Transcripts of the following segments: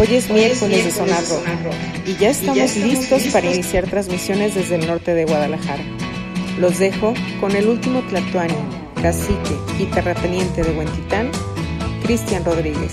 Hoy es miércoles de Sonar Rock y ya estamos listos para iniciar transmisiones desde el norte de Guadalajara. Los dejo con el último Tlatuani, cacique y terrateniente de Huentitán, Cristian Rodríguez.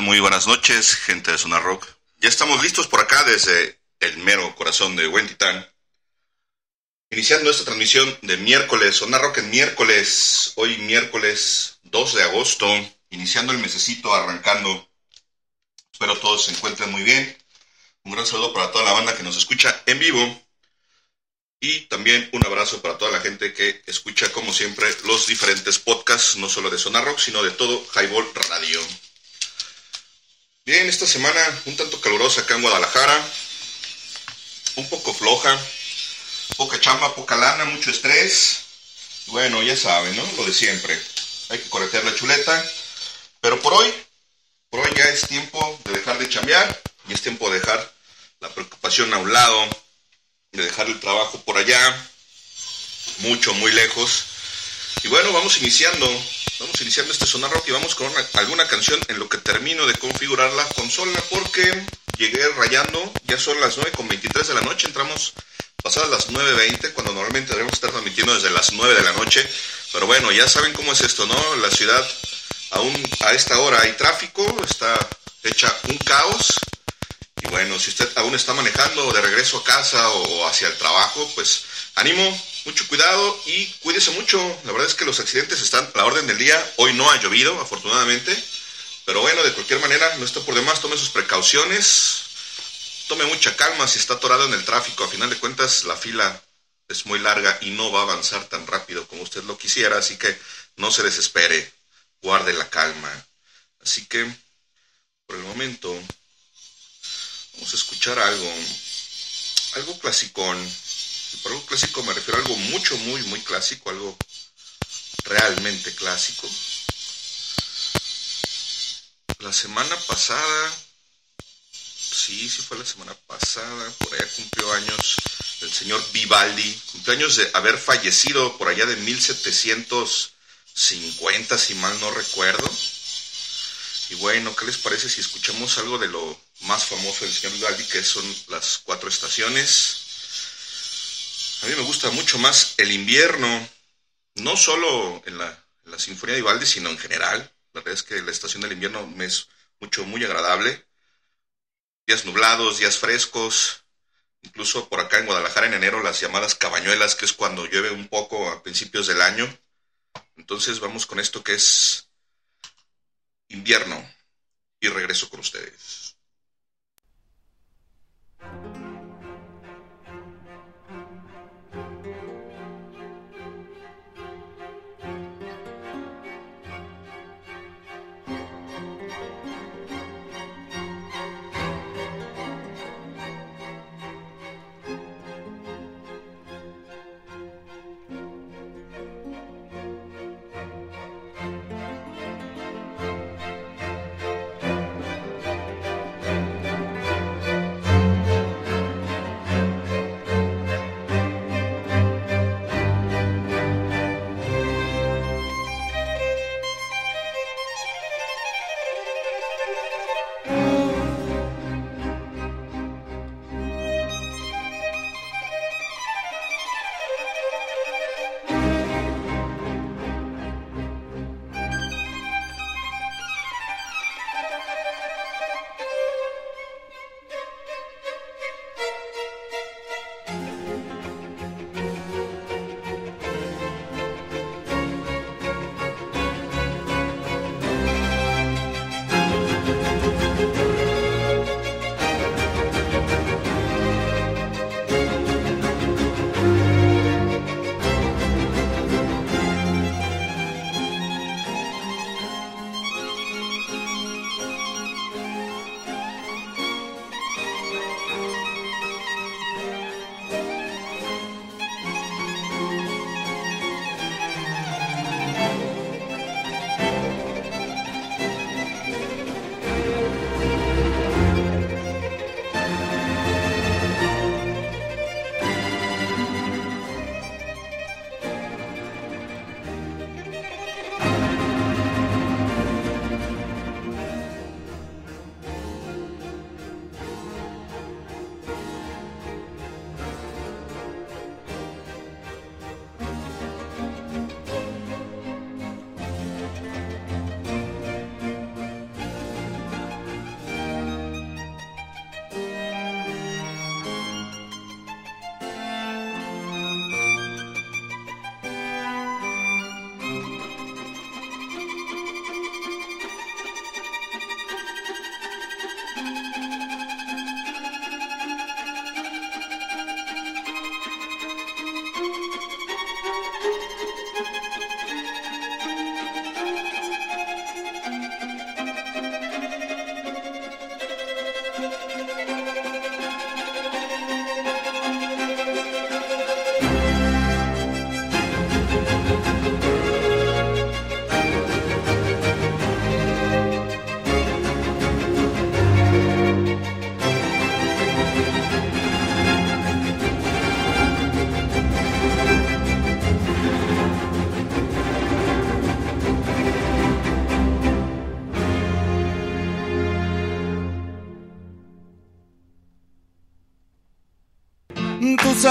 Muy buenas noches, gente de Zona Rock. Ya estamos listos por acá desde el mero corazón de Huentitán. Iniciando esta transmisión de miércoles, Zona Rock en miércoles, hoy miércoles 2 de agosto, iniciando el mesecito, arrancando. Espero todos se encuentren muy bien. Un gran saludo para toda la banda que nos escucha en vivo. Y también un abrazo para toda la gente que escucha, como siempre, los diferentes podcasts, no solo de Zona Rock, sino de todo Highball Radio. Bien, esta semana un tanto calurosa acá en Guadalajara, un poco floja, poca chamba, poca lana, mucho estrés. Bueno, ya saben, ¿no? Lo de siempre. Hay que corretear la chuleta. Pero por hoy, por hoy ya es tiempo de dejar de chambear y es tiempo de dejar la preocupación a un lado, de dejar el trabajo por allá, mucho, muy lejos. Y bueno, vamos iniciando Vamos iniciando este sonar rock y vamos con alguna canción en lo que termino de configurar la consola porque llegué rayando, ya son las 9 con 23 de la noche, entramos pasadas las 9.20 cuando normalmente debemos estar transmitiendo desde las 9 de la noche, pero bueno, ya saben cómo es esto, ¿no? La ciudad aún a esta hora hay tráfico, está hecha un caos y bueno, si usted aún está manejando de regreso a casa o hacia el trabajo, pues ánimo, mucho cuidado y cuídese mucho. La verdad es que los accidentes están a la orden del día. Hoy no ha llovido, afortunadamente. Pero bueno, de cualquier manera, no está por demás, tome sus precauciones. Tome mucha calma si está atorado en el tráfico. A final de cuentas, la fila es muy larga y no va a avanzar tan rápido como usted lo quisiera. Así que no se desespere. Guarde la calma. Así que, por el momento, vamos a escuchar algo. Algo clasicón por algo clásico me refiero a algo mucho, muy, muy clásico, algo realmente clásico. La semana pasada, sí, sí fue la semana pasada, por allá cumplió años el señor Vivaldi, cumpleaños de haber fallecido por allá de 1750, si mal no recuerdo. Y bueno, ¿qué les parece si escuchamos algo de lo más famoso del señor Vivaldi, que son las cuatro estaciones? A mí me gusta mucho más el invierno, no solo en la, Sinfonía de Vivaldi, sino en general. La verdad es que la estación del invierno me es mucho, muy agradable. Días nublados, días frescos, incluso por acá en Guadalajara en enero las llamadas cabañuelas, que es cuando llueve un poco a principios del año. Entonces vamos con esto que es invierno y regreso con ustedes.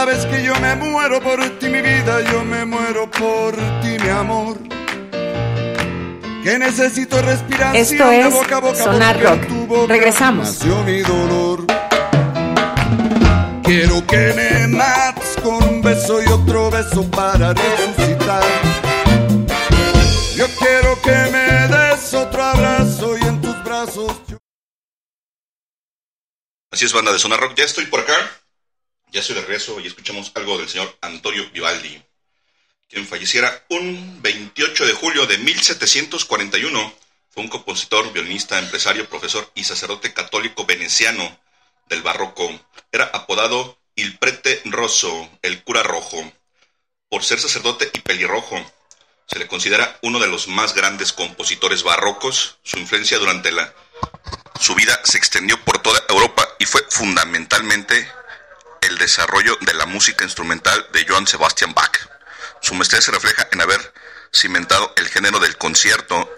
Sabes que yo me muero por ti, mi vida, yo me muero por ti, mi amor. Que necesito respirar. Esto es boca a boca Sonar Rock. Regresamos. Mi dolor. Quiero que me mates con un beso y otro beso para resucitar. Yo quiero que me des otro abrazo y en tus brazos. Así es, banda de Sonar Rock. Ya estoy por acá. Ya de regreso y escuchamos algo del señor Antonio Vivaldi, quien falleciera un 28 de julio de 1741. Fue un compositor, violinista, empresario, profesor y sacerdote católico veneciano del barroco. Era apodado Il Prete Rosso, el cura rojo. Por ser sacerdote y pelirrojo, se le considera uno de los más grandes compositores barrocos. Su influencia durante la, su vida se extendió por toda Europa y fue fundamentalmente el desarrollo de la música instrumental de Johann Sebastian Bach. Su maestría se refleja en haber cimentado el género del concierto,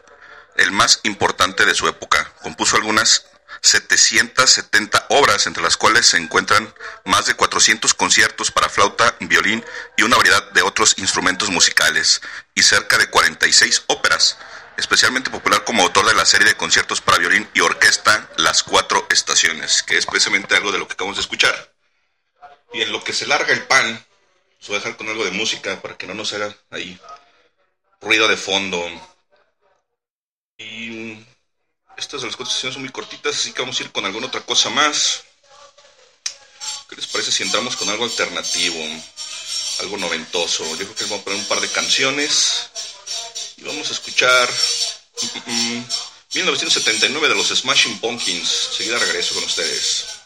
el más importante de su época. Compuso algunas 770 obras, entre las cuales se encuentran más de 400 conciertos para flauta, violín y una variedad de otros instrumentos musicales, y cerca de 46 óperas, especialmente popular como autor de la serie de conciertos para violín y orquesta Las Cuatro Estaciones, que es precisamente algo de lo que acabamos de escuchar. Y en lo que se larga el pan, os voy a dejar con algo de música para que no nos haga ahí ruido de fondo. Y estas de las cuatro sesiones son muy cortitas, así que vamos a ir con alguna otra cosa más. ¿Qué les parece si entramos con algo alternativo? Algo noventoso. Yo creo que vamos a poner un par de canciones. Y vamos a escuchar 1979 mm, mm, de los Smashing Pumpkins. Seguida regreso con ustedes.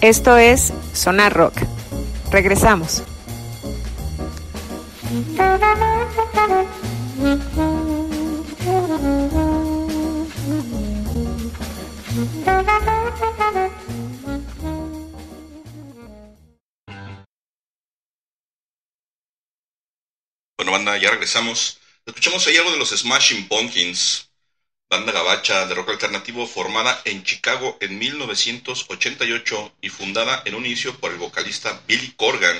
Esto es Sonar Rock. Regresamos. Bueno, banda, ya regresamos. Escuchamos ahí algo de los Smashing Pumpkins, banda gabacha de rock alternativo formada en Chicago en 1988 y fundada en un inicio por el vocalista Billy Corgan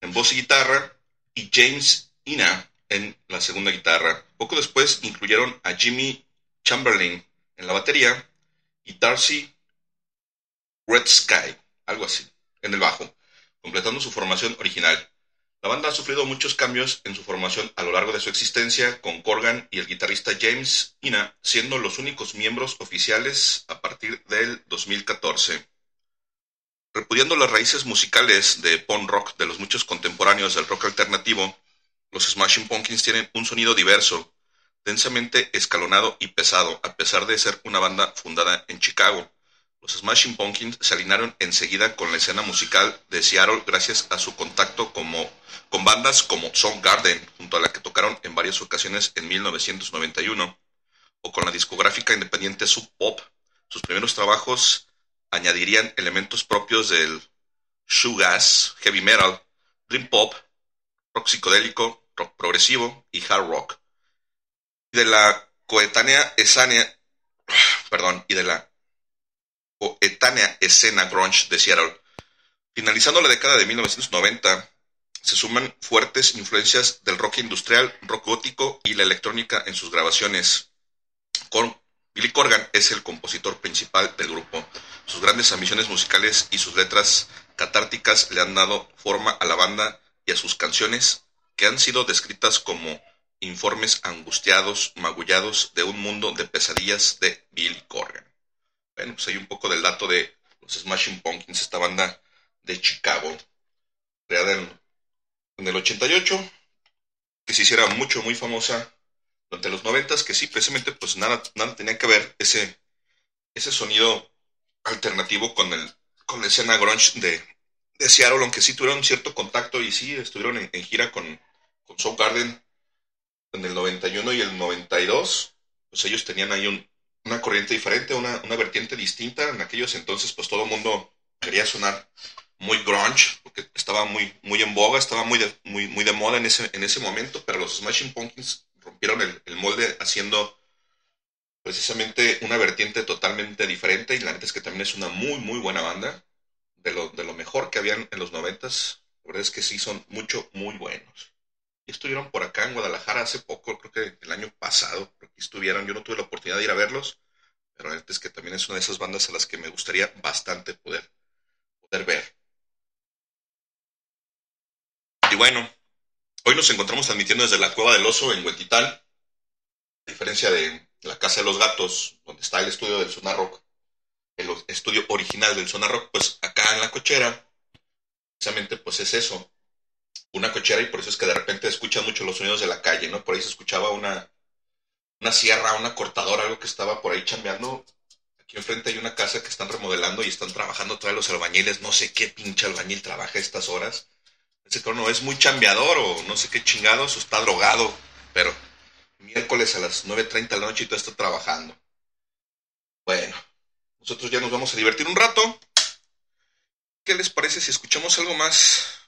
en voz y guitarra y James Ina en la segunda guitarra. Poco después incluyeron a Jimmy Chamberlain en la batería y Darcy Red Sky, algo así, en el bajo, completando su formación original. La banda ha sufrido muchos cambios en su formación a lo largo de su existencia, con Corgan y el guitarrista James Ina siendo los únicos miembros oficiales a partir del 2014. Repudiando las raíces musicales de punk rock de los muchos contemporáneos del rock alternativo, los Smashing Pumpkins tienen un sonido diverso, densamente escalonado y pesado, a pesar de ser una banda fundada en Chicago. Los Smashing Pumpkins se alinearon enseguida con la escena musical de Seattle gracias a su contacto como, con bandas como Soundgarden, junto a la que tocaron en varias ocasiones en 1991, o con la discográfica independiente Sub Pop. Sus primeros trabajos añadirían elementos propios del shoegaze, heavy metal, dream pop, rock psicodélico, rock progresivo y hard rock. De la coetánea escena, perdón, y de la coetánea escena grunge de Seattle. Finalizando la década de 1990, se suman fuertes influencias del rock industrial, rock gótico y la electrónica en sus grabaciones. Con Billy Corgan es el compositor principal del grupo. Sus grandes ambiciones musicales y sus letras catárticas le han dado forma a la banda y a sus canciones, que han sido descritas como informes angustiados, magullados de un mundo de pesadillas de Billy Corgan. Bueno, pues hay un poco del dato de los Smashing Pumpkins, esta banda de Chicago, creada en, el 88, que se hiciera mucho, muy famosa durante los 90, que sí, precisamente, pues nada, nada tenía que ver ese, ese sonido alternativo con el con la escena grunge de, de Seattle, aunque sí tuvieron cierto contacto y sí estuvieron en, en gira con, con Soundgarden en el 91 y el 92, pues ellos tenían ahí un, una corriente diferente, una, una vertiente distinta. En aquellos entonces, pues todo el mundo quería sonar muy grunge, porque estaba muy, muy en boga, estaba muy de, muy, muy de moda en ese, en ese momento, pero los Smashing Pumpkins rompieron el, el molde haciendo precisamente una vertiente totalmente diferente y la neta es que también es una muy muy buena banda de lo, de lo mejor que habían en los noventas la verdad es que sí son mucho muy buenos estuvieron por acá en Guadalajara hace poco creo que el año pasado estuvieron. Yo no tuve la oportunidad de ir a verlos pero es que también es una de esas bandas a las que me gustaría bastante poder poder ver. Y bueno hoy nos encontramos transmitiendo desde la cueva del oso en Huetitán a diferencia de la Casa de los Gatos, donde está el estudio del Sonar Rock, el estudio original del Sonar Rock, pues acá en la cochera, precisamente pues es eso, una cochera y por eso es que de repente escuchan mucho los sonidos de la calle, ¿no? Por ahí se escuchaba una, una sierra, una cortadora, algo que estaba por ahí chambeando. Aquí enfrente hay una casa que están remodelando y están trabajando todos los albañiles, no sé qué pinche albañil trabaja estas horas. Ese no es muy chambeador o no sé qué chingados, o está drogado, pero miércoles a las 9.30 de la noche y todo está trabajando. Bueno, nosotros ya nos vamos a divertir un rato. ¿Qué les parece si escuchamos algo más?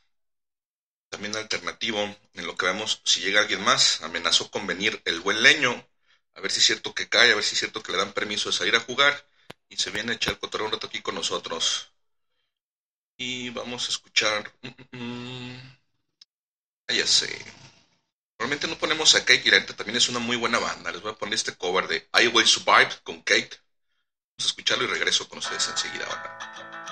También alternativo, en lo que vemos si llega alguien más. Amenazó con venir el buen leño. A ver si es cierto que cae, a ver si es cierto que le dan permiso de salir a jugar. Y se viene a echar cotorreo un rato aquí con nosotros. Y vamos a escuchar. Mm, ya sé. Normalmente no ponemos a Cake y también es una muy buena banda. Les voy a poner este cover de I Will Survive con Cake. Vamos a escucharlo y regreso con ustedes enseguida, banda.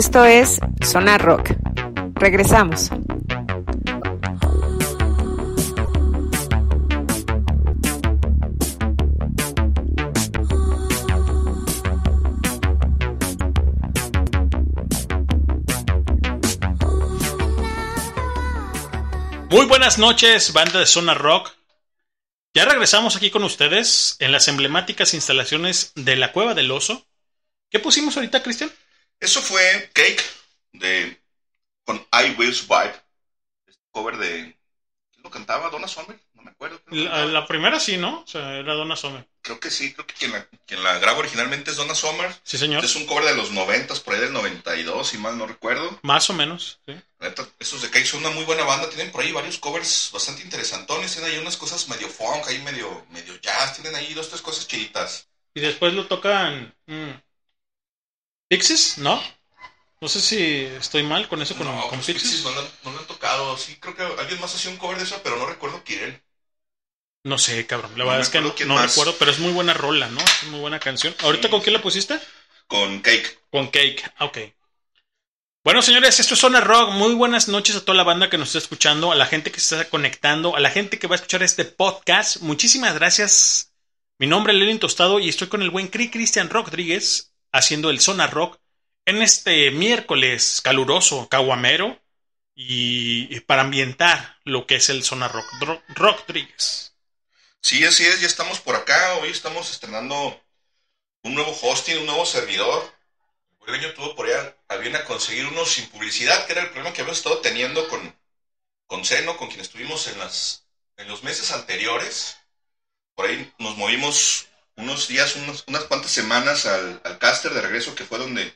Esto es Sonar Rock. Regresamos. Muy buenas noches, banda de Zona Rock. Ya regresamos aquí con ustedes en las emblemáticas instalaciones de la Cueva del Oso. ¿Qué pusimos ahorita, Cristian? Primera sí, ¿no? O sea, era Donna Summer. Creo que sí, creo que quien la, quien la graba originalmente es Donna Summer. Sí, señor. Es un cover de los 90, por ahí del 92, si mal no recuerdo. Más o menos. sí. Neta, esos de Cake son una muy buena banda. Tienen por ahí varios covers bastante interesantones. Tienen ahí unas cosas medio funk, ahí medio, medio jazz. Tienen ahí dos, tres cosas chiditas. Y después lo tocan. mm, Pixies, ¿no? No sé si estoy mal con eso, con, no, con pues Pixies. Pixies no, lo han- no lo han tocado. Sí, creo que alguien más hacía un cover de eso, pero no recuerdo quién. No sé, cabrón. La No verdad es que no, no más. recuerdo, pero es muy buena rola, ¿no? Es muy buena canción. ¿Ahorita Sí, con quién la pusiste? Con Cake. Con Cake. Ah, Ok. Bueno, señores, esto es Zona Rock. Muy buenas noches a toda la banda que nos está escuchando, a la gente que se está conectando, a la gente que va a escuchar este podcast. Muchísimas gracias. Mi nombre es Lenin Tostado y estoy con el buen Cri Cristian Rodríguez haciendo el Zona Rock en este miércoles caluroso, caguamero y, para ambientar lo que es el Zona Rock. Rodríguez. Sí, así es, ya estamos por acá. Hoy estamos estrenando un nuevo hosting, un nuevo servidor. El año tuvo por allá a bien a conseguir uno sin publicidad, que era el problema que habíamos estado teniendo con, con Seno, con quien estuvimos en, las, en los meses anteriores. Por ahí nos movimos unos días, unos- unas cuantas semanas al, al caster de regreso, que fue donde,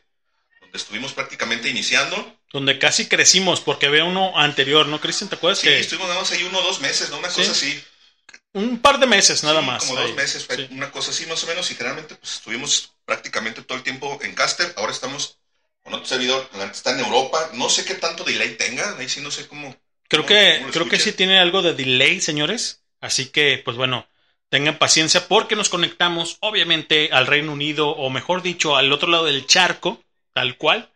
donde estuvimos prácticamente iniciando. Donde casi crecimos porque había uno anterior, ¿no, Cristian? ¿Te acuerdas Sí, que estuvimos nada más ahí uno o dos meses, ¿no? Una Sí. cosa así. Un par de meses nada Sí, más? Como ahí. dos meses, fue Sí. una cosa así más o menos, y generalmente pues, estuvimos prácticamente todo el tiempo en Caster. Ahora estamos con otro servidor, está en Europa. No sé qué tanto delay tenga, ahí sí no sé cómo. Creo ¿Cómo- que, cómo creo que sí tiene algo de delay, señores. Así que, pues bueno, tengan paciencia porque nos conectamos, obviamente, al Reino Unido, o mejor dicho, al otro lado del charco, tal cual.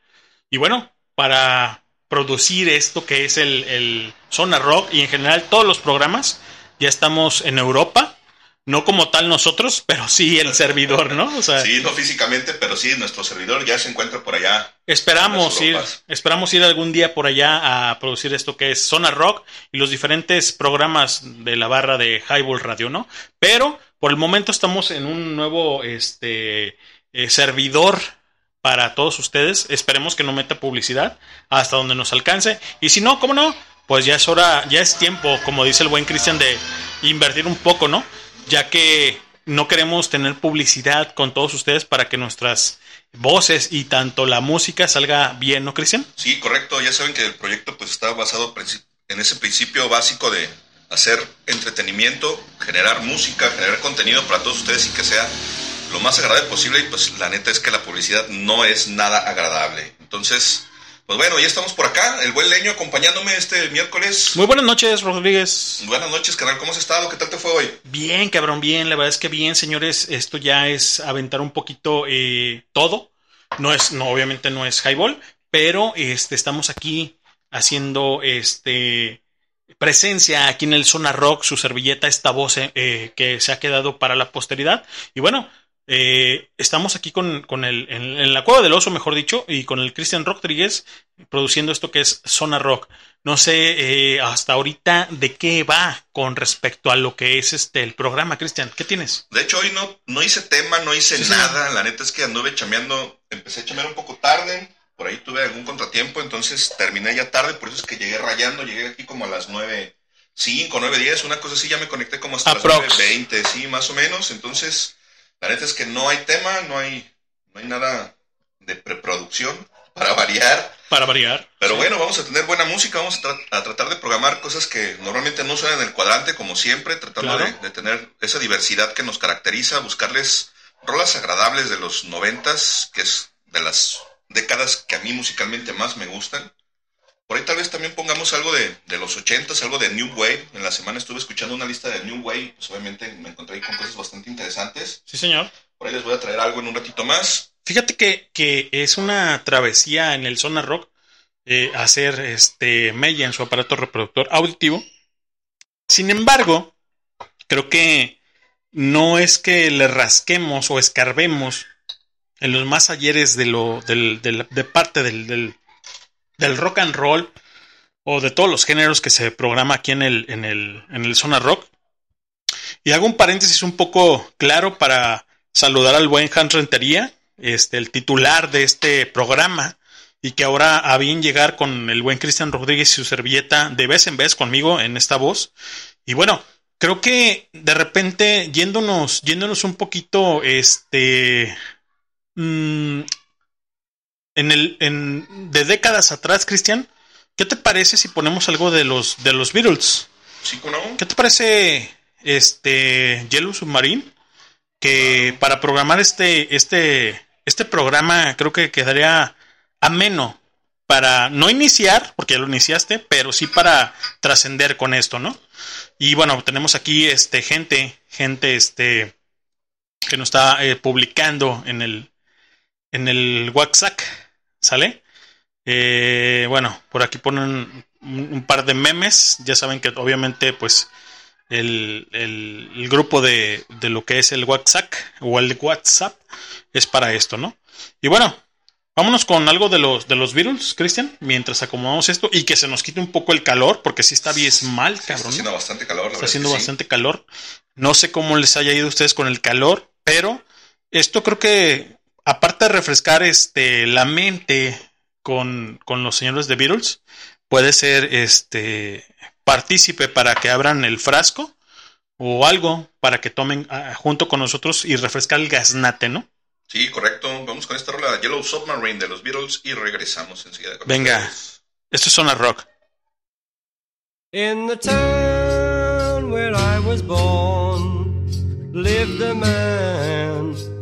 Y bueno, para producir esto que es el, el Zona Rock y en general todos los programas, ya estamos en Europa. No como tal nosotros, pero sí el servidor, ¿no? O sea, Sí, no físicamente, pero sí, nuestro servidor ya se encuentra por allá. Esperamos ir, esperamos ir algún día por allá a producir esto que es Zona Rock y los diferentes programas de la barra de Highball Radio, ¿no? Pero por el momento estamos en un nuevo este eh, servidor para todos ustedes. Esperemos que no meta publicidad hasta donde nos alcance. Y si no, ¿cómo no? Pues ya es hora, ya es tiempo, como dice el buen Cristian, de invertir un poco, ¿no? Ya que no queremos tener publicidad con todos ustedes para que nuestras voces y tanto la música salga bien, ¿no, Cristian? Sí, correcto. Ya saben que el proyecto pues está basado en ese principio básico de hacer entretenimiento, generar música, generar contenido para todos ustedes y que sea lo más agradable posible. Y pues la neta es que la publicidad no es nada agradable. Entonces, pues bueno, ya estamos por acá. El buen leño acompañándome este miércoles. Muy buenas noches, Rodríguez. Buenas noches, canal. ¿Cómo has estado? ¿Qué tal te fue hoy? Bien, cabrón, bien. La verdad es que bien, señores. Esto ya es aventar un poquito eh, todo. No es, no, obviamente no es highball, pero este, estamos aquí haciendo este presencia aquí en el Zona Rock, su servilleta, esta voz eh, que se ha quedado para la posteridad. Y bueno, eh, estamos aquí con, con el, en, en, la cueva del oso, mejor dicho, y con el Cristian Rodríguez produciendo esto que es Zona Rock. No sé eh, hasta ahorita de qué va con respecto a lo que es este el programa, Cristian. ¿Qué tienes? De hecho, hoy no, no hice tema, no hice sí, nada. Sí. La neta es que anduve chameando, empecé a chamear un poco tarde. Por ahí tuve algún contratiempo, entonces terminé ya tarde, por eso es que llegué rayando, llegué aquí como a las 9, 5, 9, 10, una cosa así, ya me conecté como hasta Aprox. las 9, 20, sí, más o menos. Entonces, la neta es que no hay tema, no hay, no hay nada de preproducción para variar. Para variar. Pero sí. bueno, vamos a tener buena música, vamos a, tra a, tratar de programar cosas que normalmente no suenan en el cuadrante, como siempre, tratando claro. de, de, tener esa diversidad que nos caracteriza, buscarles rolas agradables de los noventas, que es de las décadas que a mí musicalmente más me gustan. Por ahí tal vez también pongamos algo de, de los ochentas, algo de New Wave. En la semana estuve escuchando una lista de New Wave, pues obviamente me encontré ahí con cosas bastante interesantes. Sí, señor. Por ahí les voy a traer algo en un ratito más. Fíjate que, que es una travesía en el Zona Rock eh, hacer este Mella en su aparato reproductor auditivo. Sin embargo, creo que no es que le rasquemos o escarbemos en los más ayeres de lo del, del, de parte del, del, del, rock and roll o de todos los géneros que se programa aquí en el, en el, en el Zona Rock. Y hago un paréntesis un poco claro para saludar al buen Hans Rentería, este, el titular de este programa, y que ahora a bien llegar con el buen Cristian Rodríguez y su servilleta de vez en vez conmigo en esta voz. Y bueno, creo que de repente yéndonos, yéndonos un poquito, este, mm, en el, en, de décadas atrás, Cristian, ¿qué te parece si ponemos algo de los, de los Beatles? ¿Sí, no? ¿Qué te parece, este, Yellow Submarine? Que para programar este, este, este programa creo que quedaría ameno para no iniciar, porque ya lo iniciaste, pero sí para trascender con esto, ¿no? Y bueno, tenemos aquí este gente, gente este que nos está eh, publicando en el en el WhatsApp, ¿sale? Eh, bueno, por aquí ponen un, par de memes, ya saben que obviamente pues el, el, el grupo de, de lo que es el WhatsApp o el WhatsApp es para esto, ¿no? Y bueno, Vámonos con algo de los, de los Beatles, Cristian, mientras acomodamos esto y que se nos quite un poco el calor, porque sí está bien mal, cabrón. está haciendo bastante calor. está haciendo bastante calor. No sé cómo les haya ido a ustedes con el calor, pero esto creo que, aparte de refrescar este, la mente con, con los señores de Beatles, puede ser este partícipe para que abran el frasco o algo para que tomen ah, junto con nosotros y refrescar el gasnate, ¿no? Sí, correcto. Vamos con esta rola Yellow Submarine de los Beatles y regresamos enseguida. Con Venga, esto es Zona Rock. In the town where I was born lived a man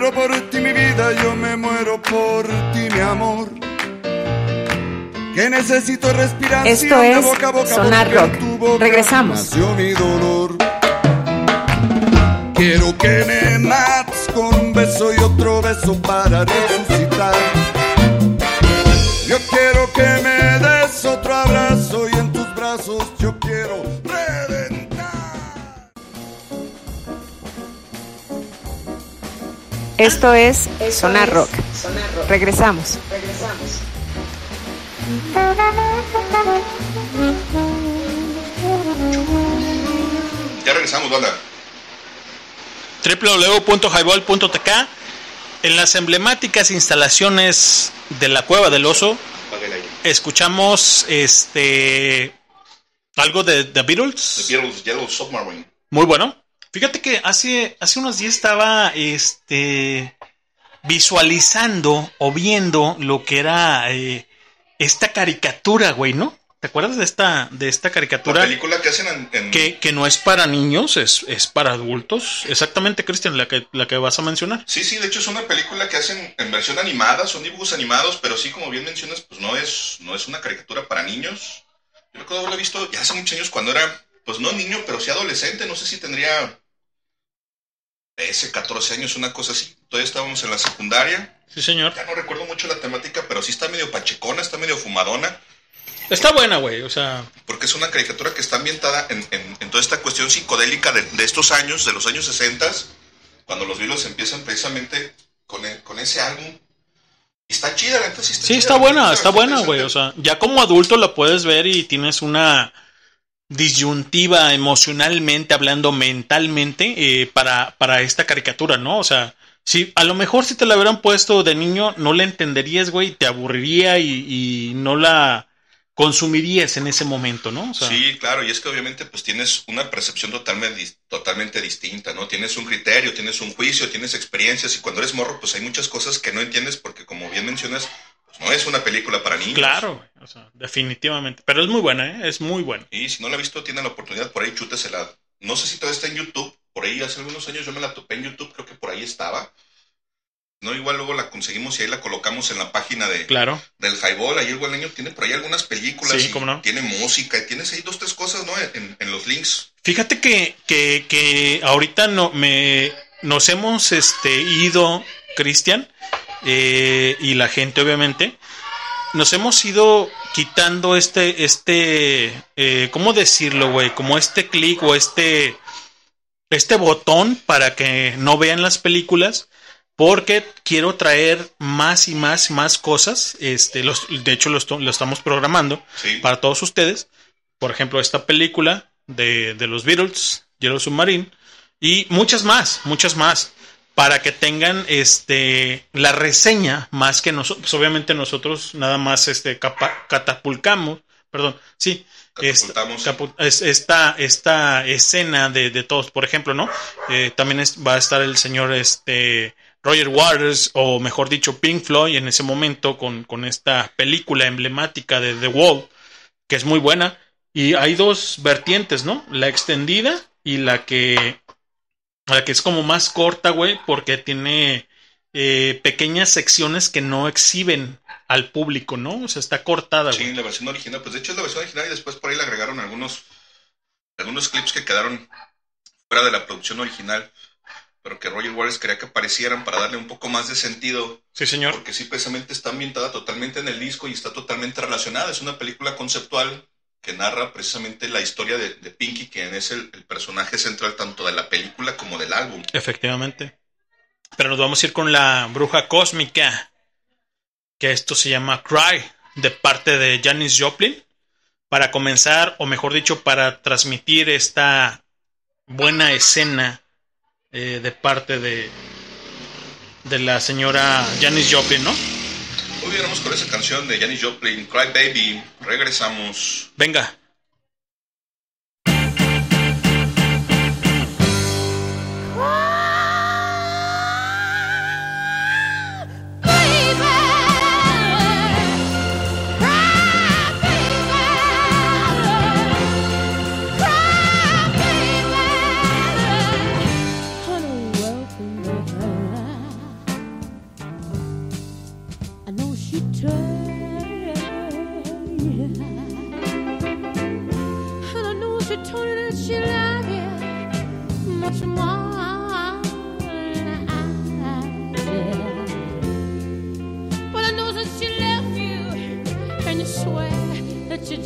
muero por ti, mi vida, yo me muero por ti, mi amor. Que necesito respiración Esto es boca a boca Sonar Rock. tu boca Regresamos. nació mi dolor. Quiero que me mates con un beso y otro beso para resucitar. Esto es Sonar Rock. Regresamos. Ya regresamos, banda. www.highball.tk en las emblemáticas instalaciones de la Cueva del Oso escuchamos este algo de The Beatles. The Beatles, Yellow Submarine. Muy bueno. Fíjate que hace, hace unos días estaba este, visualizando o viendo lo que era eh, esta caricatura, güey, ¿no? ¿Te acuerdas de esta, de esta La caricatura? película que hacen en... en- Que, que no es para niños, es, es para adultos. Exactamente, Cristian, la que, la que vas a mencionar. Sí, sí, de hecho es una película que hacen en versión animada, son dibujos animados, pero sí, como bien mencionas, pues no es, no es una caricatura para niños. Yo recuerdo haberla visto ya hace muchos años cuando era, pues no niño, pero sí adolescente, no sé si tendría 13, 14 años, una cosa así. Todavía estábamos en la secundaria. Sí, señor. Ya no recuerdo mucho la temática, pero sí está medio pachecona, está medio fumadona, Está buena, güey. O sea, porque es una caricatura que está ambientada en, en- en toda esta cuestión psicodélica de, de estos años, de los años 60, cuando los Beatles empiezan precisamente con, e- con ese álbum. Está chida, la neta sí está sí, chida, está buena, está buena, güey. O sea, ya como adulto la puedes ver y tienes una disyuntiva emocionalmente, hablando mentalmente, eh, para, para esta caricatura, ¿no? O sea, si a lo mejor si te la hubieran puesto de niño, no la entenderías, güey, te aburriría y, y no la consumirías en ese momento, ¿no? Sí, claro, y es que obviamente pues tienes una percepción totalmente, totalmente distinta, ¿no? Tienes un criterio, tienes un juicio, tienes experiencias y cuando eres morro pues hay muchas cosas que no entiendes porque como bien mencionas, no es una película para niños. claro, güey, o sea, definitivamente. Pero es muy buena, ¿eh? Es muy buena. Y si no la ha visto, tiene la oportunidad, por ahí chútesela. No sé si todavía está en YouTube, por ahí hace algunos años yo me la topé en YouTube, creo que por ahí estaba. No, igual luego la conseguimos y ahí la colocamos en la página de, Claro. del Highball. Ahí el buen niño tiene por ahí algunas películas. Sí, y cómo no. Tiene música y tienes ahí dos, tres cosas, ¿no? En, en los links. Fíjate que, que, que ahorita no, me, nos hemos este, ido, Cristian, eh, y la gente obviamente, nos hemos ido quitando este, este, eh, ¿cómo decirlo, güey? Como este clic o este, este botón para que no vean las películas. Porque quiero traer más y más y más cosas. Este, los, de hecho, lo, lo estamos programando Sí. para todos ustedes. Por ejemplo, esta película de, de los Beatles, Yellow Submarine, y muchas más, muchas más, para que tengan este la reseña más que nosotros. Pues obviamente nosotros nada más este catapulcamos, perdón, sí, Catapultamos. esta, esta escena de, de todos, por ejemplo, ¿no? Eh, también es- va a estar el señor este Roger Waters, o mejor dicho, Pink Floyd en ese momento con, con esta película emblemática de The Wall, que es muy buena. Y hay dos vertientes, ¿no? La extendida y la que, la que es como más corta, güey, porque tiene eh, pequeñas secciones que no exhiben al público, ¿no? O sea, está cortada, güey. Sí, la versión original. Pues de hecho es la versión original y después por ahí le agregaron algunos, algunos clips que quedaron fuera de la producción original. Pero que Roger Waters quería que aparecieran para darle un poco más de sentido. Sí, señor. Porque sí, precisamente está ambientada totalmente en el disco y está totalmente relacionada. Es una película conceptual que narra precisamente la historia de, de Pinky, quien es el, personaje central tanto de la película como del álbum. Efectivamente. Pero nos vamos a ir con la bruja cósmica. Que esto se llama Cry, de parte de Janis Joplin. Para comenzar, o mejor dicho, para transmitir esta buena escena eh, de parte de, de la señora Janis Joplin, ¿no? Muy bien, con esa canción de Janis Joplin, Cry Baby. Regresamos. Venga.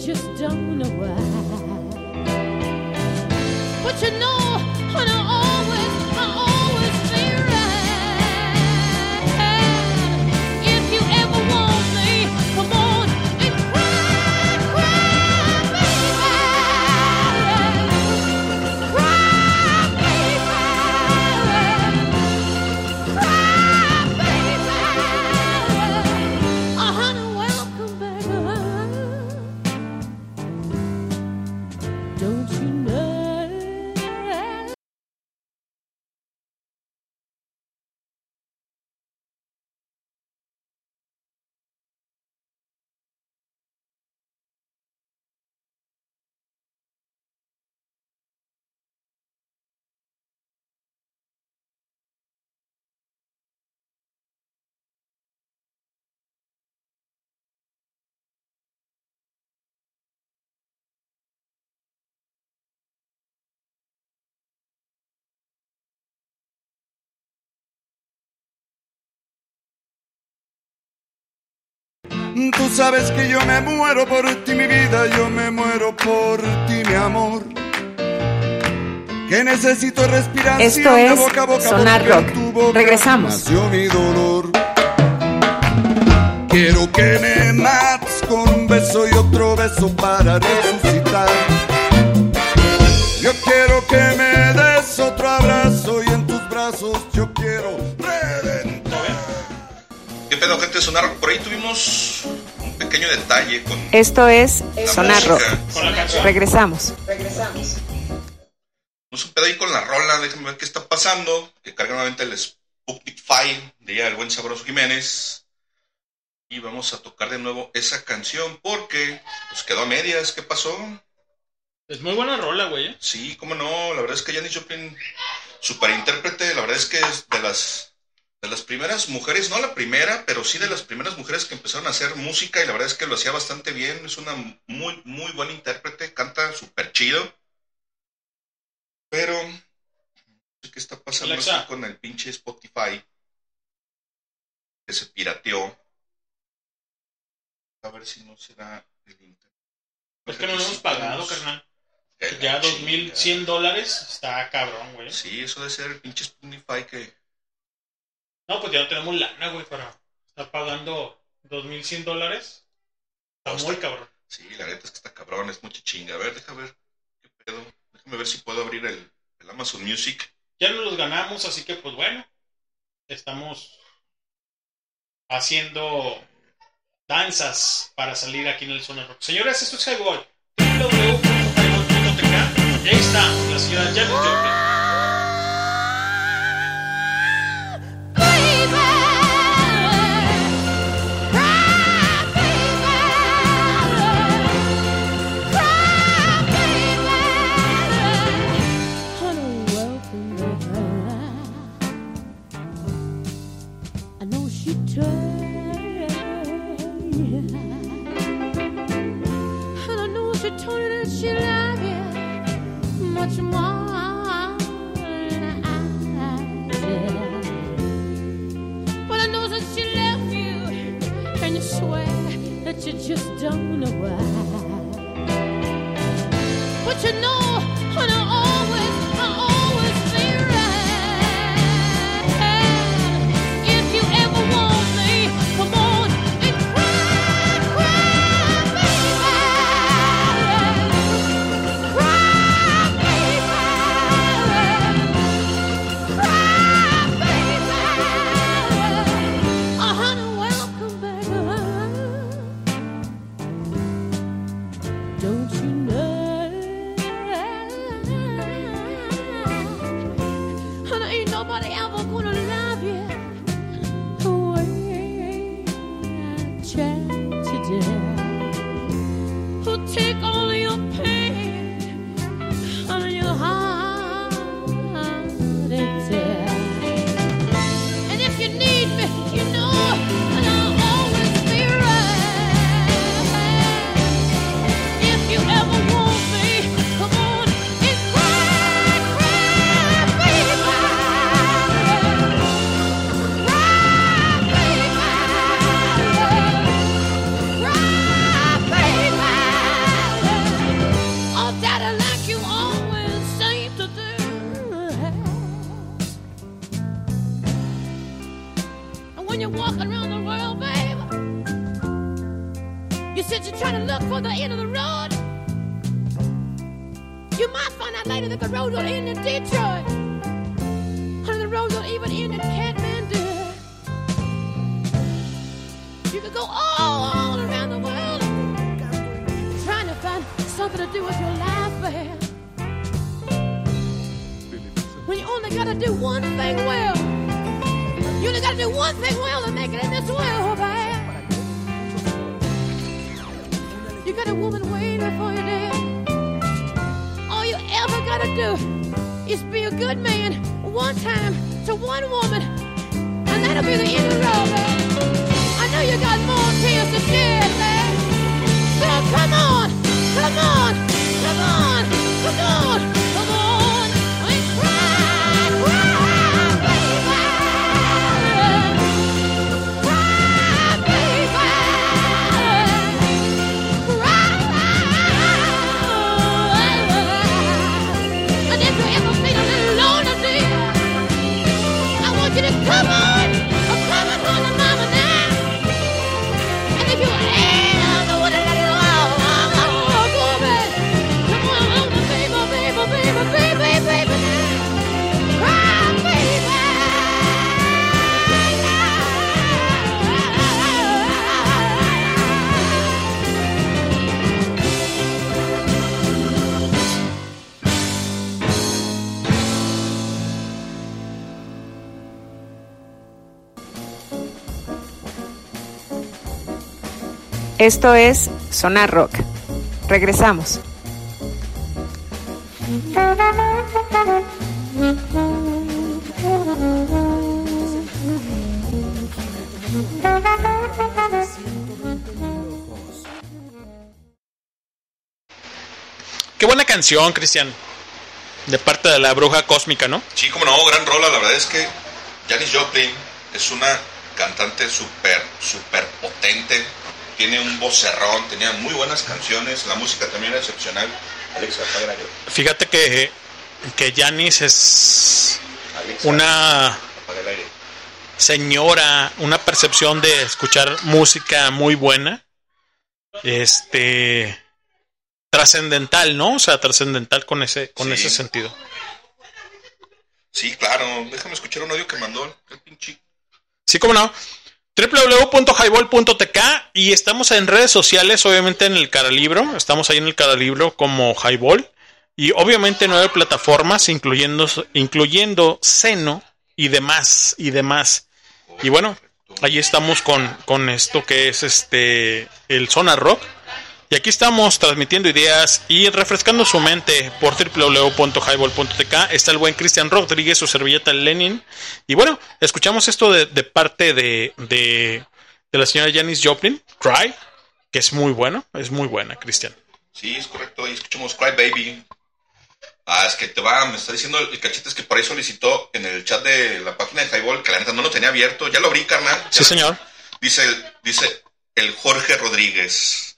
Just don't know why. But you know, Tú sabes que yo me muero por ti, mi vida, yo me muero por ti, mi amor. Que necesito respirar. Esto es Sonar Rock. Regresamos. Nació mi dolor. Quiero que me mates con un beso y otro beso para resucitar. Pedo, gente? Sonar. Por ahí tuvimos un pequeño detalle con Esto es la Sonar Rock. Regresamos. Tuvimos un pedo ahí con la rola. Déjenme ver qué está pasando. Que carga nuevamente el Sputnik File de ya el buen sabroso Jiménez. Y vamos a tocar de nuevo esa canción porque pues quedó a medias. ¿Qué pasó? Es muy buena rola, güey. ¿eh? Sí, cómo no. La verdad es que Janis Joplin, super intérprete, la verdad es que es de las, de las primeras mujeres, no la primera, pero sí de las primeras mujeres que empezaron a hacer música y la verdad es que lo hacía bastante bien. Es una muy, muy buena intérprete, canta súper chido. Pero, no sé qué está pasando aquí con el pinche Spotify que se pirateó. A ver si no será el internet. Es que no lo hemos pagado, carnal. Ya chingada. 2100 dólares está cabrón, güey. Sí, eso debe ser el pinche Spotify que. No, pues ya no tenemos lana, güey, para estar pagando 2100 dólares. Está No, muy está- cabrón. Sí, la neta es que está cabrón, es mucha chinga. A ver, déjame ver qué pedo. Déjame ver si puedo abrir el, el Amazon Music. Ya no los ganamos, así que pues bueno. Estamos haciendo danzas para salir aquí en el Zona Rock. Señores, esto es Highball. www.highball.tk. Y ahí está la señora Janis Joplin. Esto es Sonar Rock. Regresamos. Qué buena canción, Cristian. De parte de la bruja cósmica, ¿no? Sí, como no, gran rola. La verdad es que Janis Joplin es una cantante súper, súper potente. Tiene un vocerrón, tenía muy buenas canciones. La música también era excepcional. Alexa, aire. Fíjate que, que Janis es Alexa, una señora, una percepción de escuchar música muy buena. Este trascendental, ¿no? O sea, trascendental con ese con Sí. ese sentido. Sí, claro. Déjame escuchar un audio que mandó el pinche. Sí, cómo no. www.highball.tk y estamos en redes sociales, obviamente en el Caralibro, estamos ahí en el Caralibro como Highball y obviamente nueve plataformas incluyendo incluyendo Seno y demás y demás. Y bueno, ahí estamos con, con esto que es este el Zona Rock. Y aquí estamos transmitiendo ideas y refrescando su mente por www.highball.tk. Está el buen Cristian Rodríguez, su servilleta Lenin. Y bueno, escuchamos esto de, de parte de, de, de la señora Janis Joplin, Cry, que es muy bueno, es muy buena, Cristian. Sí, es correcto. Ahí escuchamos Cry Baby. Ah, es que te va, me está diciendo el cachete es que por ahí solicitó en el chat de la página de Highball, que la neta no lo tenía abierto. Ya lo abrí, carnal. Sí, señor. Dice dice el Jorge Rodríguez.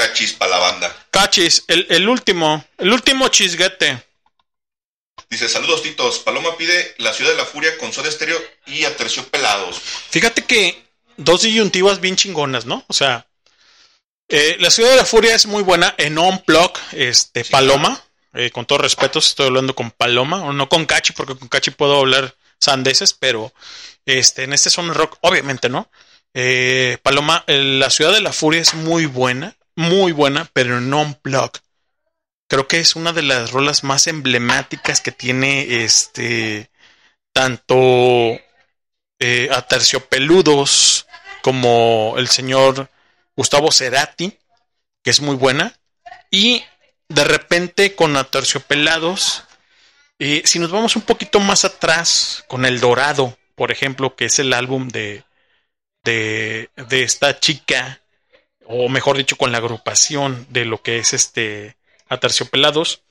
Cachis para la banda. Cachis, el, el último, el último chisguete. Dice, saludos titos. Paloma pide la ciudad de la furia con soda estéreo y aterciopelados. Fíjate que dos disyuntivas bien chingonas, ¿no? O sea, eh, la ciudad de la furia es muy buena en on block, este, Sí, Paloma. eh, con todo respeto, estoy hablando con Paloma, o no con Cachi, porque con Cachi puedo hablar sandeces, pero este, en este son rock, obviamente, ¿no? Eh, Paloma, la ciudad de la furia es muy buena, muy buena, pero en block. Creo que es una de las rolas más emblemáticas que tiene este tanto eh, a terciopeludos como el señor Gustavo Cerati, que es muy buena, y de repente con Aterciopelados, eh, si nos vamos un poquito más atrás, con El Dorado, por ejemplo, que es el álbum de, de, de esta chica, o mejor dicho, con la agrupación de lo que es este Aterciopelados,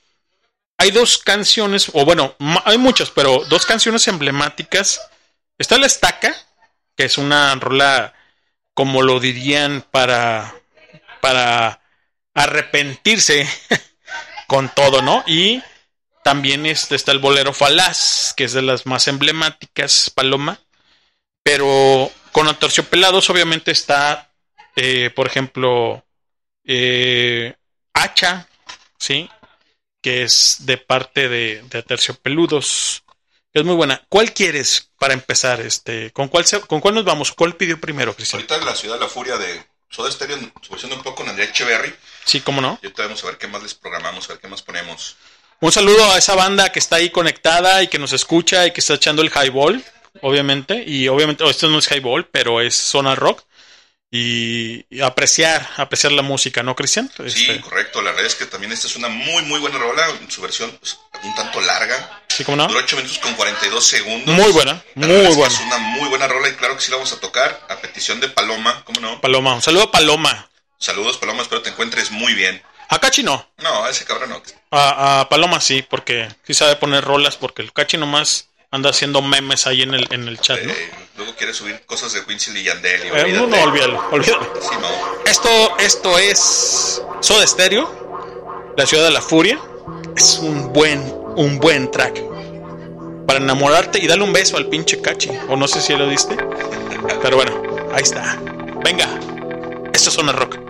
hay dos canciones, o bueno, hay muchas, pero dos canciones emblemáticas. Está La Estaca, que es una rola, como lo dirían, para, para arrepentirse con todo, ¿no? Y también este, está el bolero falaz, que es de las más emblemáticas, Paloma. Pero con Aterciopelados obviamente está, eh, por ejemplo, eh, Hacha, ¿sí? Que es de parte de, de Aterciopeludos. Es muy buena. ¿Cuál quieres para empezar? Este, ¿con cuál, se- ¿Con cuál nos vamos? ¿Cuál pidió primero, Cristian? Ahorita la ciudad de la furia de Soda Stereo, subversión un poco con Andrea Echeverry. Sí, cómo no. Y ahorita vamos a ver qué más les programamos, a ver qué más ponemos. Un saludo a esa banda que está ahí conectada y que nos escucha y que está echando el highball, obviamente. Y obviamente, oh, esto no es highball, pero es zona rock. Y, y apreciar, apreciar la música, ¿no, Cristian? Sí, Este, correcto. La verdad es que también esta es una muy, muy buena rola. Su versión un tanto larga. sí, cómo no. Dura 8 minutos con 42 segundos. Muy buena, La muy verdad es que buena. Es una muy buena rola y claro que sí la vamos a tocar a petición de Paloma. ¿Cómo no? Paloma, un saludo a Paloma. Saludos, Paloma. Espero te encuentres muy bien. A Cachi no, No, a ese cabrón no. a, a Paloma sí, porque sí sabe poner rolas, porque el Cachi nomás anda haciendo memes ahí en el, en el chat, ¿no? Eh, luego quiere subir cosas de Winsel y Yandel. y Eh, no, no, olvídalo, olvídalo. Sí, no. Esto, esto es Soda Stereo, La Ciudad de la Furia. Es un buen, un buen track. Para enamorarte y darle un beso al pinche Cachi. O no sé si lo diste. Pero bueno, ahí está. Venga. Esto es Zona Rock.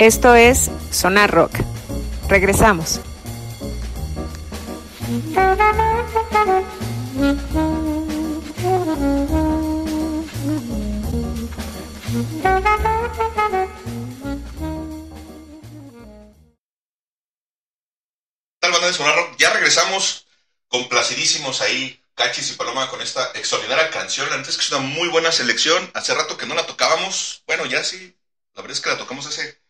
Esto es Sonar Rock. Regresamos. tal banda de Sonar Rock? Ya regresamos complacidísimos ahí, Cachis y Paloma, con esta extraordinaria canción. La neta es que es una muy buena selección. Hace rato que no la tocábamos. Bueno, ya sí. La verdad es que la tocamos hace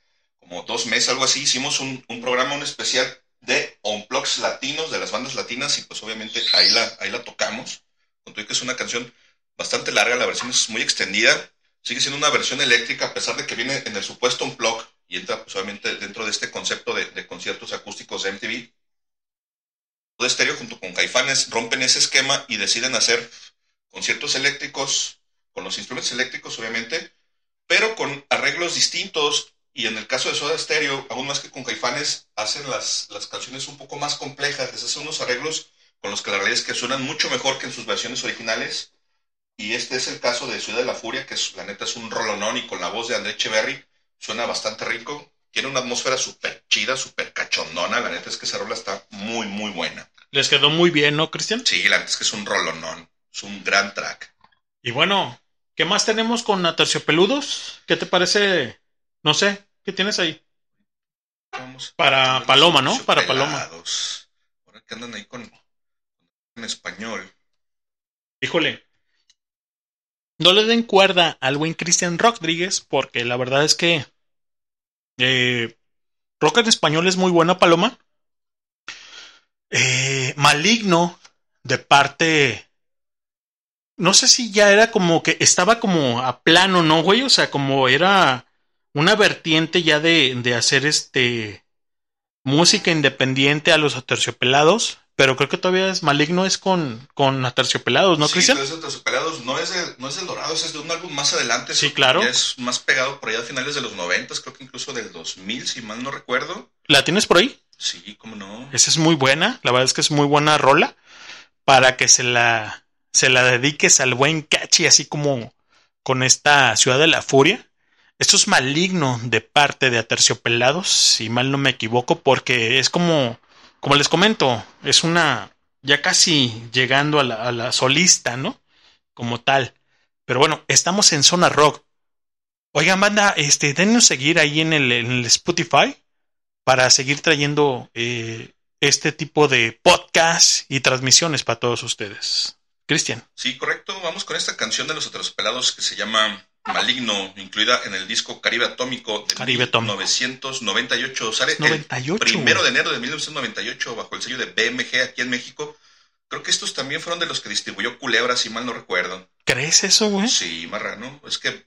como dos meses, algo así. Hicimos un, programa, un especial de Unplugs latinos, de las bandas latinas, y pues obviamente ahí la, ahí la tocamos. Con que es una canción bastante larga, la versión es muy extendida. Sigue siendo una versión eléctrica, a pesar de que viene en el supuesto Unplug y entra pues, obviamente dentro de este concepto de, de conciertos acústicos de MTV. de Estéreo junto con Caifanes rompen ese esquema y deciden hacer conciertos eléctricos con los instrumentos eléctricos, obviamente, pero con arreglos distintos. Y en el caso de Soda Stereo, aún más que con Caifanes, hacen las, canciones un poco más complejas, les hacen unos arreglos con los que la realidad es que suenan mucho mejor que en sus versiones originales. Y este es el caso de Ciudad de la Furia, que es, la neta es un rolonón y con la voz de André Echeverry suena bastante rico. Tiene una atmósfera súper chida, súper cachondona. La neta es que esa rola está muy, muy buena. Les quedó muy bien, ¿no, Cristian? Sí, la neta es que es un rolonón. Es un gran track. Y bueno, ¿qué más tenemos con Aterciopeludos? ¿Qué te parece? No sé, ¿qué tienes ahí? Vamos. Para Paloma, ¿no? Para Paloma. Ahora que andan ahí con en español. Híjole. No le den cuerda al buen Cristian Rodríguez, porque la verdad es que eh, rock en español es muy buena, Paloma. Eh, maligno de parte. No sé si ya era como que estaba como a plano, ¿no, güey? O sea, como era una vertiente ya de, de hacer este música independiente a los aterciopelados. Pero creo que todavía es maligno, es con, con aterciopelados, ¿no, sí, Cristian? Aterciopelados. no es de, no es del Dorado, es de un álbum más adelante. Sí, claro. Es más pegado por allá a finales de los 90, creo que incluso del 2000, si mal no recuerdo. ¿La tienes por ahí? Sí, cómo no. Esa es muy buena, la verdad es que es muy buena rola para que se la se la dediques al buen Cachi, así como con esta Ciudad de la Furia. Esto es maligno de parte de Aterciopelados, si mal no me equivoco, porque es como, como les comento, es una, ya casi llegando a la, solista, ¿no? Como tal. Pero bueno, estamos en Zona Rock. Oigan, banda, este, denos seguir ahí en el, Spotify. para seguir trayendo eh, este tipo de podcast y transmisiones para todos ustedes. Cristian. Sí, correcto. Vamos con esta canción de los Aterciopelados que se llama Maligno, incluida en el disco Caribe Atómico de Caribe Atómico. 1998. Sale 98, el primero de enero de 1998 bajo el sello de BMG aquí en México. Creo que estos también fueron de los que distribuyó Culebra, si mal no recuerdo. ¿Crees eso, güey? Sí, marrano. Es que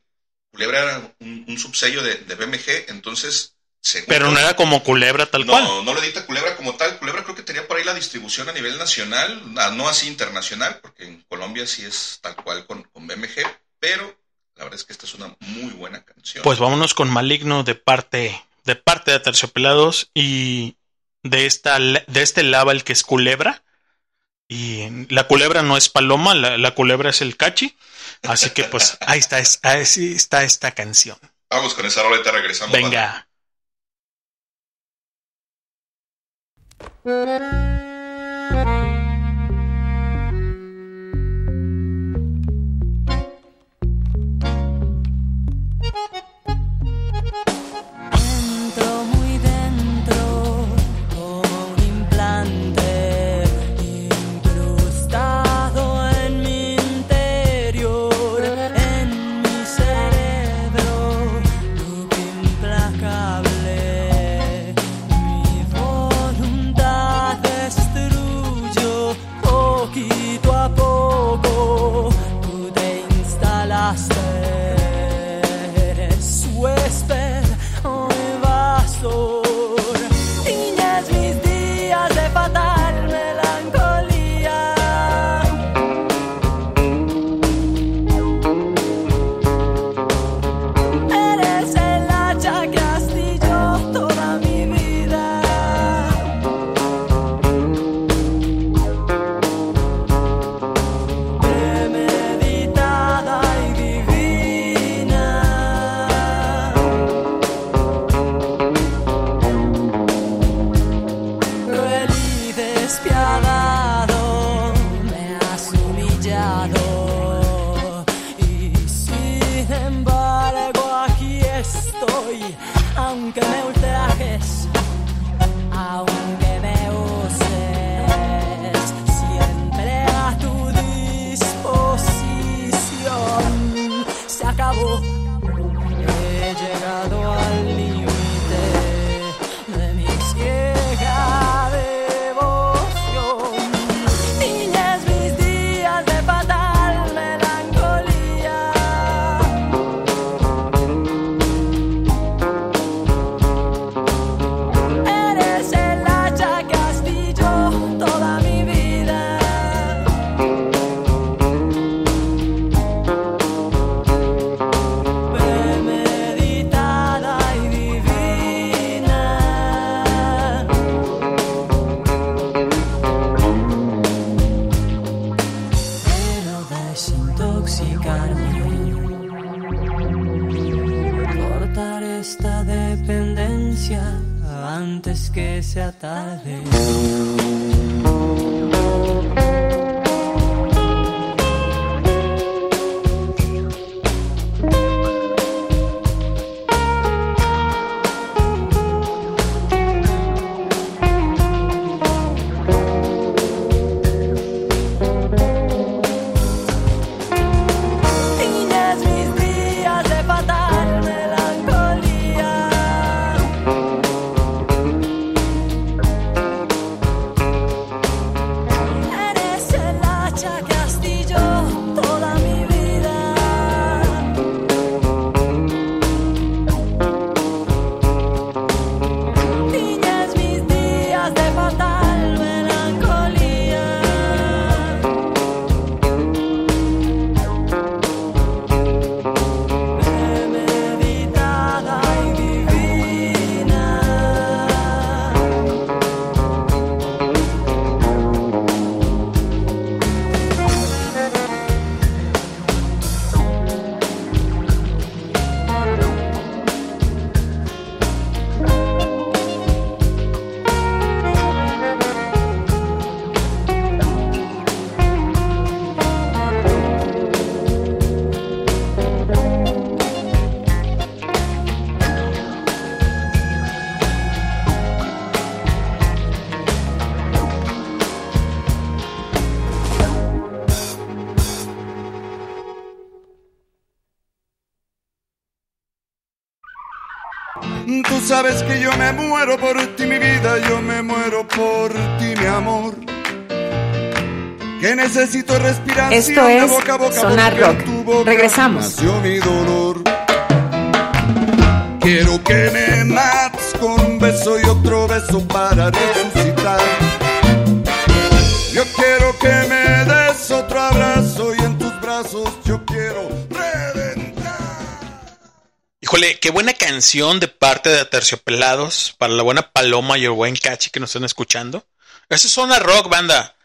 Culebra era un, un subsello de, de BMG, entonces... según- Pero no era como culebra tal no, cual. no lo edita Culebra como tal. Culebra creo que tenía por ahí la distribución a nivel nacional, ah, no así internacional, porque en Colombia sí es tal cual con, con BMG, pero la verdad es que esta es una muy buena canción. Pues vámonos con Maligno de parte de parte de Terciopelados y de esta de este lava el que es culebra. Y la culebra no es paloma, la, la culebra es el cachi. Así que pues ahí está, es- ahí está esta canción. Vamos con esa roleta, regresamos. Venga. sabes que yo me muero por ti, mi vida, yo me muero por ti, mi amor. Que necesito respiración Esto es boca a boca Sonar Rock. tu boca Regresamos. nació mi dolor. Quiero que me mates con un beso y otro beso para resucitar. Yo quiero que me Híjole, qué buena canción de parte de Terciopelados para la buena Paloma y el buen Cachi que nos están escuchando. Eso es una rock banda.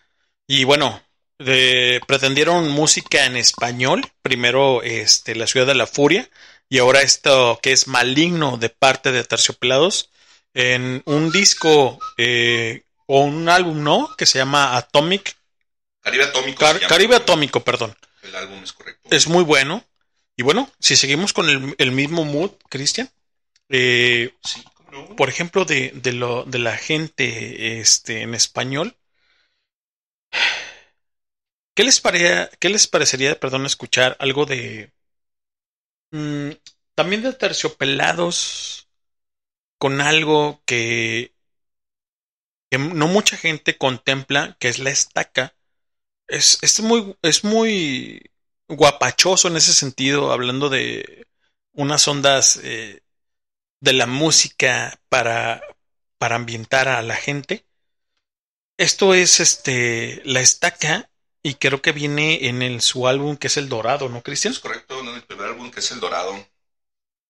Y bueno, de- pretendieron música en español. Primero este, La Ciudad de la Furia. Y ahora esto que es Maligno de parte de Terciopelados. En un disco eh, o un álbum, ¿no? Que se llama Atomic. Caribe Atómico. Car-. Caribe Atómico, perdón. El álbum es correcto. Es muy bueno. Y bueno, si seguimos con el, el mismo mood, Cristian, eh, Sí, por ejemplo, de, de, lo, de la gente este, en español, ¿qué les, parecía, ¿qué les parecería, perdón, escuchar algo de... mm, también de terciopelados con algo que, que no mucha gente contempla, que es la estaca. Es, es muy, es muy guapachoso en ese sentido, hablando de unas ondas eh, de la música para, para ambientar a la gente. Esto es este la estaca y creo que viene en el, su álbum que es El Dorado, ¿no, Cristian? Es correcto, en el primer álbum que es El Dorado,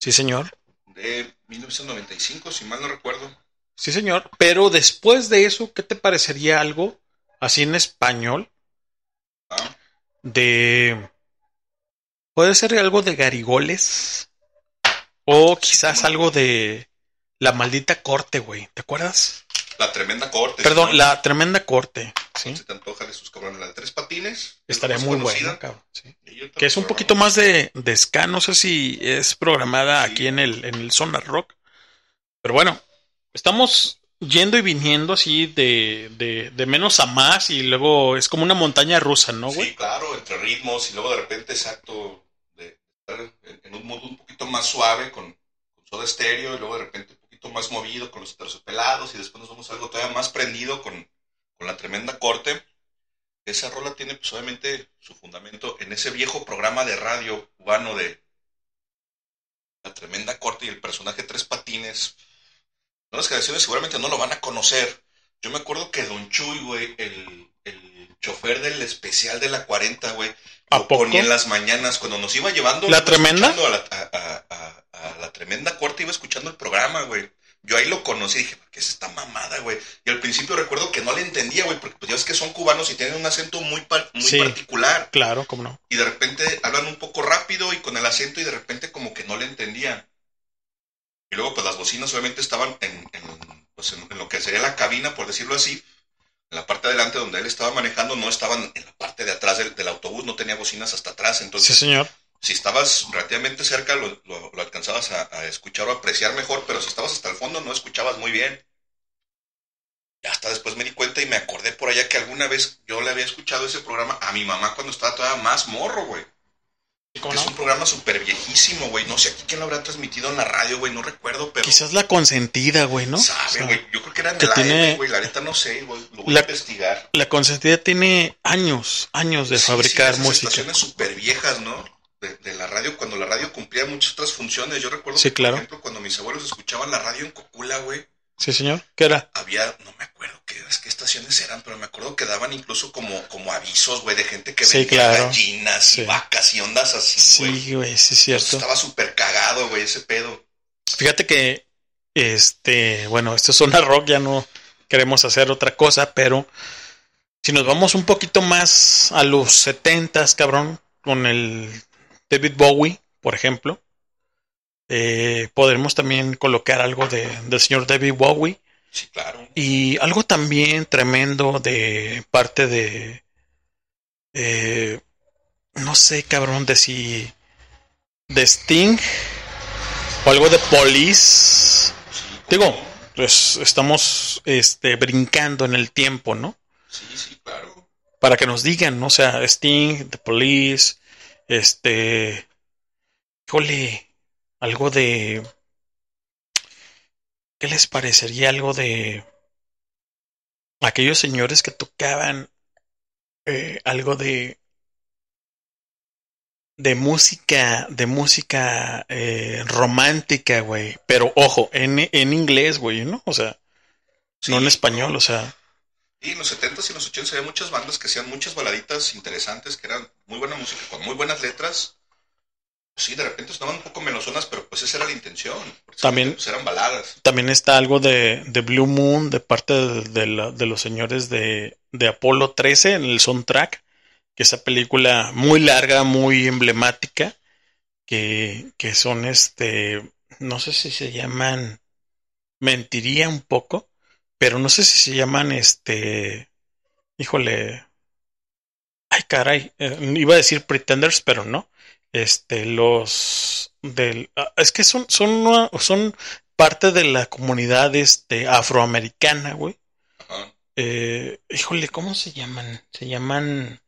Sí, señor. de 1995, si mal no recuerdo. Sí, señor. Pero después de eso, ¿qué te parecería algo así en español? Ah, De. Puede ser algo de Garigoles. O quizás algo de. La maldita corte, güey. ¿Te acuerdas? La tremenda corte. Perdón, la tremenda corte. Sí. Se te antoja de sus cabrones. La de tres patines. es Estaría muy cabrón. sí. Otra Que es un poquito más de, de ska. No sé si es programada aquí en el, en el Sonar Rock. Pero bueno, estamos yendo y viniendo así de, de, de menos a más. Y luego es como una montaña rusa, ¿no, güey? Sí, claro, entre ritmos y luego de repente, exacto, en, un mood un poquito más suave con, con estéreo y luego de repente un poquito más movido con los terciopelados y después nos vamos a algo todavía más prendido con, con la tremenda corte. Esa rola tiene pues su fundamento en ese viejo programa de radio cubano de la tremenda corte y el personaje Tres Patines. Nuevas generaciones seguramente no lo van a conocer. Yo me acuerdo que Don Chuy, güey, el, el chofer del especial de la 40, güey, ¿A lo poco? ponía en las mañanas cuando nos iba llevando. ¿La tremenda? A la, a- a- a- a la tremenda corte iba escuchando el programa, güey. Yo ahí lo conocí y dije, ¿qué es esta mamada, güey? Y al principio recuerdo que no le entendía, güey, porque pues ya ves que son cubanos y tienen un acento muy, par- muy Sí. particular. Claro, cómo no. Y de repente hablan un poco rápido y con el acento y de repente como que no le entendían. Y luego pues las bocinas obviamente estaban en, en, pues, en, en lo que sería la cabina, por decirlo así. En la parte de adelante donde él estaba manejando no estaban en la parte de atrás del, del autobús, no tenía bocinas hasta atrás. Sí, Entonces, señor. si estabas relativamente cerca lo, lo- lo alcanzabas a, a escuchar o apreciar mejor, pero si estabas hasta el fondo no escuchabas muy bien. Hasta después me di cuenta y me acordé por allá que alguna vez yo le había escuchado ese programa a mi mamá cuando estaba todavía más morro, güey. ¿Cómo Es no? un programa súper viejísimo, güey. No sé aquí quién lo habrá transmitido en la radio, güey. No recuerdo, pero. Quizás la consentida, güey, ¿no? O Sabe, sea, güey. Yo creo que era en que el tiene- güey. La neta no sé, güey. Lo voy La- a investigar. la consentida tiene años, años de Sí, fabricar sí, música. estaciones súper viejas, ¿no? De, de la radio, cuando la radio cumplía muchas otras funciones. Yo recuerdo Sí, claro. por ejemplo, cuando mis abuelos escuchaban la radio en Cocula, güey, Sí, señor. ¿Qué era? había, no me acuerdo qué, qué estaciones eran, pero me acuerdo que daban incluso como, como avisos, güey, de gente que Sí, vendía claro. gallinas Sí. y vacas y ondas así, güey. Sí, güey, sí es cierto. Estaba súper cagado, güey, ese pedo. Fíjate que, este, bueno, esto es una rock, ya no queremos hacer otra cosa, pero si nos vamos un poquito más a los setentas, cabrón, con el David Bowie, por ejemplo, eh, podremos también colocar algo de, del señor David Bowie Sí, claro. y algo también tremendo de parte de, eh, no sé, cabrón, de si de Sting o algo de Police. Digo, pues estamos este, brincando en el tiempo, ¿no? Sí, sí, claro. Para que nos digan, ¿no? O sea, Sting, The Police, este, híjole, algo de, ¿qué les parecería algo de aquellos señores que tocaban eh, algo de de música, de música eh, romántica, güey. Pero ojo, en, en inglés, güey, ¿no? O sea, Sí, no en español, o sea. Y en los 70s y en los 80s había muchas bandas que hacían muchas baladitas interesantes, que eran muy buena música, con muy buenas letras. Sí, de repente sonaban un poco melosonas, pero pues esa era la intención. También- pues, eran baladas. También está algo de, de Blue Moon de parte de, de la- de los señores de, de Apolo 13 en el soundtrack, que esa película muy larga, muy emblemática, que, que son este, no sé si se llaman, mentiría un poco, pero no sé si se llaman este, híjole, ay caray, eh, iba a decir Pretenders, pero no. Este, los del, ah, es que son, son, una- son parte de la comunidad este, afroamericana, güey. Eh, híjole, ¿cómo se llaman? Se llaman.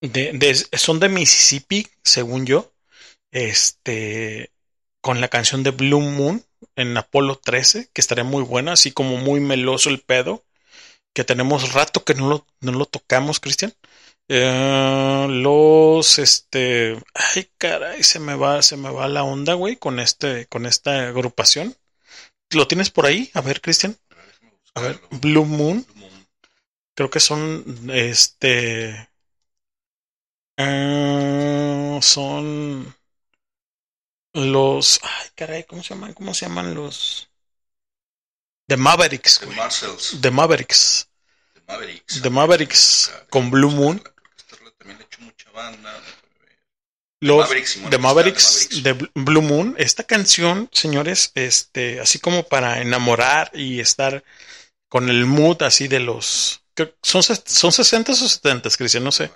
De, de- son de Mississippi, según yo. Este. Con la canción de Blue Moon en Apolo 13, que estaría muy buena, así como muy meloso el pedo. Que tenemos rato que no lo, no lo tocamos, Cristian. Eh, los este. Ay, caray, se me va, se me va la onda, güey, con este, con esta agrupación. ¿Lo tienes por ahí? A ver, Cristian. A ver. Blue Moon. Creo que son, este, eh, son los, ay, caray, ¿cómo se llaman? ¿Cómo se llaman los? The Mavericks, güey. The Mavericks. The Mavericks. The Mavericks con Blue Moon. Creo que esta rola también le he hecho mucha banda. Los Mavericks, está, Mavericks de Bl- Blue Moon. Esta canción, señores, este, así como para enamorar y estar con el mood así de los, son, son 60 o 70, Cristian, no sé.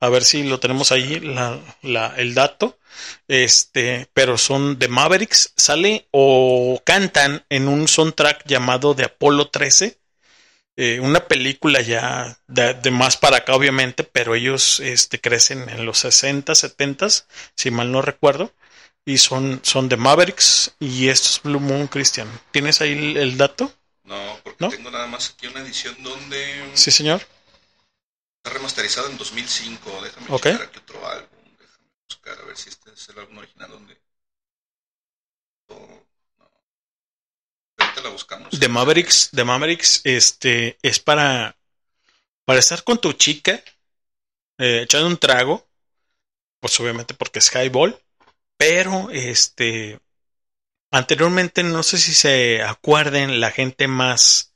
A ver si lo tenemos ahí, la, la- el dato. Este, pero son de Mavericks, sale o cantan en un soundtrack llamado de Apolo 13. Eh, una película ya de, de más para acá, obviamente, pero ellos este, crecen en los 60, 70, si mal no recuerdo. Y son, son de Mavericks y esto es Blue Moon Christian. ¿Tienes ahí el, el dato? No, porque ¿No? tengo nada más aquí una edición donde Sí, señor. está remasterizada en 2005. Déjame Ok. checar aquí otro álbum. Déjame buscar a ver si este es el álbum original donde. Oh, la buscamos. de Mavericks, de Mavericks, este, es para, para estar con tu chica, eh, echando un trago, pues obviamente porque es highball, pero este, anteriormente no sé si se acuerden la gente más,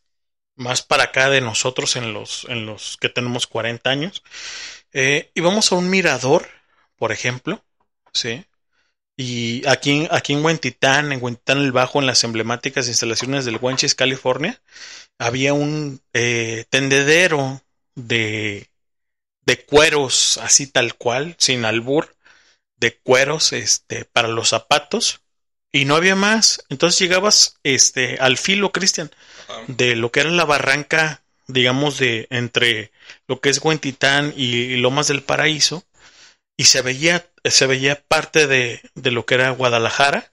más para acá de nosotros en los, en los que tenemos 40 años, eh, íbamos a un mirador, por ejemplo, sí, y aquí, aquí en Huentitán, en Huentitán el Bajo, en las emblemáticas instalaciones del Wenches, California, había un eh, tendedero de, de cueros, así tal cual, sin albur, de cueros este, para los zapatos, y no había más. Entonces llegabas este, al filo, Cristian, Ajá. de lo que era la barranca, digamos, de entre lo que es Huentitán y Lomas del Paraíso, y se veía, se veía parte de, de lo que era Guadalajara,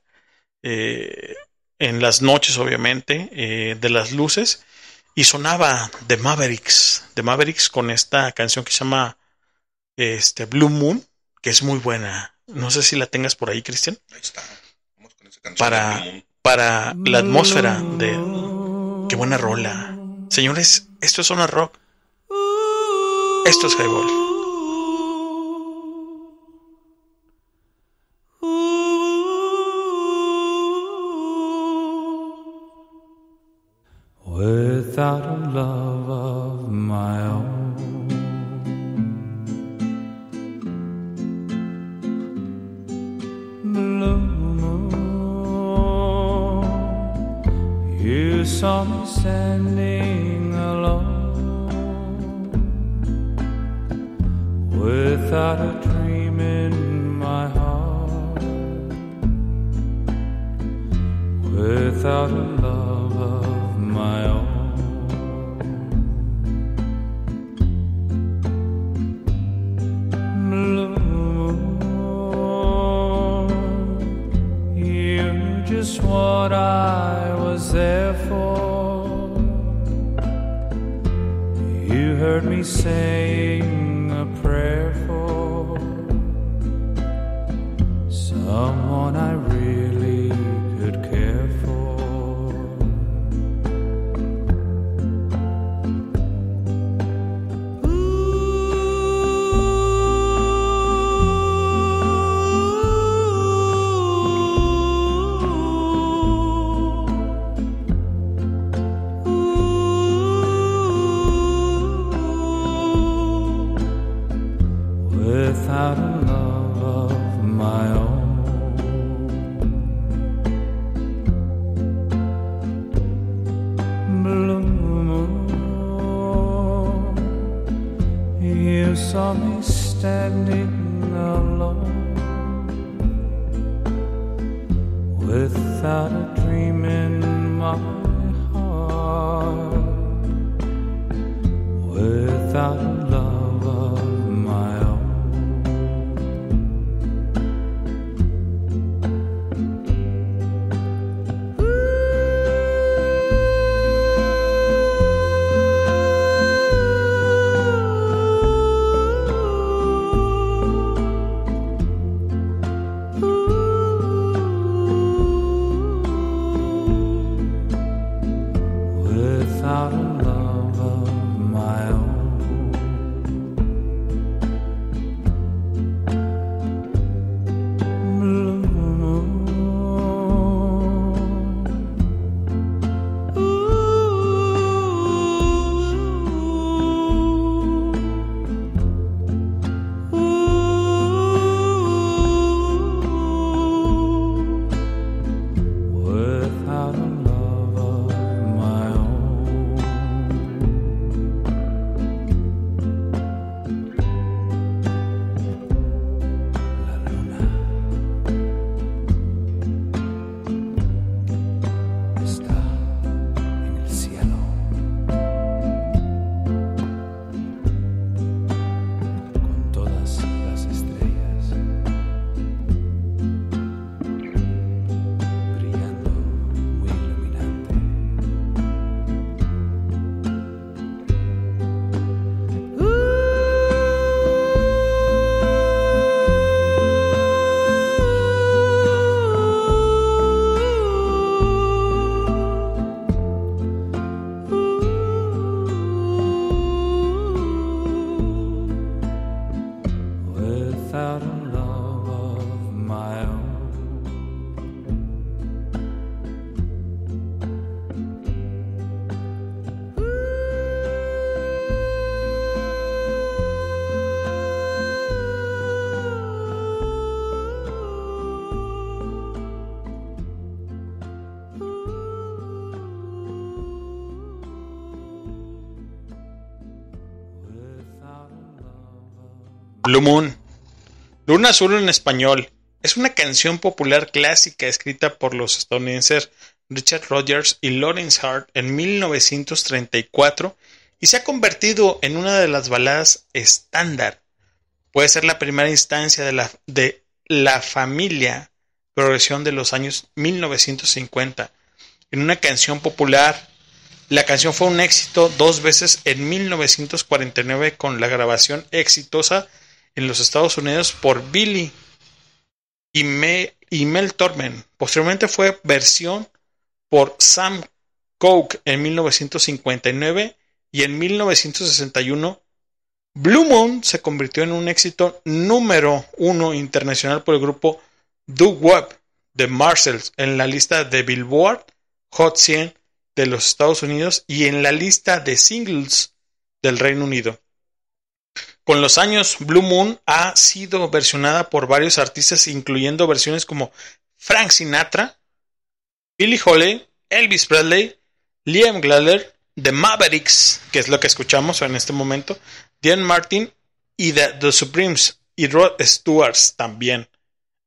eh, en las noches, obviamente, eh, de las luces, y sonaba The Mavericks, The Mavericks con esta canción que se llama este, Blue Moon, que es muy buena. No sé si la tengas por ahí, Cristian, Ahí está. Vamos con esa canción. Para- para la atmósfera de... Qué buena rola. Señores, esto es Zona Rock. Esto es Highball. Without a love of my own, blue moon, you saw me standing alone, without a dream in my heart, without a say Blue Moon. Luna Azul en español. Es una canción popular clásica escrita por los estadounidenses Richard Rogers y Lawrence Hart en 1934 y se ha convertido en una de las baladas estándar. Puede ser la primera instancia de la, de la familia progresión de los años 1950 en una canción popular. La canción fue un éxito dos veces en 1949 con la grabación exitosa en los Estados Unidos por Billy y, Me- y Mel Tormen. Posteriormente fue versión por Sam Cooke en 1959 y en 1961 Blue Moon se convirtió en un éxito número uno internacional por el grupo Do Wop de Marcells en la lista de Billboard Hot 100 de los Estados Unidos y en la lista de singles del Reino Unido. Con los años, Blue Moon ha sido versionada por varios artistas, incluyendo versiones como Frank Sinatra, Billie Holiday, Elvis Presley, Liam Gallagher, The Mavericks, que es lo que escuchamos en este momento, Dean Martin y The, Supremes y Rod Stewart también.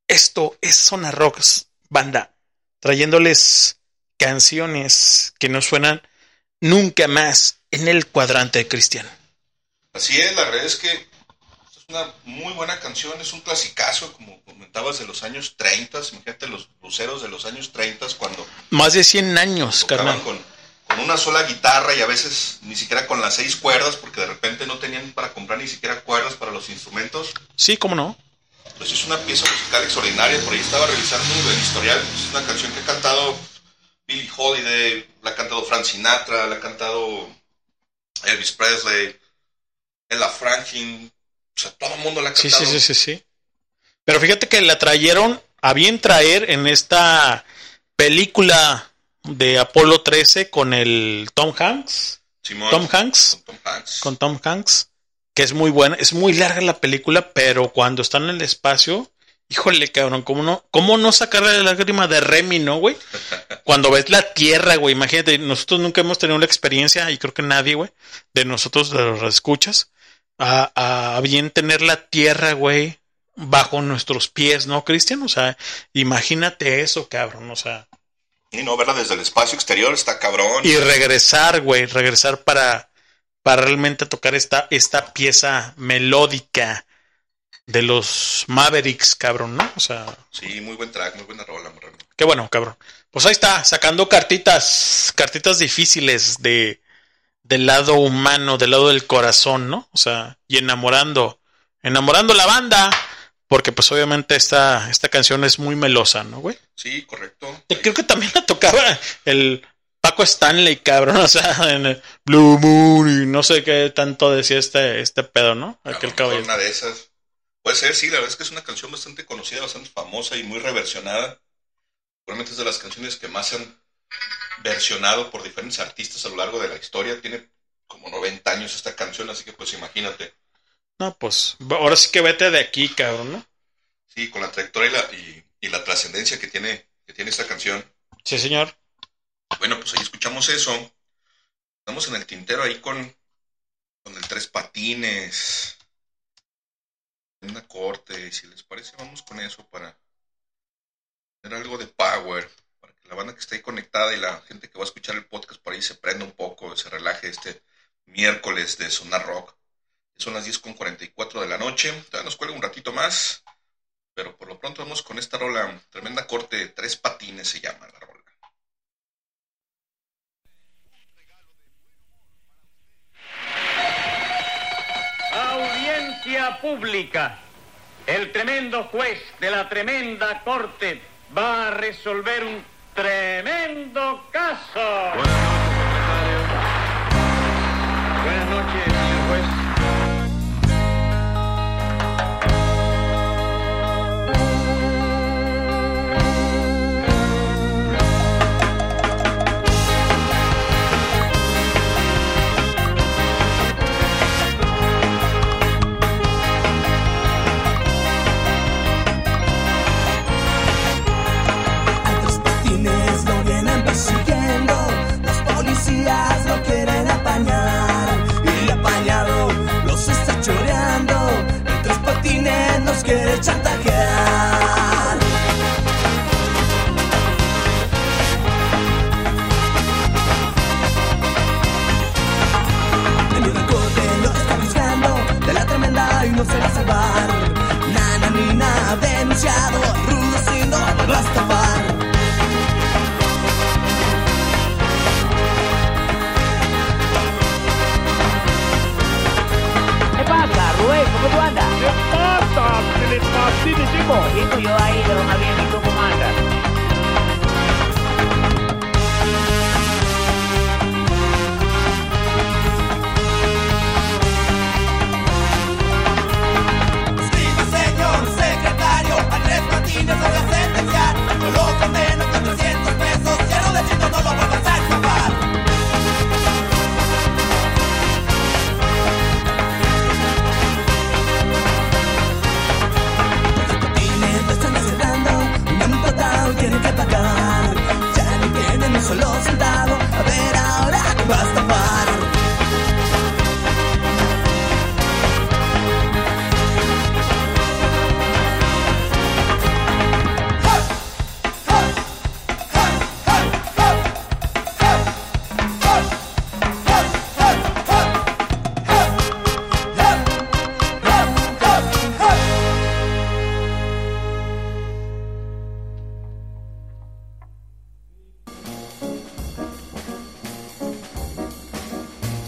Esto es Zona Rocks, banda, trayéndoles canciones que no suenan nunca más en el cuadrante de Cristian. Así es, la verdad es que es una muy buena canción, es un clasicazo, como comentabas, de los años 30. Imagínate los luceros de los años 30 cuando Más de 100 años, carnal. con, con una sola guitarra y a veces ni siquiera con las seis cuerdas, porque de repente no tenían para comprar ni siquiera cuerdas para los instrumentos. Sí, cómo no. Pues es una pieza musical extraordinaria. Por ahí estaba revisando el historial. Es una canción que ha cantado Billie Holiday, la ha cantado Frank Sinatra, la ha cantado Elvis Presley, Ella Franklin. O sea, todo el mundo la ha Sí, sí, sí, sí, sí. Pero fíjate que la trajeron a bien traer en esta película de Apolo 13 con el Tom Hanks. Simón, Tom Hanks. con Tom Hanks. Con Tom Hanks. Que es muy buena. Es muy larga la película, pero cuando están en el espacio, híjole, cabrón, ¿cómo no, cómo no sacarle la lágrima de Remy, no, güey? Cuando ves la tierra, güey, imagínate, nosotros nunca hemos tenido la experiencia, y creo que nadie, güey, de nosotros, de los escuchas, a, a bien tener la tierra, güey, bajo nuestros pies, ¿no, Cristian? O sea, imagínate eso, cabrón, o sea, Y no, verla desde el espacio exterior está cabrón. y regresar, güey, regresar para, para realmente tocar esta, esta pieza melódica de los Mavericks, cabrón, ¿no? O sea, Sí, muy buen track, muy buena rola, morro. qué bueno, cabrón. Pues ahí está, sacando cartitas, cartitas difíciles de, del lado humano, del lado del corazón, ¿no? O sea, y enamorando, enamorando la banda, porque pues obviamente esta, esta canción es muy melosa, ¿no, güey? Sí, correcto. Creo que también la tocaba el Paco Stanley, cabrón, o sea, en el Blue Moon y no sé qué tanto decía este, este pedo, ¿no? Aquel caballero. Una de esas. Puede ser, sí, la verdad es que es una canción bastante conocida, bastante famosa y muy reversionada. Probablemente es de las canciones que más han versionado por diferentes artistas a lo largo de la historia. Tiene como 90 años esta canción, así que pues imagínate. No, pues ahora sí que vete de aquí, cabrón, ¿no? Sí, con la trayectoria y la, y, y la trascendencia que tiene, que tiene esta canción. Sí, señor. Bueno, pues ahí escuchamos eso. Estamos en el tintero ahí con, con el tres patines. Una corte, si les parece, vamos con eso para tener algo de power. La banda que está ahí conectada y la gente que va a escuchar el podcast por ahí se prenda un poco, se relaje este miércoles de Sonar Rock. Son las 10 con 44 de la noche. Todavía nos cuelga un ratito más. Pero por lo pronto vamos con esta rola. Tremenda corte, tres patines se llama la rola. Audiencia pública. El tremendo juez de la tremenda corte va a resolver un tremendo caso. Buenas noches, señor juez. Quiere chantajear. En una corte lo está buscando de la tremenda y no se va a salvar. Nana ni nada denunciado, rudo si no lo vas a tapar. ¿Qué pasa, Rubén? ¿Cómo tú andas? ¿Qué pasa? ¿Qué le pasa, chico? Viendo yo ahí de un avión y tú cómo andas. Escriba, señor secretario, a tres patines lo voy a sentenciar. Yo lo condeno solo sentado a ver ahora qué vas a tapar.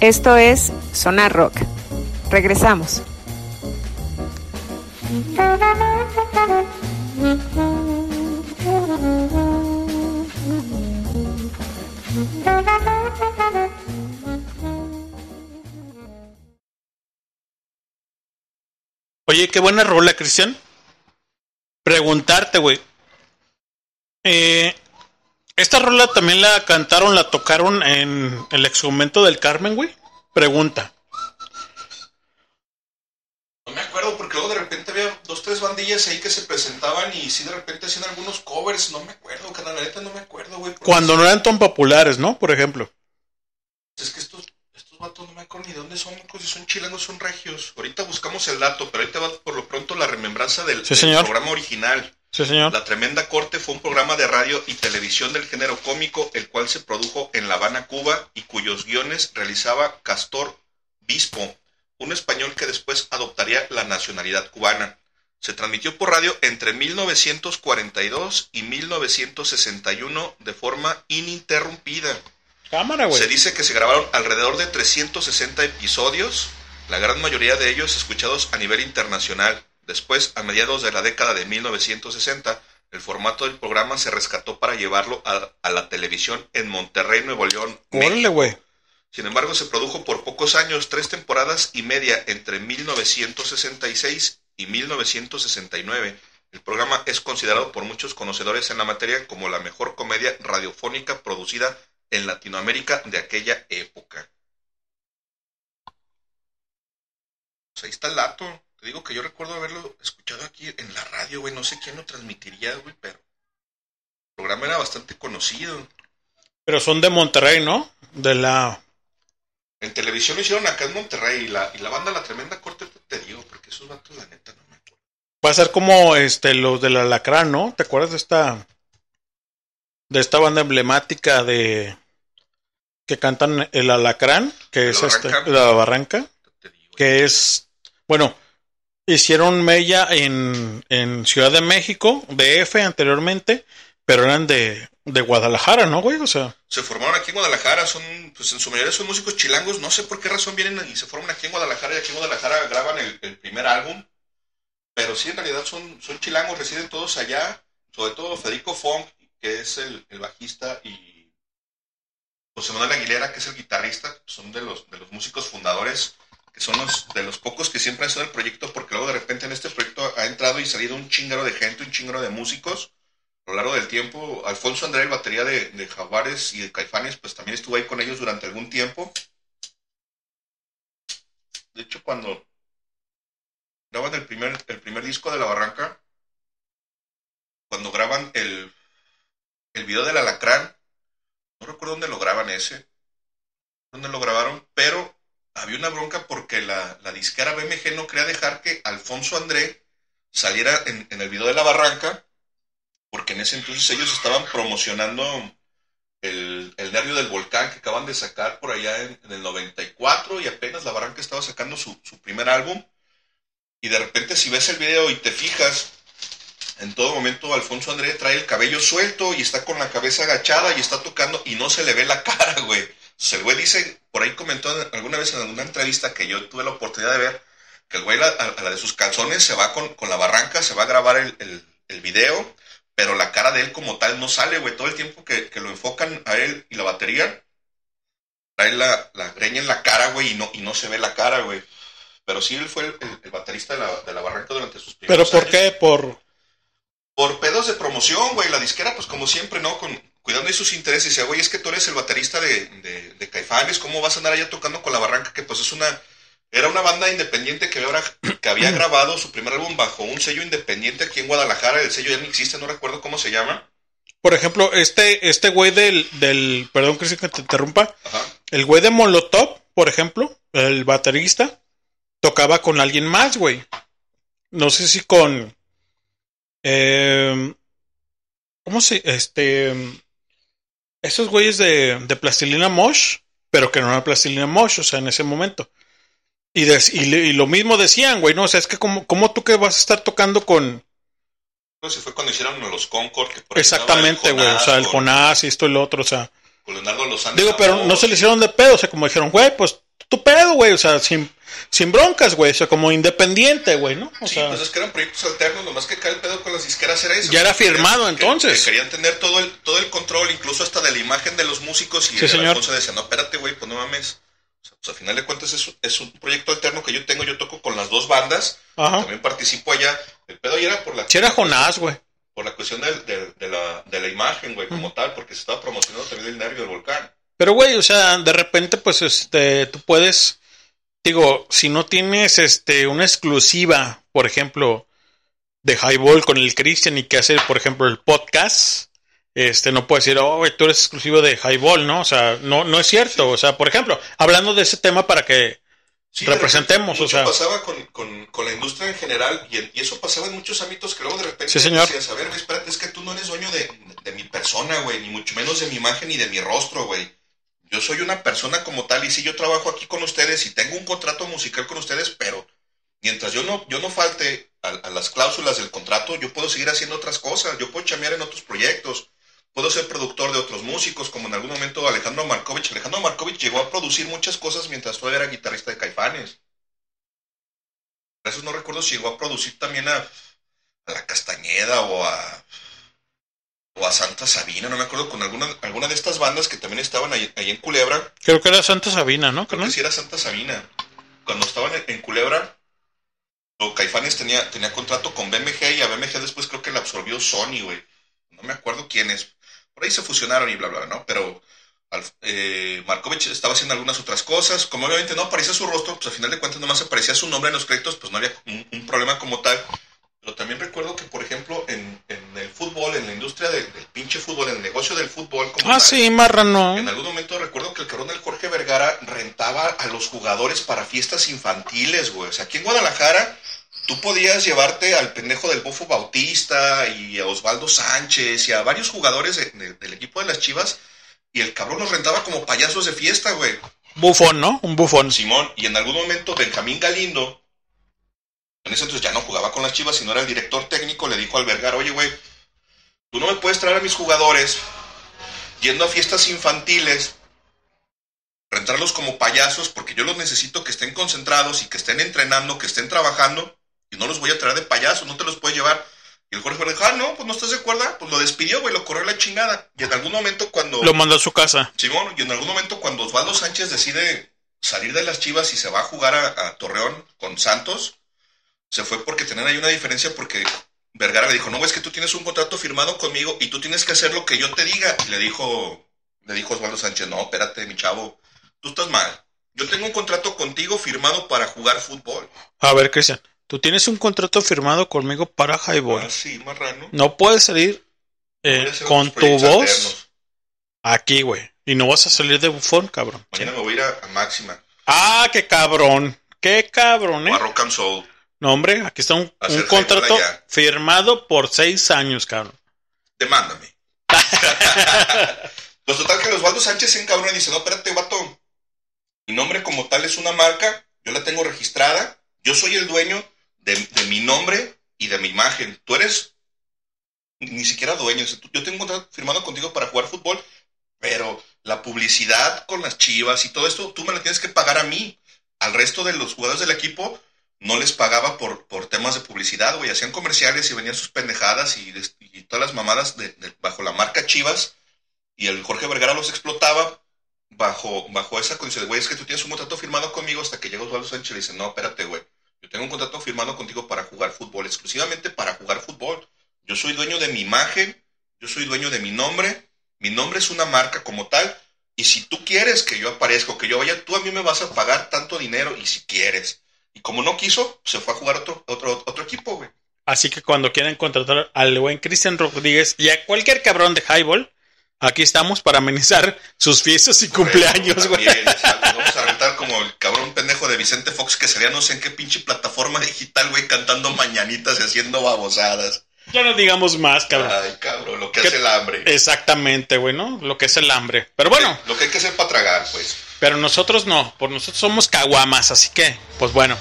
Esto es Sonar Rock. Regresamos. Oye, qué buena rola, Cristian. Preguntarte, güey. Eh, esta rola también la cantaron, la tocaron en el exhumento del Carmen, güey. Pregunta. No me acuerdo porque luego de repente había dos, tres bandillas ahí que se presentaban y sí de repente hacían algunos covers. No me acuerdo, carnal, la neta no me acuerdo, güey. Cuando no eran tan populares, ¿no? Por ejemplo. Es que estos, estos vatos no me acuerdo ni de dónde son, si son chilangos, son regios. Ahorita buscamos el dato, pero te va por lo pronto la remembranza del, Sí, del señor. programa original. Sí, señor. La Tremenda Corte fue un programa de radio y televisión del género cómico, el cual se produjo en La Habana, Cuba, y cuyos guiones realizaba Castor Bispo, un español que después adoptaría la nacionalidad cubana. Se transmitió por radio entre 1942 y 1961 de forma ininterrumpida. Cámara, güey. Se dice que se grabaron alrededor de 360 episodios, la gran mayoría de ellos escuchados a nivel internacional. Después, a mediados de la década de 1960, el formato del programa se rescató para llevarlo a, a la televisión en Monterrey, Nuevo León. Órale, güey. Sin embargo, se produjo por pocos años, tres temporadas y media entre 1966 y 1969. El programa es considerado por muchos conocedores en la materia como la mejor comedia radiofónica producida en Latinoamérica de aquella época. Pues ahí está el dato. Te digo que yo recuerdo haberlo escuchado aquí en la radio, güey. No sé quién lo transmitiría, güey, pero el programa era bastante conocido. Pero son de Monterrey, ¿no? De la... En televisión lo hicieron acá en Monterrey y la, y la banda La Tremenda Corte, te, digo, porque esos vatos, la neta, no me acuerdo. Va a ser como este los del Alacrán, ¿no? ¿Te acuerdas de esta de esta banda emblemática de que cantan el Alacrán, que ¿De es este la Barranca, Te digo. que es bueno, hicieron mella en en Ciudad de México, DF anteriormente, pero eran de de Guadalajara, ¿no, güey? O sea, Se formaron aquí en Guadalajara, son, pues en su mayoría son músicos chilangos, no sé por qué razón vienen y se forman aquí en Guadalajara y aquí en Guadalajara graban el, primer álbum. Pero sí, en realidad son, son chilangos, residen todos allá, sobre todo Federico Fong, que es el, el bajista, y José Manuel Aguilera, que es el guitarrista, son de los, de los músicos fundadores, son los, de los pocos que siempre han estado el proyecto, porque luego de repente en este proyecto ha entrado y salido un chingaro de gente, un chingaro de músicos a lo largo del tiempo. Alfonso André, el batería de, de Jaguares y de Caifanes, pues también estuvo ahí con ellos durante algún tiempo. De hecho, cuando graban el primer, el primer disco de La Barranca, cuando graban el, el video del Alacrán, no recuerdo dónde lo graban ese, dónde lo grabaron, pero había una bronca porque la, la disquera BMG no quería dejar que Alfonso André saliera en, el video de La Barranca, porque en ese entonces ellos estaban promocionando el, el Nervio del Volcán que acaban de sacar por allá en, en el 94 y apenas La Barranca estaba sacando su, su primer álbum. Y de repente si ves el video y te fijas, en todo momento Alfonso André trae el cabello suelto y está con la cabeza agachada y está tocando y no se le ve la cara, güey. Güey dice, por ahí comentó alguna vez en alguna entrevista que yo tuve la oportunidad de ver, que el güey la- a, la de sus calzones se va con, con la barranca, se va a grabar el, el, el video, pero la cara de él como tal no sale, güey. Todo el tiempo que, que lo enfocan a él y la batería, trae la, la greña en la cara, güey, y no, y no se ve la cara, güey. Pero sí, él fue el, baterista de la, de la barranca durante sus pero primeros ¿por años. qué? Por Por pedos de promoción, güey. La disquera, pues como siempre, ¿no? Con, cuidando de sus intereses. Decía, güey, es que tú eres el baterista de, de, de Caifanes. ¿Cómo vas a andar allá tocando con la barranca? Que pues es una. Era una banda independiente que había, que había grabado su primer álbum bajo un sello independiente aquí en Guadalajara. El sello ya no existe, no recuerdo cómo se llama. por ejemplo, este este güey del del perdón que te interrumpa, Ajá. El güey de Molotov, por ejemplo, el baterista, tocaba con alguien más, güey. No sé si con. eh, ¿Cómo se.? Este. Esos güeyes de, de Plastilina Mosh, pero que no era Plastilina Mosh, o sea, en ese momento. Y, des- y, y lo mismo decían, güey, ¿no? O sea, es que, como ¿cómo tú que vas a estar tocando con. No sé si fue cuando hicieron los Concord. Que por Exactamente, güey. O sea, el Jonás y esto y lo otro, o sea. con Leonardo Lozano. Digo, pero no se le hicieron de pedo, o sea, como dijeron, güey, pues tu pedo, güey, o sea, sin, sin broncas, güey, o sea, como independiente, güey, ¿no? O Sí, sea, pues es que eran proyectos alternos, nomás que cae el pedo con las disqueras era eso. Ya era firmado, entonces. Que querían tener todo el, todo el control, incluso hasta de la imagen de los músicos. Y Sí, el. Alfonso decía, no, espérate, güey, pues no mames. O sea, pues al final de cuentas es, es un proyecto alterno que yo tengo, yo toco con las dos bandas. Ajá. También participo allá. El pedo ya era por la, si era Jonás, güey. por la cuestión del- del- de, la, de la imagen, güey, como tal, porque se estaba promocionando también el nervio del volcán. Pero, güey, o sea, de repente, pues, este, tú puedes, digo, si no tienes, este, una exclusiva, por ejemplo, de Highball con el Christian y que hace, por ejemplo, el podcast, este, no puedes decir, oh, tú eres exclusivo de Highball, ¿no? O sea, no, no es cierto. O sea, por ejemplo, hablando de ese tema para que Sí, representemos, repente o sea. mucho pasaba con, con, con la industria en general y, eso pasaba en muchos ámbitos que luego de repente Sí, señor. decías, a ver, espérate, es que tú no eres dueño de, de mi persona, güey, ni mucho menos de mi imagen ni de mi rostro, güey. Yo soy una persona como tal y sí, yo trabajo aquí con ustedes y tengo un contrato musical con ustedes, pero mientras yo no, yo no falte a, a las cláusulas del contrato, yo puedo seguir haciendo otras cosas, yo puedo chamear en otros proyectos, puedo ser productor de otros músicos, como en algún momento Alejandro Markovich. Alejandro Markovich llegó a producir muchas cosas mientras todavía era guitarrista de Caifanes. Por eso no recuerdo si llegó a producir también a, a La Castañeda o a, o a Santa Sabina, no me acuerdo, con alguna, alguna de estas bandas que también estaban ahí, ahí en Culebra. creo que era Santa Sabina, ¿no? Creo que sí era Santa Sabina. Cuando estaban en, en Culebra, o Caifanes tenía, tenía contrato con BMG y a BMG después creo que la absorbió Sony, güey. No me acuerdo quién es. Por ahí se fusionaron y bla, bla, ¿no? Pero eh, Markovich estaba haciendo algunas otras cosas. Como obviamente no aparecía su rostro, pues al final de cuentas nomás aparecía su nombre en los créditos, pues no había un, un problema como tal. Pero también recuerdo que, por ejemplo, industria del, del pinche fútbol, en el negocio del fútbol, como Ah, tal, sí, marrano. en algún momento recuerdo que el cabrón del Jorge Vergara rentaba a los jugadores para fiestas infantiles, güey. O sea, aquí en Guadalajara tú podías llevarte al pendejo del Bofo Bautista y a Osvaldo Sánchez y a varios jugadores de- de- del equipo de las Chivas y el cabrón los rentaba como payasos de fiesta, güey. Bufón, ¿no? Un bufón. Simón, y en algún momento Benjamín Galindo, en ese entonces ya no jugaba con las Chivas, sino era el director técnico, le dijo al Vergara, oye, güey, tú no me puedes traer a mis jugadores yendo a fiestas infantiles, rentarlos como payasos, porque yo los necesito que estén concentrados y que estén entrenando, que estén trabajando, y no los voy a traer de payasos, no te los puedes llevar. Y el Jorge dijo, ah, no, pues no estás de acuerdo, pues lo despidió, güey, lo corrió la chingada. Y en algún momento cuando... Lo mandó a su casa. Simón, y en algún momento cuando Osvaldo Sánchez decide salir de las Chivas y se va a jugar a, a Torreón con Santos, se fue porque tenían ahí una diferencia porque Vergara le dijo, no, es que tú tienes un contrato firmado conmigo y tú tienes que hacer lo que yo te diga. Y le dijo, le dijo Osvaldo Sánchez, no, espérate, mi chavo, tú estás mal. Yo tengo un contrato contigo firmado para jugar fútbol. A ver, Cristian, tú tienes un contrato firmado conmigo para Highball. Ah, sí, marrano. No puedes salir eh, con tu voz aquí, güey. Y no vas a salir de bufón, cabrón. Mañana me voy a ir a, a Máxima Ah, qué cabrón. Qué cabrón, o a ¿eh? Rock and Soul. No, hombre, aquí está un, contrato firmado por seis años, cabrón. demándame. pues total que Osvaldo Sánchez se encabrona y dice, no, espérate, vato. Mi nombre como tal es una marca, yo la tengo registrada, yo soy el dueño de, de mi nombre y de mi imagen. Tú eres ni siquiera dueño. Dice, "Tú- Yo tengo un contrato firmado contigo para jugar fútbol, pero la publicidad con las chivas y todo esto, tú me la tienes que pagar a mí. Al resto de los jugadores del equipo no les pagaba por, por temas de publicidad, güey. Hacían comerciales y venían sus pendejadas y, todas las mamadas de- de- bajo la marca Chivas. Y el Jorge Vergara los explotaba bajo, bajo esa condición de, güey, es que tú tienes un contrato firmado conmigo hasta que llega Osvaldo Sánchez y dice, no, espérate, güey. Yo tengo un contrato firmado contigo para jugar fútbol, exclusivamente para jugar fútbol. Yo soy dueño de mi imagen, yo soy dueño de mi nombre, mi nombre es una marca como tal, y si tú quieres que yo aparezca que yo vaya, tú a mí me vas a pagar tanto dinero, y si quieres. Y como no quiso, se fue a jugar otro, otro, otro equipo, güey. Así que cuando quieran contratar al buen Cristian Rodríguez y a cualquier cabrón de Highball, aquí estamos para amenizar sus fiestas y cumpleaños, güey. Vamos a rentar como el cabrón pendejo de Vicente Fox que salía no sé en qué pinche plataforma digital, güey, cantando mañanitas y haciendo babosadas. Ya no digamos más, cabrón. Ay, cabrón, lo que ¿Qué- hace el hambre. Exactamente, güey, ¿no? Lo que es el hambre. Pero bueno, Lo que hay que hacer para tragar, pues. Pero nosotros no, por nosotros somos caguamas, así que, pues bueno.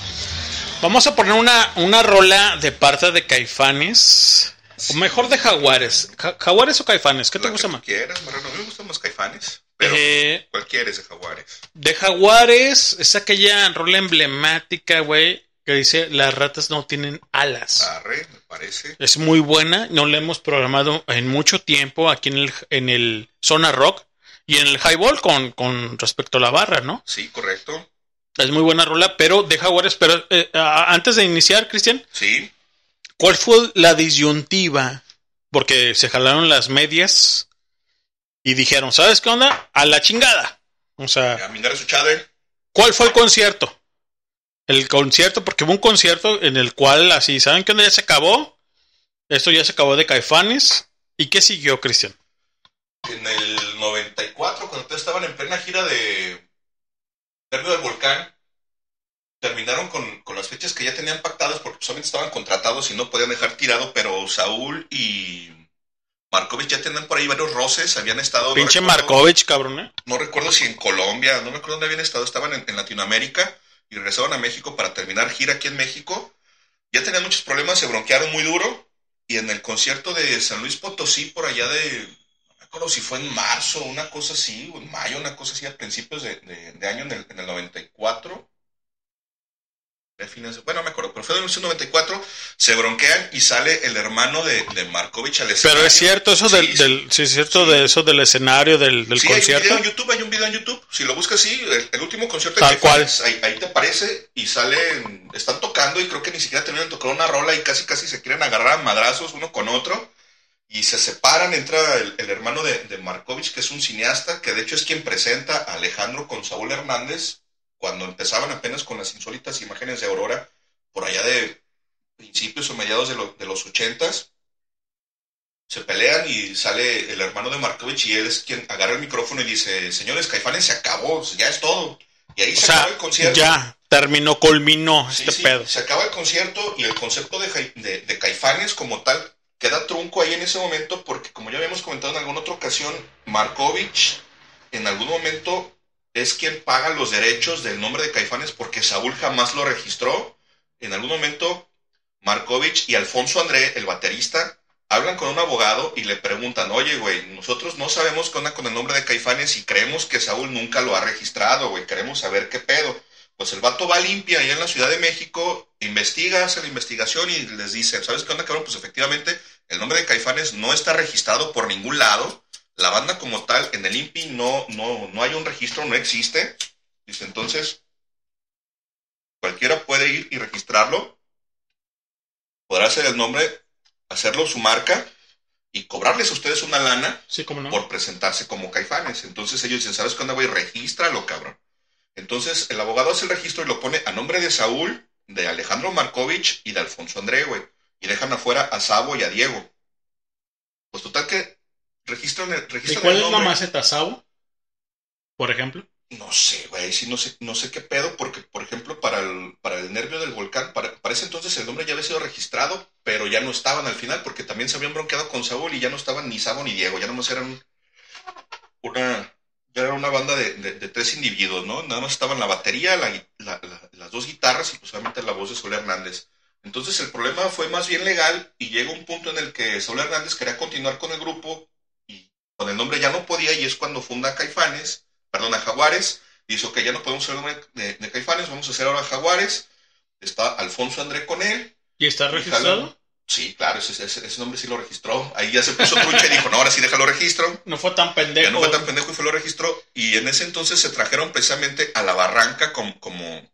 Vamos a poner una, una rola de parte de Caifanes, o mejor de Jaguares. Ja- ¿Jaguares o Caifanes? ¿Qué te gusta más? quieras, marrano. A mí me gustan los caifanes. Pero, Eh, ¿cuál quieres de Jaguares? de Jaguares es aquella rola emblemática, güey, que dice las ratas no tienen alas. Arre, me parece. Es muy buena, no la hemos programado en mucho tiempo aquí en el, en el Zona Rock y en el Highball con, con respecto a la barra, ¿no? Sí, correcto. Es muy buena rola, pero de Jaguares, pero eh, antes de iniciar, Cristian, Sí, ¿cuál fue la disyuntiva? Porque se jalaron las medias y dijeron, ¿sabes qué onda? A la chingada. O sea, a Mindara Suchade. ¿cuál fue el concierto? El concierto, porque hubo un concierto en el cual así, ¿saben qué onda? Ya se acabó. Esto ya se acabó de Caifanes. ¿Y qué siguió, Cristian? En el 94, cuando ustedes estaban en plena gira de Nervio del Volcán, terminaron con, con las fechas que ya tenían pactadas porque solamente estaban contratados y no podían dejar tirado, pero Saúl y Markovich ya tenían por ahí varios roces, habían estado... no Pinche recuerdo- Markovich, cabrón, ¿eh? no recuerdo si en Colombia, no me acuerdo dónde habían estado, estaban en, en Latinoamérica y regresaban a México para terminar gira aquí en México. Ya tenían muchos problemas, se bronquearon muy duro y en el concierto de San Luis Potosí por allá de, no acuerdo si fue en marzo, una cosa así, o en mayo, una cosa así, a principios de, de- de año en el, en el 94. De fines de- bueno, no me acuerdo, pero fue en el 1994, se bronquean y sale el hermano de, de Markovich al Pero escenario. es cierto eso Sí, del, sí. del- sí, es cierto de eso del escenario del, del Sí, hay un concierto. video en YouTube, hay un video en YouTube. Si lo buscas así, el, el último concierto Tal Caifanes, ahí, ahí te aparece y salen, están tocando y creo que ni siquiera terminan de tocar una rola y casi casi se quieren agarrar a madrazos uno con otro y se separan, entra el, el hermano de, de Markovich, que es un cineasta, que de hecho es quien presenta a Alejandro con Saúl Hernández cuando empezaban apenas con las insólitas imágenes de Aurora, por allá de principios o mediados de, lo- de los ochentas se pelean y sale el hermano de Markovich y él es quien agarra el micrófono y dice, señores, Caifanes se acabó, ya es todo. Y ahí O se sea, acabó el concierto. ya terminó, culminó Sí, este sí, pedo. Se acaba el concierto y el concepto de- de Caifanes como tal queda trunco ahí en ese momento porque como ya habíamos comentado en alguna otra ocasión, Markovich en algún momento es quien paga los derechos del nombre de Caifanes porque Saúl jamás lo registró. En algún momento Markovich y Alfonso André, el baterista, hablan con un abogado y le preguntan, oye, güey, nosotros no sabemos qué onda con el nombre de Caifanes y creemos que Saúl nunca lo ha registrado, güey, queremos saber qué pedo. Pues el vato va limpia allá en la Ciudad de México, investiga, hace la investigación y les dice, ¿sabes qué onda, cabrón? Pues efectivamente el nombre de Caifanes no está registrado por ningún lado. La banda como tal, en el INPI no, no, no hay un registro, no existe. Dice, entonces, cualquiera puede ir y registrarlo. Podrá hacer el nombre, hacerlo su marca y cobrarles a ustedes una lana Sí, no. por presentarse como caifanes. Entonces ellos dicen, ¿sabes cuándo, güey? Regístralo, cabrón. Entonces el abogado hace el registro y lo pone a nombre de Saúl, de Alejandro Markovich y de Alfonso André, güey. Y dejan afuera a Sabo y a Diego. Pues total que registran el, ¿Y registran cuál el es la maceta Sabo? Por ejemplo. No sé, güey, sí, no sé, no sé qué pedo, porque, por ejemplo, para el, para el nervio del volcán, para, para ese entonces el nombre ya había sido registrado, pero ya no estaban al final, porque también se habían bronqueado con Saúl y ya no estaban ni Sabo ni Diego, ya nomás eran una, ya era una banda de, de- de tres individuos, ¿no? Nada más estaban la batería, la gui- la- la- las dos guitarras y pues obviamente la voz de Saúl Hernández. Entonces el problema fue más bien legal y llega un punto en el que Saúl Hernández quería continuar con el grupo y con el nombre ya no podía y es cuando funda Caifanes, perdón, a Jaguares, y dice, ok, ya no podemos usar el nombre de, de Caifanes, vamos a hacer ahora Jaguares, está Alfonso André con él. ¿Y está registrado? Sí, claro, ese, ese- ese nombre sí lo registró. Ahí ya se puso trucha y dijo, no, ahora sí déjalo registro. No fue tan pendejo. Ya no fue tan pendejo y fue lo registró. Y en ese entonces se trajeron precisamente a La Barranca como, como,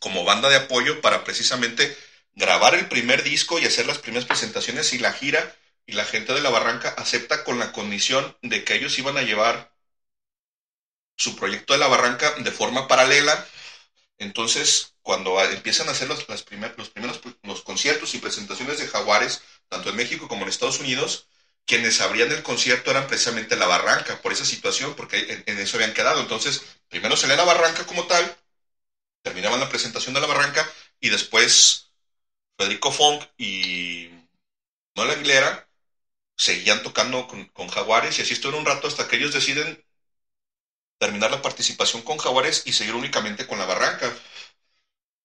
como banda de apoyo para precisamente grabar el primer disco y hacer las primeras presentaciones y la gira. Y la gente de La Barranca acepta con la condición de que ellos iban a llevar su proyecto de La Barranca de forma paralela. Entonces, cuando empiezan a hacer los, las los primeros conciertos y presentaciones de Jaguares, tanto en México como en Estados Unidos, quienes abrían el concierto eran precisamente La Barranca, por esa situación, porque en, eso habían quedado. Entonces, primero salía La Barranca como tal, terminaban la presentación de La Barranca, y después Federico Funk y Noel Aguilera seguían tocando con, con Jaguares, y así estuvieron un rato hasta que ellos deciden terminar la participación con Jaguares y seguir únicamente con La Barranca.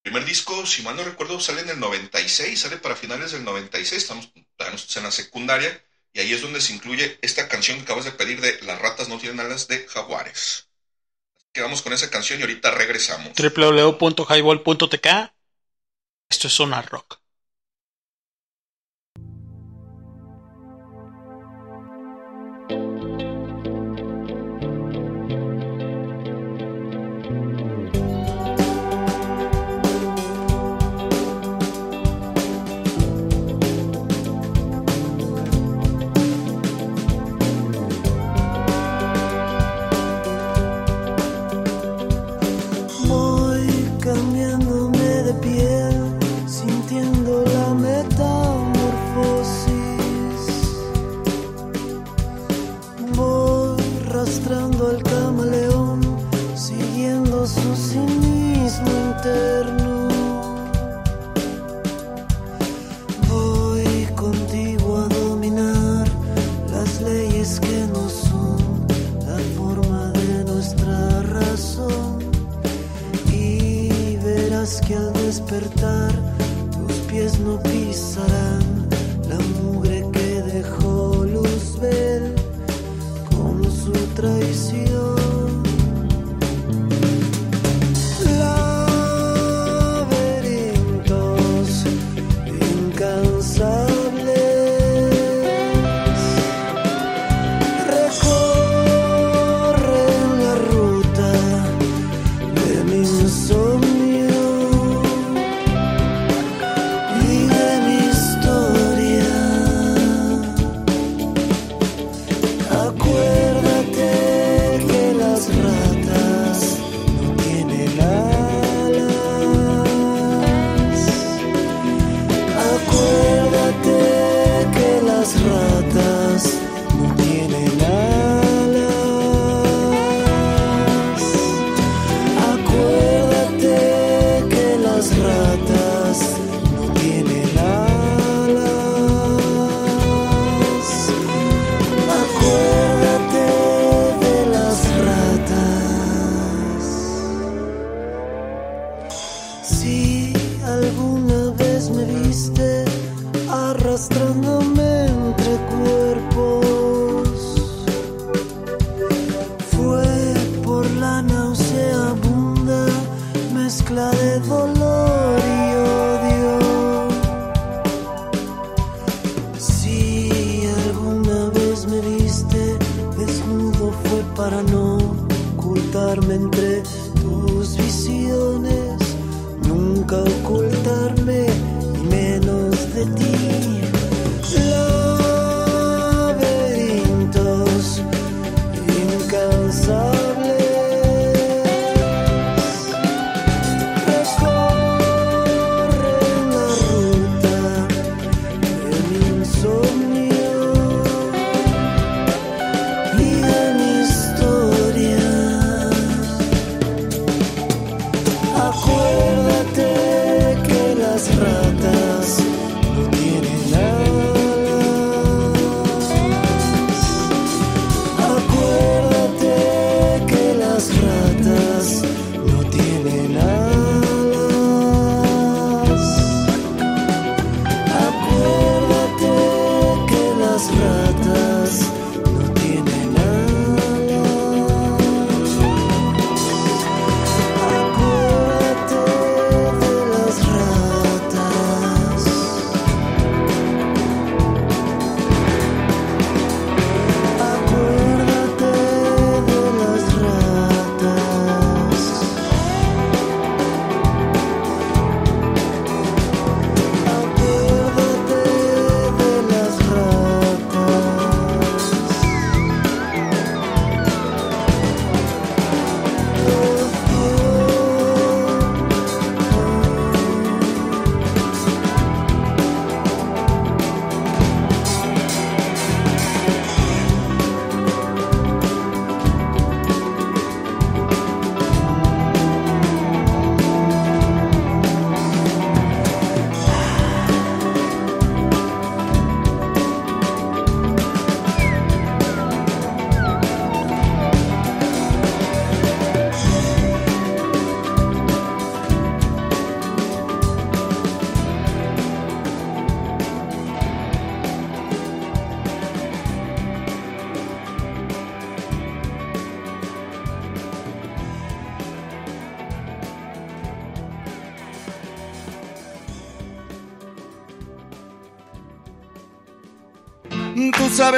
Primer disco, si mal no recuerdo, sale en el 96, sale para finales del 96, estamos en la secundaria, y ahí es donde se incluye esta canción que acabas de pedir de Las ratas no tienen alas de jaguares. Quedamos con esa canción y ahorita regresamos. www.highball.tk. Esto es Sonar Rock. Despertar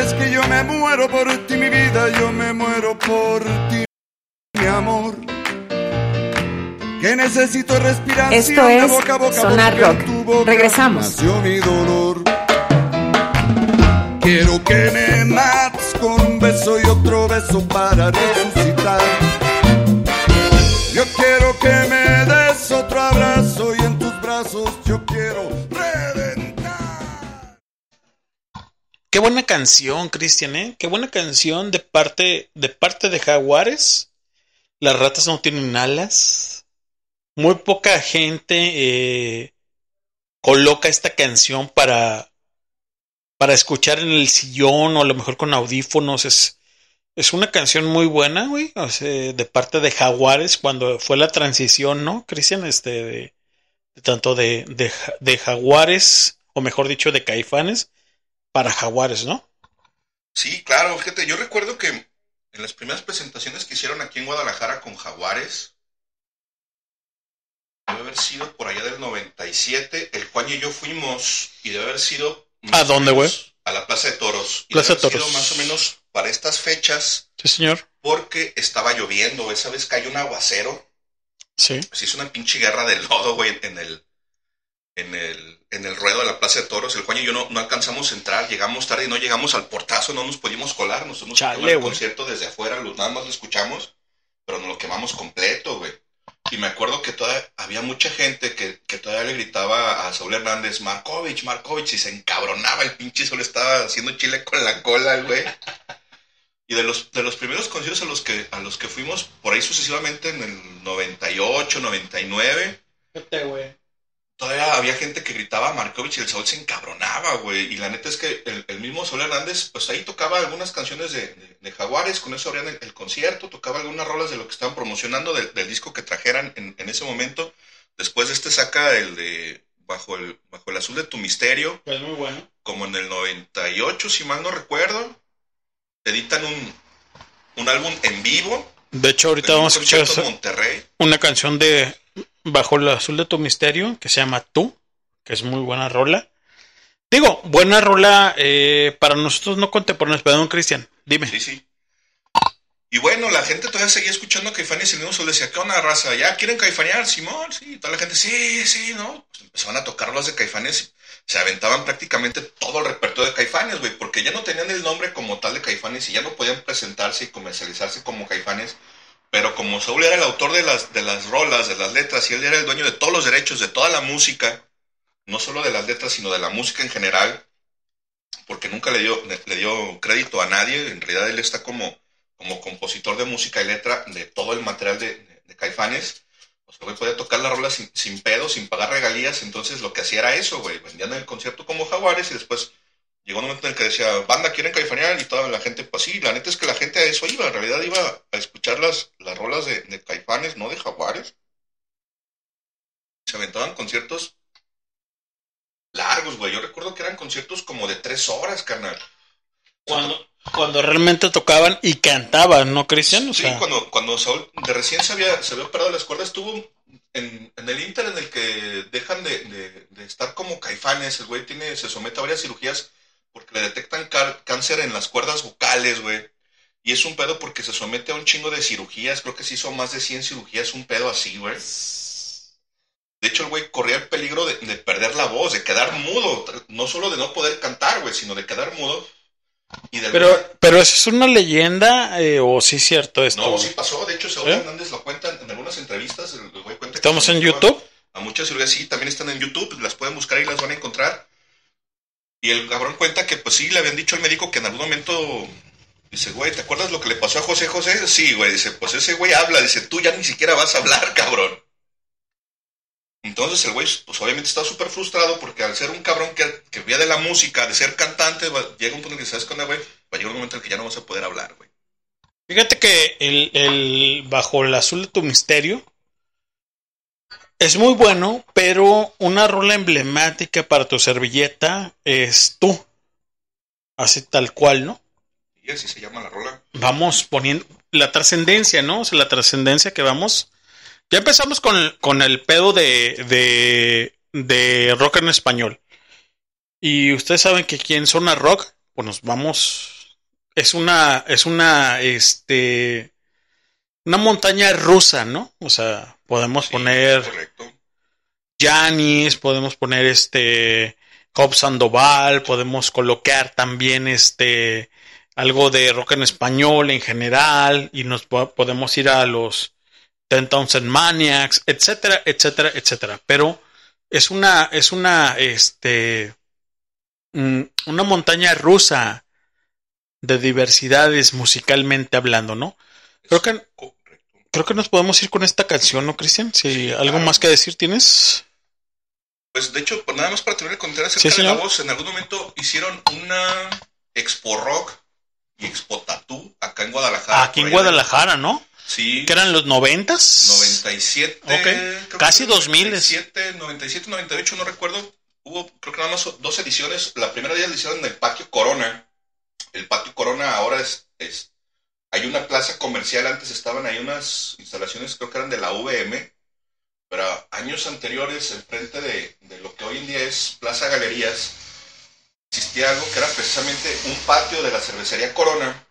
sabes que yo me muero por ti, mi vida, yo me muero por ti, mi amor. Que necesito respirar Esto de es boca a boca Sonar Rock. Regresamos. mi dolor. Quiero que me mates con un beso y otro beso para resucitar. Buena canción, Cristian, ¿eh? Qué buena canción de parte, de parte de Jaguares. Las ratas no tienen alas. Muy poca gente eh, coloca esta canción para, para escuchar en el sillón o a lo mejor con audífonos. Es, es una canción muy buena, güey. O sea, de parte de Jaguares cuando fue la transición, ¿no, Cristian? Este, de, tanto de, de Jaguares, o mejor dicho, de Caifanes, para Jaguares, ¿no? Sí, claro, fíjate, yo recuerdo que en las primeras presentaciones que hicieron aquí en Guadalajara con Jaguares, debe haber sido por allá del 97, el Juan y yo fuimos y debe haber sido... ¿A dónde, güey? A la Plaza de Toros. Y Plaza debe haber de Toros. sido más o menos para estas fechas, Sí, señor. porque estaba lloviendo, esa vez cayó un aguacero, Sí. se hizo una pinche guerra de lodo, güey, en el, en el, en el ruedo de la Plaza de Toros. El Juan y yo no, no alcanzamos a entrar, llegamos tarde y no llegamos al portazo, no nos pudimos colar. Nosotros nos tocamos el güey. concierto desde afuera, lo- nada más lo escuchamos, pero nos lo quemamos completo, güey. Y me acuerdo que todavía había mucha gente que, que todavía le gritaba a Saúl Hernández, Markovich, Markovich, y se encabronaba el pinche solo estaba haciendo chile con la cola, güey. Y de los, de los primeros conciertos a los que, a los que fuimos, por ahí sucesivamente en el 98, 99, todavía había gente que gritaba a Markovich y el Saúl se encabronaba, güey. Y la neta es que el, el mismo Saúl Hernández, pues ahí tocaba algunas canciones de, de- de Jaguares, con eso abrían el, el concierto, tocaba algunas rolas de lo que estaban promocionando del, del disco que trajeran en, en ese momento. Después de este saca el de Bajo el, Bajo el Azul de tu Misterio, Es muy bueno. como en el 98, si mal no recuerdo. Editan un, un álbum en vivo. De hecho, ahorita vamos a escuchar Monterrey. una canción de Bajo el azul de tu misterio que se llama Tú, que es muy buena rola. Digo, buena rola eh, para nosotros no contemporáneos, perdón, Cristian, dime. Sí, sí. Y bueno, la gente todavía seguía escuchando Caifanes y el mismo Sol decía, ¿qué onda, raza? ¿Ya quieren caifanear, Simón? Sí, toda la gente, sí, sí, ¿no? Pues empezaban a tocar los de Caifanes se aventaban prácticamente todo el repertorio de Caifanes, güey, porque ya no tenían el nombre como tal de Caifanes y ya no podían presentarse y comercializarse como Caifanes. Pero como Saúl era el autor de las, de las rolas, de las letras, y él era el dueño de todos los derechos, de toda la música, no solo de las letras, sino de la música en general, porque nunca le dio, le, dio crédito a nadie, en realidad él está como, como compositor de música y letra de todo el material de Caifanes. O sea, güey podía tocar la rola sin, sin pedo, sin pagar regalías, entonces lo que hacía era eso, güey, vendían el concierto como Jaguares y después llegó un momento en el que decía, banda, ¿quieren caifanear? Y toda la gente, pues sí, la neta es que la gente a eso iba, en realidad iba a escuchar las, las rolas de, de Caifanes, no de Jaguares. Se aventaban conciertos largos, güey. Yo recuerdo que eran conciertos como de tres horas, carnal. Cuando, cuando realmente tocaban y cantaban, ¿no, Cristian? O Sí, sea, cuando, cuando Saúl de recién se había, se había operado las cuerdas, estuvo en, en el Inter en el que dejan de, de- de estar como caifanes. El güey tiene, se somete a varias cirugías porque le detectan cáncer en las cuerdas vocales, güey. Y es un pedo porque se somete a un chingo de cirugías. Creo que se hizo más de 100 cirugías, un pedo así, güey. De hecho, el güey corría el peligro de, de perder la voz, de quedar mudo. No solo de no poder cantar, güey, sino de quedar mudo. Y pero, pero ¿eso es una leyenda eh, o sí es cierto esto? no, sí pasó. De hecho, Saúl ¿Eh? Hernández lo cuenta en algunas entrevistas. el güey cuenta ¿Estamos en YouTube? A muchas cirugías, sí, también están en YouTube. Las pueden buscar y las van a encontrar. Y el cabrón cuenta que, pues sí, le habían dicho al médico que en algún momento. Dice, güey, ¿te acuerdas lo que le pasó a José José? Sí, güey. Dice, pues ese güey habla. Dice, tú ya ni siquiera vas a hablar, cabrón. Entonces el güey, pues obviamente está súper frustrado porque al ser un cabrón que, que vía de la música, de ser cantante, llega un punto en que sabes con güey, va a llegar un momento en el que ya no vas a poder hablar, güey. Fíjate que el Bajo el azul de tu misterio es muy bueno, pero una rola emblemática para tu servilleta es tú. Así tal cual, ¿no? Y así se llama la rola. Vamos poniendo la trascendencia, ¿no? O sea, la trascendencia que vamos. Ya empezamos con, el- con el pedo de, de, de rock en español. Y ustedes saben que aquí en Zona Rock pues nos vamos. Es una, es una, este, una montaña rusa, ¿no? O sea, podemos Sí, poner. Janis, podemos poner este Job Sandoval, podemos colocar también este algo de rock en español en general y nos po- podemos ir a los Ten Thousand Maniacs, etcétera, etcétera, etcétera. Pero es una es una este mm, una montaña rusa de diversidades musicalmente hablando, ¿no? Creo que creo que nos podemos ir con esta canción, ¿no, Cristian? Si Sí, algo claro. más que decir tienes. Pues de hecho, pues, nada más para terminar de contar acerca Sí, de la voz, en algún momento hicieron una Expo Rock y Expo Tattoo acá en Guadalajara. Aquí en de- Guadalajara, ¿no? Sí. Que eran los noventas. 97. Ok. Casi fue 2000. 97, 97, 98, no recuerdo. Hubo, creo que nada más dos ediciones. La primera de ellas la hicieron en el Patio Corona. El Patio Corona ahora es, es- Hay una plaza comercial, antes estaban ahí unas instalaciones, creo que eran de la VM. Pero años anteriores, enfrente de, de lo que hoy en día es Plaza Galerías, existía algo que era precisamente un patio de la cervecería Corona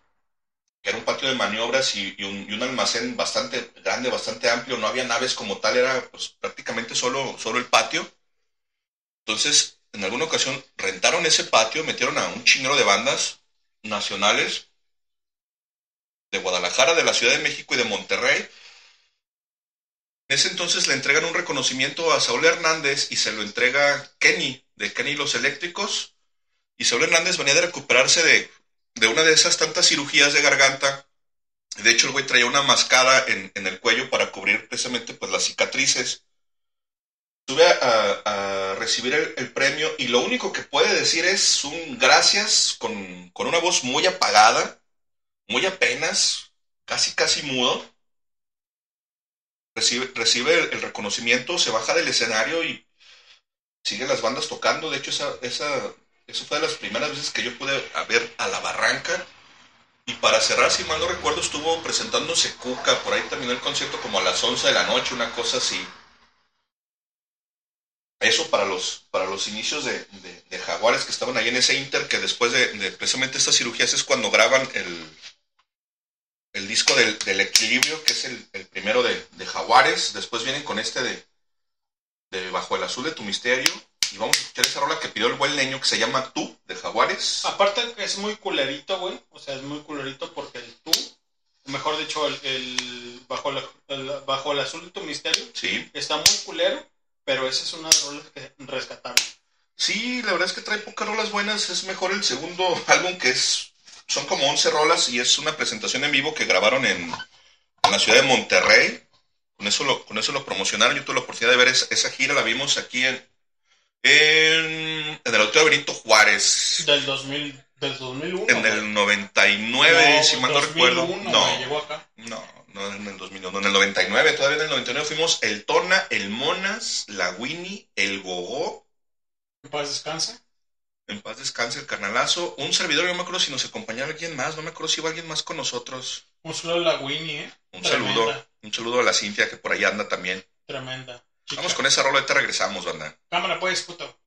que era un patio de maniobras y, un almacén bastante grande, bastante amplio, no había naves como tal, era pues, prácticamente solo, solo el patio. Entonces, en alguna ocasión rentaron ese patio, metieron a un chingero de bandas nacionales de Guadalajara, de la Ciudad de México y de Monterrey. En ese entonces le entregan un reconocimiento a Saúl Hernández y se lo entrega Kenny, de Kenny los Eléctricos. Y Saúl Hernández venía de recuperarse de, de una de esas tantas cirugías de garganta. De hecho, el güey traía una mascada en, en el cuello para cubrir precisamente pues, las cicatrices. Sube a, a- a recibir el, el premio y lo único que puede decir es un gracias con, con una voz muy apagada, muy apenas, casi casi mudo. Recibe, recibe el, reconocimiento, se baja del escenario y sigue las bandas tocando. De hecho, esa, esa, eso fue de las primeras veces que yo pude ver a la barranca. Y para cerrar, si mal no recuerdo, estuvo presentándose Cuca. Por ahí terminó el concierto como a las 11 de la noche, una cosa así. Eso para los, para los inicios de, de- de Jaguares que estaban ahí en ese Inter, que después de, de precisamente estas cirugías es cuando graban el, el disco del, del equilibrio, que es el, el primero de, de Jaguares. Después vienen con este de, de Bajo el Azul de tu Misterio. Y vamos a escuchar esa rola que pidió el buen leño que se llama Tú, de Jaguares. Aparte que es muy culerito, güey. O sea, es muy culerito porque el tú, mejor dicho, el, el bajo, la- el bajo el azul de tu misterio, Sí. está muy culero, pero esa es una de las rolas que rescatable. Sí, la verdad es que trae pocas rolas buenas. Es mejor el segundo álbum que es. Son como 11 rolas y es una presentación en vivo que grabaron en, en la ciudad de Monterrey. Con eso lo, con eso lo promocionaron. Yo tuve la oportunidad de ver esa, esa gira. La vimos aquí en, en, en el Auditorio Benito Juárez. Del 2000, del 2001. En el 99, No, si mal no 2001, recuerdo. No, llegó acá. no, no en el 2001. En el 99, todavía en el 99 fuimos el Tona, el Monas, la Winnie, el Gogó. En paz descansa. En paz descanse el carnalazo. Un servidor, yo no me acuerdo si nos acompañaba alguien más, no me acuerdo si iba alguien más con nosotros. Un saludo a la Winnie, ¿eh? Un Tremenda, saludo, un saludo a la Cintia que por ahí anda también. Tremenda. Chica. Vamos con esa rola, ahorita regresamos, banda. Cámara, pues, puto.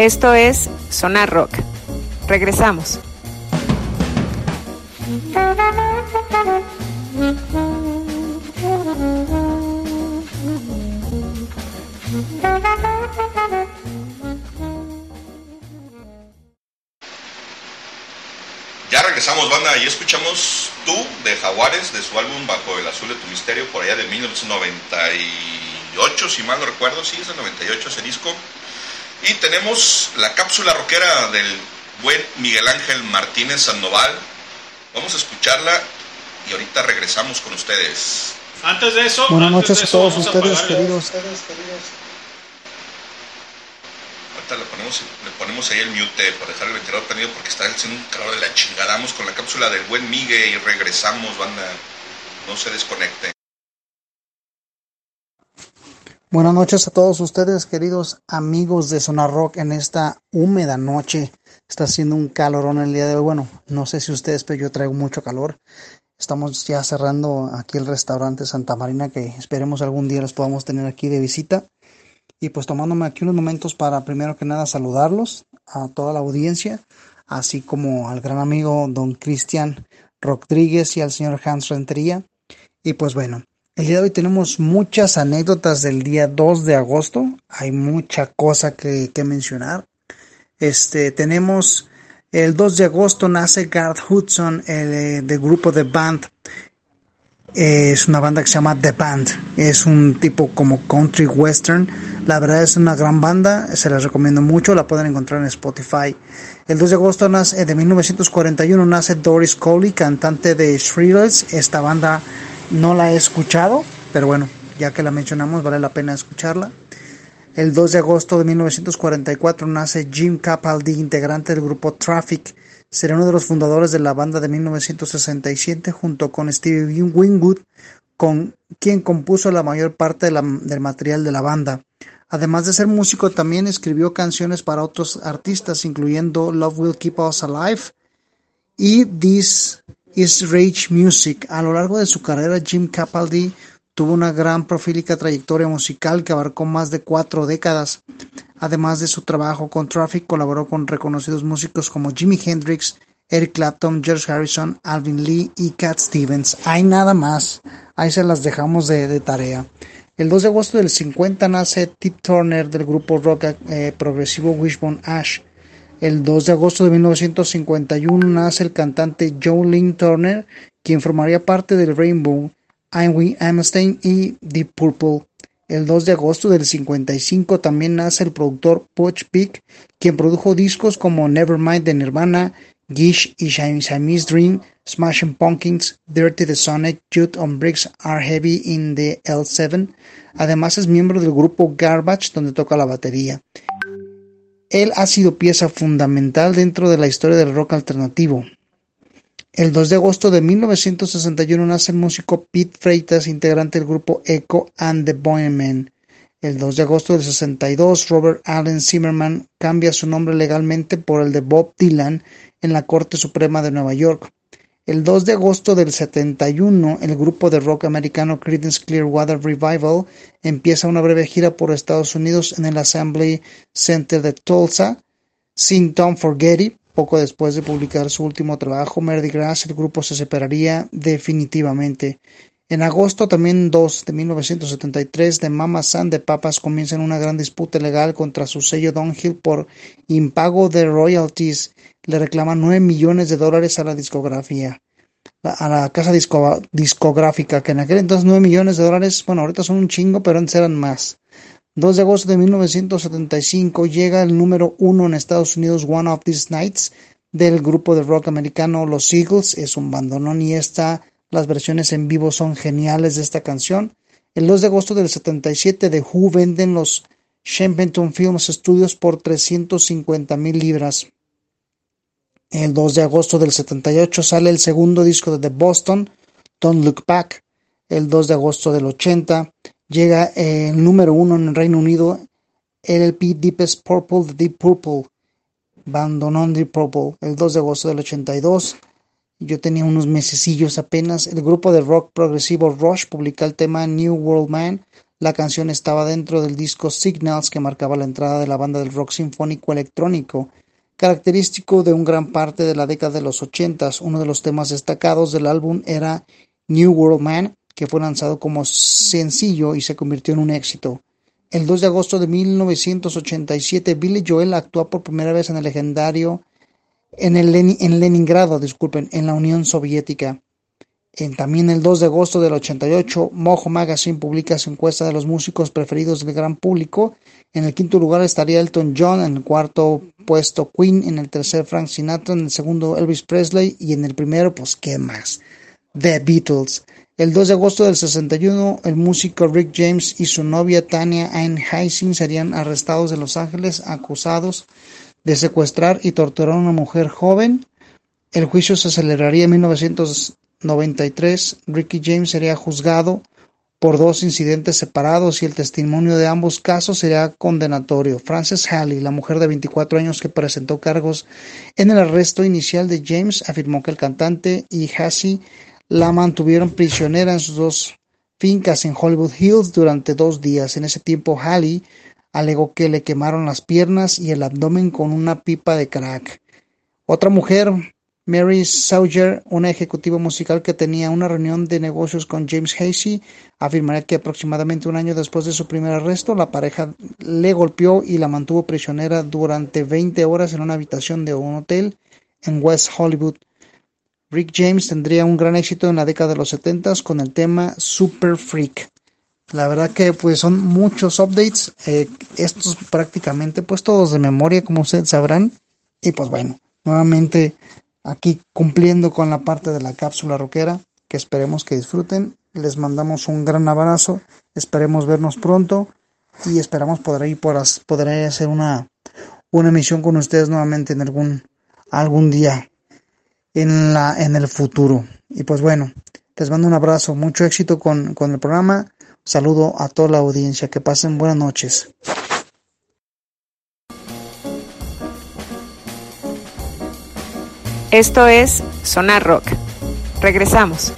Esto es Sonar Rock. Regresamos. Ya regresamos, banda, y escuchamos Tú de Jaguares de su álbum Bajo el Azul de tu Misterio por allá de 1998, si mal no recuerdo, sí, es el 98 ese disco. Y tenemos la cápsula rockera del buen Miguel Ángel Martínez Sandoval. Vamos a escucharla y ahorita regresamos con ustedes. Antes de eso, Buenas antes noches de a todos a ustedes, queridos. Ahorita le ponemos, le ponemos ahí el mute para dejar el ventilador prendido porque está haciendo un calor de la chingada. Vamos con la cápsula del buen Miguel y regresamos, banda. No se desconecten. Buenas noches a todos ustedes, queridos amigos de Sonar Rock, en esta húmeda noche. Está haciendo un calorón el día de hoy. Bueno, no sé si ustedes, pero yo traigo mucho calor. Estamos ya cerrando aquí el restaurante Santa Marina, que esperemos algún día los podamos tener aquí de visita. Y pues tomándome aquí unos momentos para primero que nada saludarlos a toda la audiencia, así como al gran amigo don Cristian Rodríguez y al señor Hans Rentería. Y pues bueno, de hoy tenemos muchas anécdotas del día 2 de agosto. Hay mucha cosa que, mencionar. Este, tenemos el 2 de agosto nace Garth Hudson, el eh, del grupo The Band. Eh, es una banda que se llama The Band. Es un tipo como country western. La verdad es una gran banda. Se las recomiendo mucho. La pueden encontrar en Spotify. El 2 de agosto nace, eh, de 1941 nace Doris Coley, cantante de Shrillers. Esta banda no la he escuchado, pero bueno, ya que la mencionamos, vale la pena escucharla. El 2 de agosto de 1944 nace Jim Capaldi, integrante del grupo Traffic. Será uno de los fundadores de la banda de 1967 junto con Stevie Winwood, con quien compuso la mayor parte del material de la banda. Además de ser músico, también escribió canciones para otros artistas, incluyendo Love Will Keep Us Alive y This is Rage Music. A lo largo de su carrera, Jim Capaldi tuvo una gran profílica trayectoria musical que abarcó más de cuatro décadas. Además de su trabajo con Traffic, colaboró con reconocidos músicos como Jimi Hendrix, Eric Clapton, George Harrison, Alvin Lee y Cat Stevens. Hay nada más. Ahí se las dejamos de, de tarea. El 2 de agosto del 50 nace Tip Turner del grupo rock eh, progresivo Wishbone Ash. El 2 de agosto de 1951 nace el cantante Joe Lynn Turner, quien formaría parte del Rainbow, Amy Amstein y Deep Purple. El 2 de agosto del 55 también nace el productor Butch Vig, quien produjo discos como Nevermind de Nirvana, Gish y Siamese Dream, Smashing Pumpkins, Dirty the Sonic, Jude on Bricks Are Heavy in the L7. Además es miembro del grupo Garbage donde toca la batería. Él ha sido pieza fundamental dentro de la historia del rock alternativo. El 2 de agosto de 1961 nace el músico Pete Freitas, integrante del grupo Echo and the Boymen. El 2 de agosto del 62, Robert Allen Zimmerman cambia su nombre legalmente por el de Bob Dylan en la Corte Suprema de Nueva York. El 2 de agosto del 71, el grupo de rock americano Creedence Clearwater Revival empieza una breve gira por Estados Unidos en el Assembly Center de Tulsa, sin Tom Forgetty. Poco después de publicar su último trabajo, Mardi Gras, el grupo se separaría definitivamente. En agosto también 2 de 1973, de Mama San de Papas comienzan una gran disputa legal contra su sello Downhill por impago de royalties. Le reclaman 9 millones de dólares a la discografía, a la casa disco, discográfica, que en aquel entonces 9 millones de dólares, bueno, ahorita son un chingo, pero antes eran más. 2 de agosto de 1975 llega el número 1 en Estados Unidos One of These Nights del grupo de rock americano Los Eagles. Es un bandonón y esta, las versiones en vivo son geniales de esta canción. El 2 de agosto del 77 de Who venden los Shempington Films Studios por 350 mil libras. El 2 de agosto del 78 sale el segundo disco de The Boston, Don't Look Back. El 2 de agosto del 80 llega el número uno en el Reino Unido, LP Deepest Purple de Deep Purple, Bandonón Deep Purple, el 2 de agosto del 82. Yo tenía unos mesecillos apenas. El grupo de rock progresivo Rush publica el tema New World Man. La canción estaba dentro del disco Signals que marcaba la entrada de la banda del rock sinfónico electrónico, característico de un gran parte de la década de los 80. Uno de los temas destacados del álbum era New World Man, que fue lanzado como sencillo y se convirtió en un éxito. El 2 de agosto de 1987, Billy Joel actúa por primera vez en el legendario en, el en Leningrado, disculpen, en la Unión Soviética. En, también el 2 de agosto del 88, Mojo Magazine publica su encuesta de los músicos preferidos del gran público. En el quinto lugar estaría Elton John, en el cuarto puesto Queen, en el tercer Frank Sinatra, en el segundo Elvis Presley y en el primero, pues, ¿qué más? The Beatles. El 2 de agosto del 61, el músico Rick James y su novia Tania Ann Heising serían arrestados en Los Ángeles acusados de secuestrar y torturar a una mujer joven. El juicio se celebraría en 1993. Ricky James sería juzgado por dos incidentes separados y el testimonio de ambos casos sería condenatorio. Frances Halley, la mujer de 24 años que presentó cargos en el arresto inicial de James, afirmó que el cantante y Hassie la mantuvieron prisionera en sus dos fincas en Hollywood Hills durante dos días. En ese tiempo, Halley alegó que le quemaron las piernas y el abdomen con una pipa de crack. Otra mujer, Mary Sauger, una ejecutiva musical que tenía una reunión de negocios con James Hasey, afirmaría que aproximadamente un año después de su primer arresto, la pareja le golpeó y la mantuvo prisionera durante 20 horas en una habitación de un hotel en West Hollywood. Rick James tendría un gran éxito en la década de los 70 con el tema Super Freak. La verdad que pues son muchos updates, eh, estos prácticamente pues todos de memoria como ustedes sabrán. Y pues bueno, nuevamente aquí cumpliendo con la parte de la cápsula rockera que esperemos que disfruten. Les mandamos un gran abrazo, esperemos vernos pronto y esperamos poder, ir por, poder hacer una, una emisión con ustedes nuevamente en algún, algún día en, la, en el futuro. Y pues bueno, les mando un abrazo, mucho éxito con, con el programa. Saludo a toda la audiencia, que pasen buenas noches. Esto es Sonar Rock. Regresamos.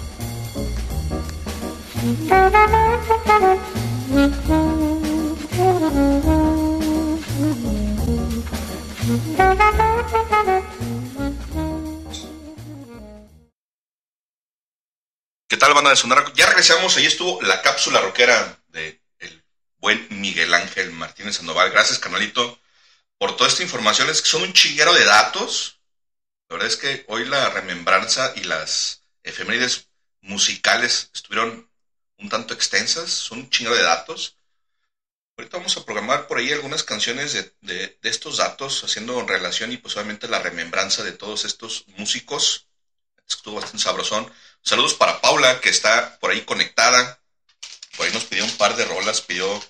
¿Qué tal, banda de Sonar? Rock? Ya regresamos, ahí estuvo la cápsula rockera del de buen Miguel Ángel Martínez Sandoval. Gracias, canalito, por toda esta información. Son un chinguero de datos la verdad es que hoy la remembranza y las efemérides musicales estuvieron un tanto extensas, son un chinguero de datos. Ahorita vamos a programar por ahí algunas canciones de, de- de estos datos, haciendo relación y pues la remembranza de todos estos músicos. Estuvo bastante sabrosón. Saludos para Paula, que está por ahí conectada. Por ahí nos pidió un par de rolas, pidió...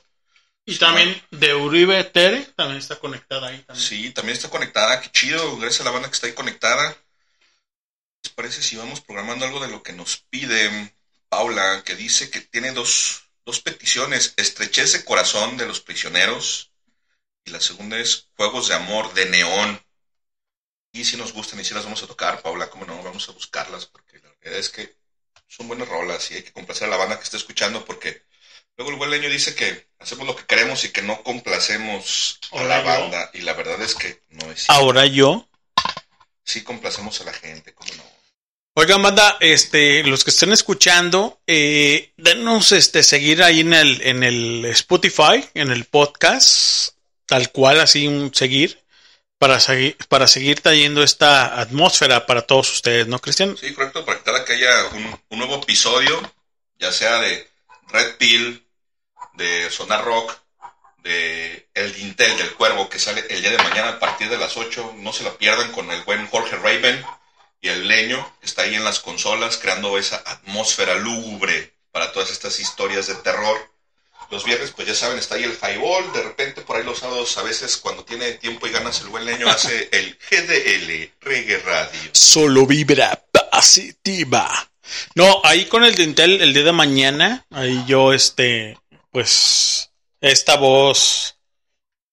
Y también de Uribe Tere, también está conectada ahí también. Sí, también está conectada, qué chido, gracias a la banda que está ahí conectada. ¿Les parece si vamos programando algo de lo que nos pide Paula, que dice que tiene dos, dos peticiones, estrechez de corazón de los prisioneros y la segunda es Juegos de Amor de Neón. Y si nos gustan y si las vamos a tocar, Paula, cómo no, vamos a buscarlas, porque la realidad es que son buenas rolas y hay que complacer a la banda que está escuchando, porque luego el buen leño dice que hacemos lo que queremos y que no complacemos a la yo. banda, y la verdad es que no es cierto. Ahora yo. Sí complacemos a la gente, cómo no. Oigan, banda, este, los que estén escuchando, eh, denos este seguir ahí en el, en el Spotify, en el podcast, tal cual, así un seguir, para seguir, para seguir trayendo esta atmósfera para todos ustedes, ¿no, Cristian? Sí, correcto, para que haya un, un nuevo episodio, ya sea de Red Pill, de Sonar Rock, de El Dintel del Cuervo, que sale el día de mañana a partir de las 8, no se la pierdan con el buen Jorge Raven y el leño, que está ahí en las consolas creando esa atmósfera lúgubre para todas estas historias de terror. Los viernes, pues ya saben, está ahí el highball, de repente por ahí los sábados, a veces cuando tiene tiempo y ganas el buen leño, hace el GDL, Reggae Radio. Solo vibra positiva. No, ahí con el dintel el día de mañana, ahí yo, este, pues, esta voz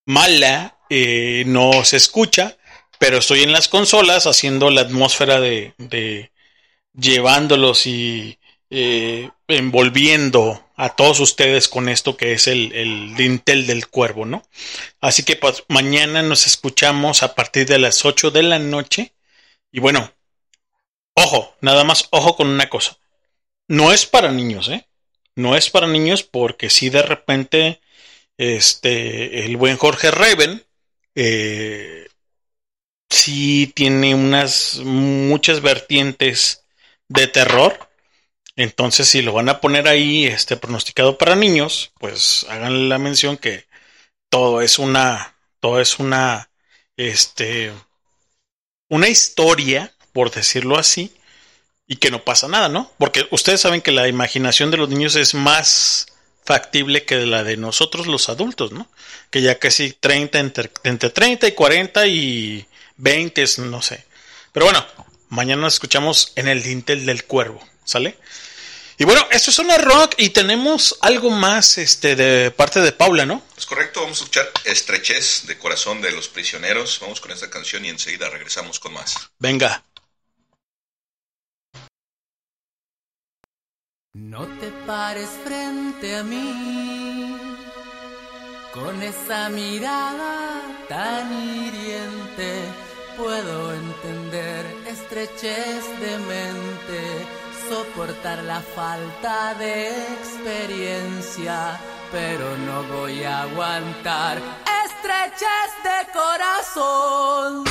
mala eh, no se escucha, pero estoy en las consolas haciendo la atmósfera de, de llevándolos y eh, envolviendo a todos ustedes con esto que es el, el dintel del cuervo, ¿no? Así que pues, mañana nos escuchamos a partir de las 8 de la noche. Y bueno, ojo, nada más ojo con una cosa. No es para niños, ¿eh? No es para niños porque si de repente este el buen Jorge Raven eh, sí tiene unas muchas vertientes de terror. Entonces, si lo van a poner ahí, este pronosticado para niños, pues hagan la mención que todo es una, todo es una, este, una historia, por decirlo así, y que no pasa nada, ¿no? Porque ustedes saben que la imaginación de los niños es más factible que la de nosotros los adultos, ¿no? Que ya casi 30, entre, entre 30 y 40 y 20, no sé. Pero bueno, mañana nos escuchamos en el dintel del cuervo, ¿sale? Y bueno, esto es una rock y tenemos algo más este de parte de Paula, ¿no? Es correcto, vamos a escuchar Estrechez de Corazón de los Prisioneros. Vamos con esta canción y enseguida regresamos con más. Venga. No te pares frente a mí con esa mirada tan hiriente. Puedo entender estrechez de mente, soportar la falta de experiencia, pero no voy a aguantar estrechez de corazón.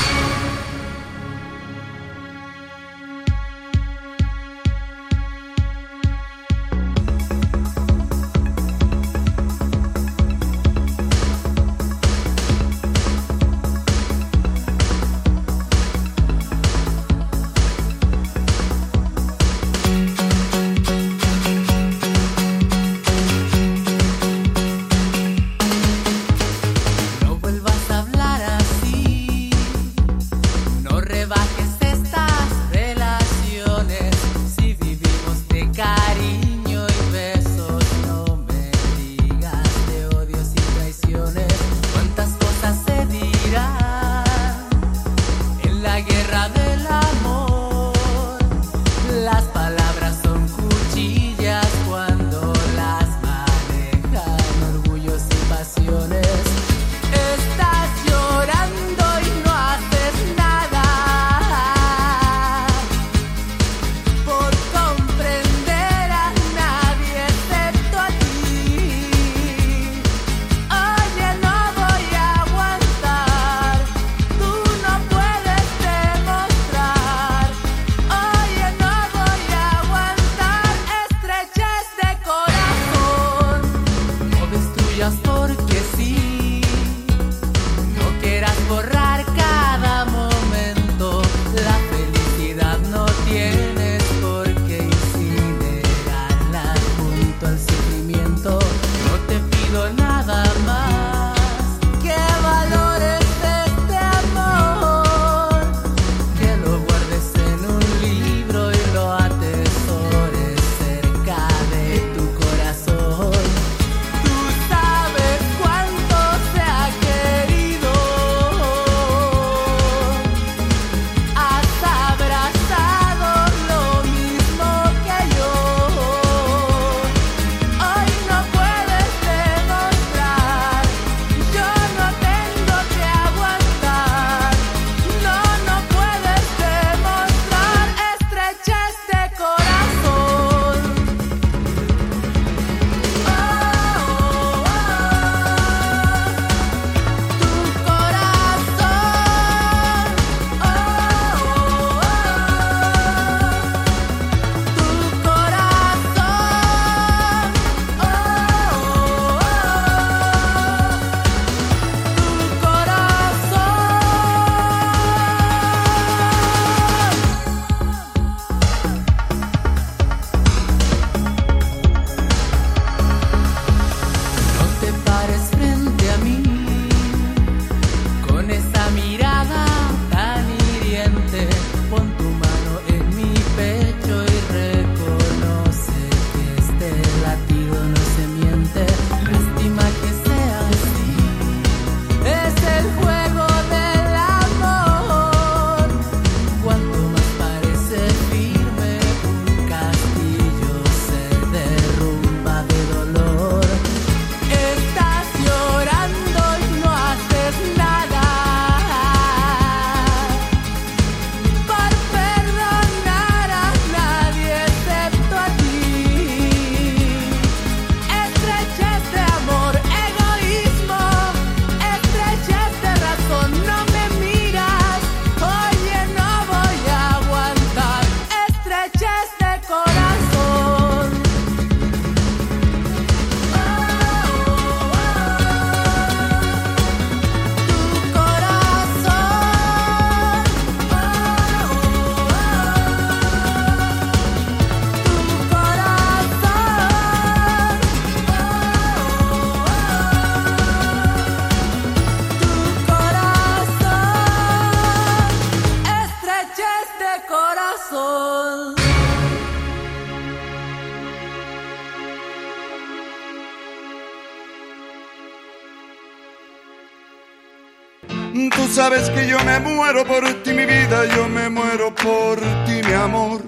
Sabes que yo me muero por ti, mi vida, yo me muero por ti, mi amor.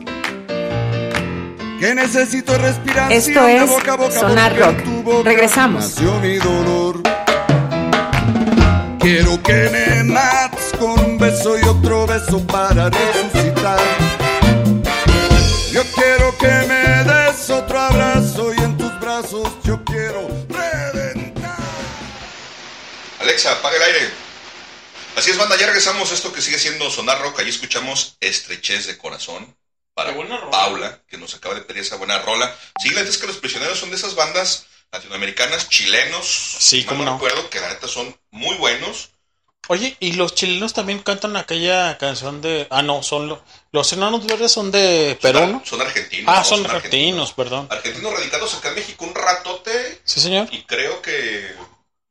Que necesito respiración Esto es boca a boca Sonar Rock. tu boca Regresamos. nació mi dolor. Quiero que me mates con un beso y otro beso para resucitar. Yo quiero que me des otro abrazo y en tus brazos yo quiero reventar. Alexa, apaga el aire. Así es, banda, ya regresamos a esto que sigue siendo Sonar Rock. Allí escuchamos Estrechez de Corazón para. Paula, que nos acaba de pedir esa buena rola. Sí, la neta es que Los Prisioneros son de esas bandas latinoamericanas, chilenos. Sí, cómo no. recuerdo que la neta son muy buenos. Oye, y los chilenos también cantan aquella canción de. Ah, no, son los. Los enanos verdes son de Perú, ¿no? Son argentinos. Ah, no, son argentinos, perdón. Argentinos radicados acá en México un ratote Sí, señor. y creo que,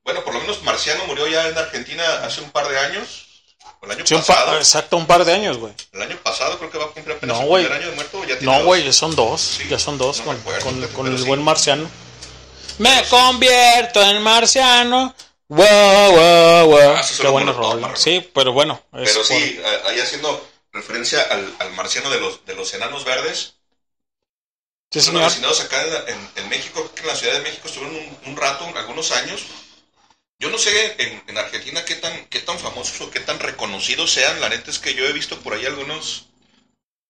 bueno, por lo menos Marciano murió ya en Argentina hace un par de años. El año Sí, un pa- pasado. exacto, un par de años, güey. El año pasado creo que va a cumplir apenas No, primer año de muerto. Ya tiene No, güey, ya son dos. Sí, ya son dos no con, recuerdo, con- con el sí. buen marciano. Me convierto en marciano. Wow, wow, wow. Ah, Qué rola. marrón. Sí, pero bueno. es Pero sí, ahí haciendo referencia al, al marciano de los, de los enanos verdes. Sí, señor. asesinados acá en, en- en México, en la Ciudad de México estuvieron un, un rato, algunos años. Yo no sé en, en Argentina qué tan, qué tan famosos o qué tan reconocidos sean. La neta es que yo he visto por ahí algunos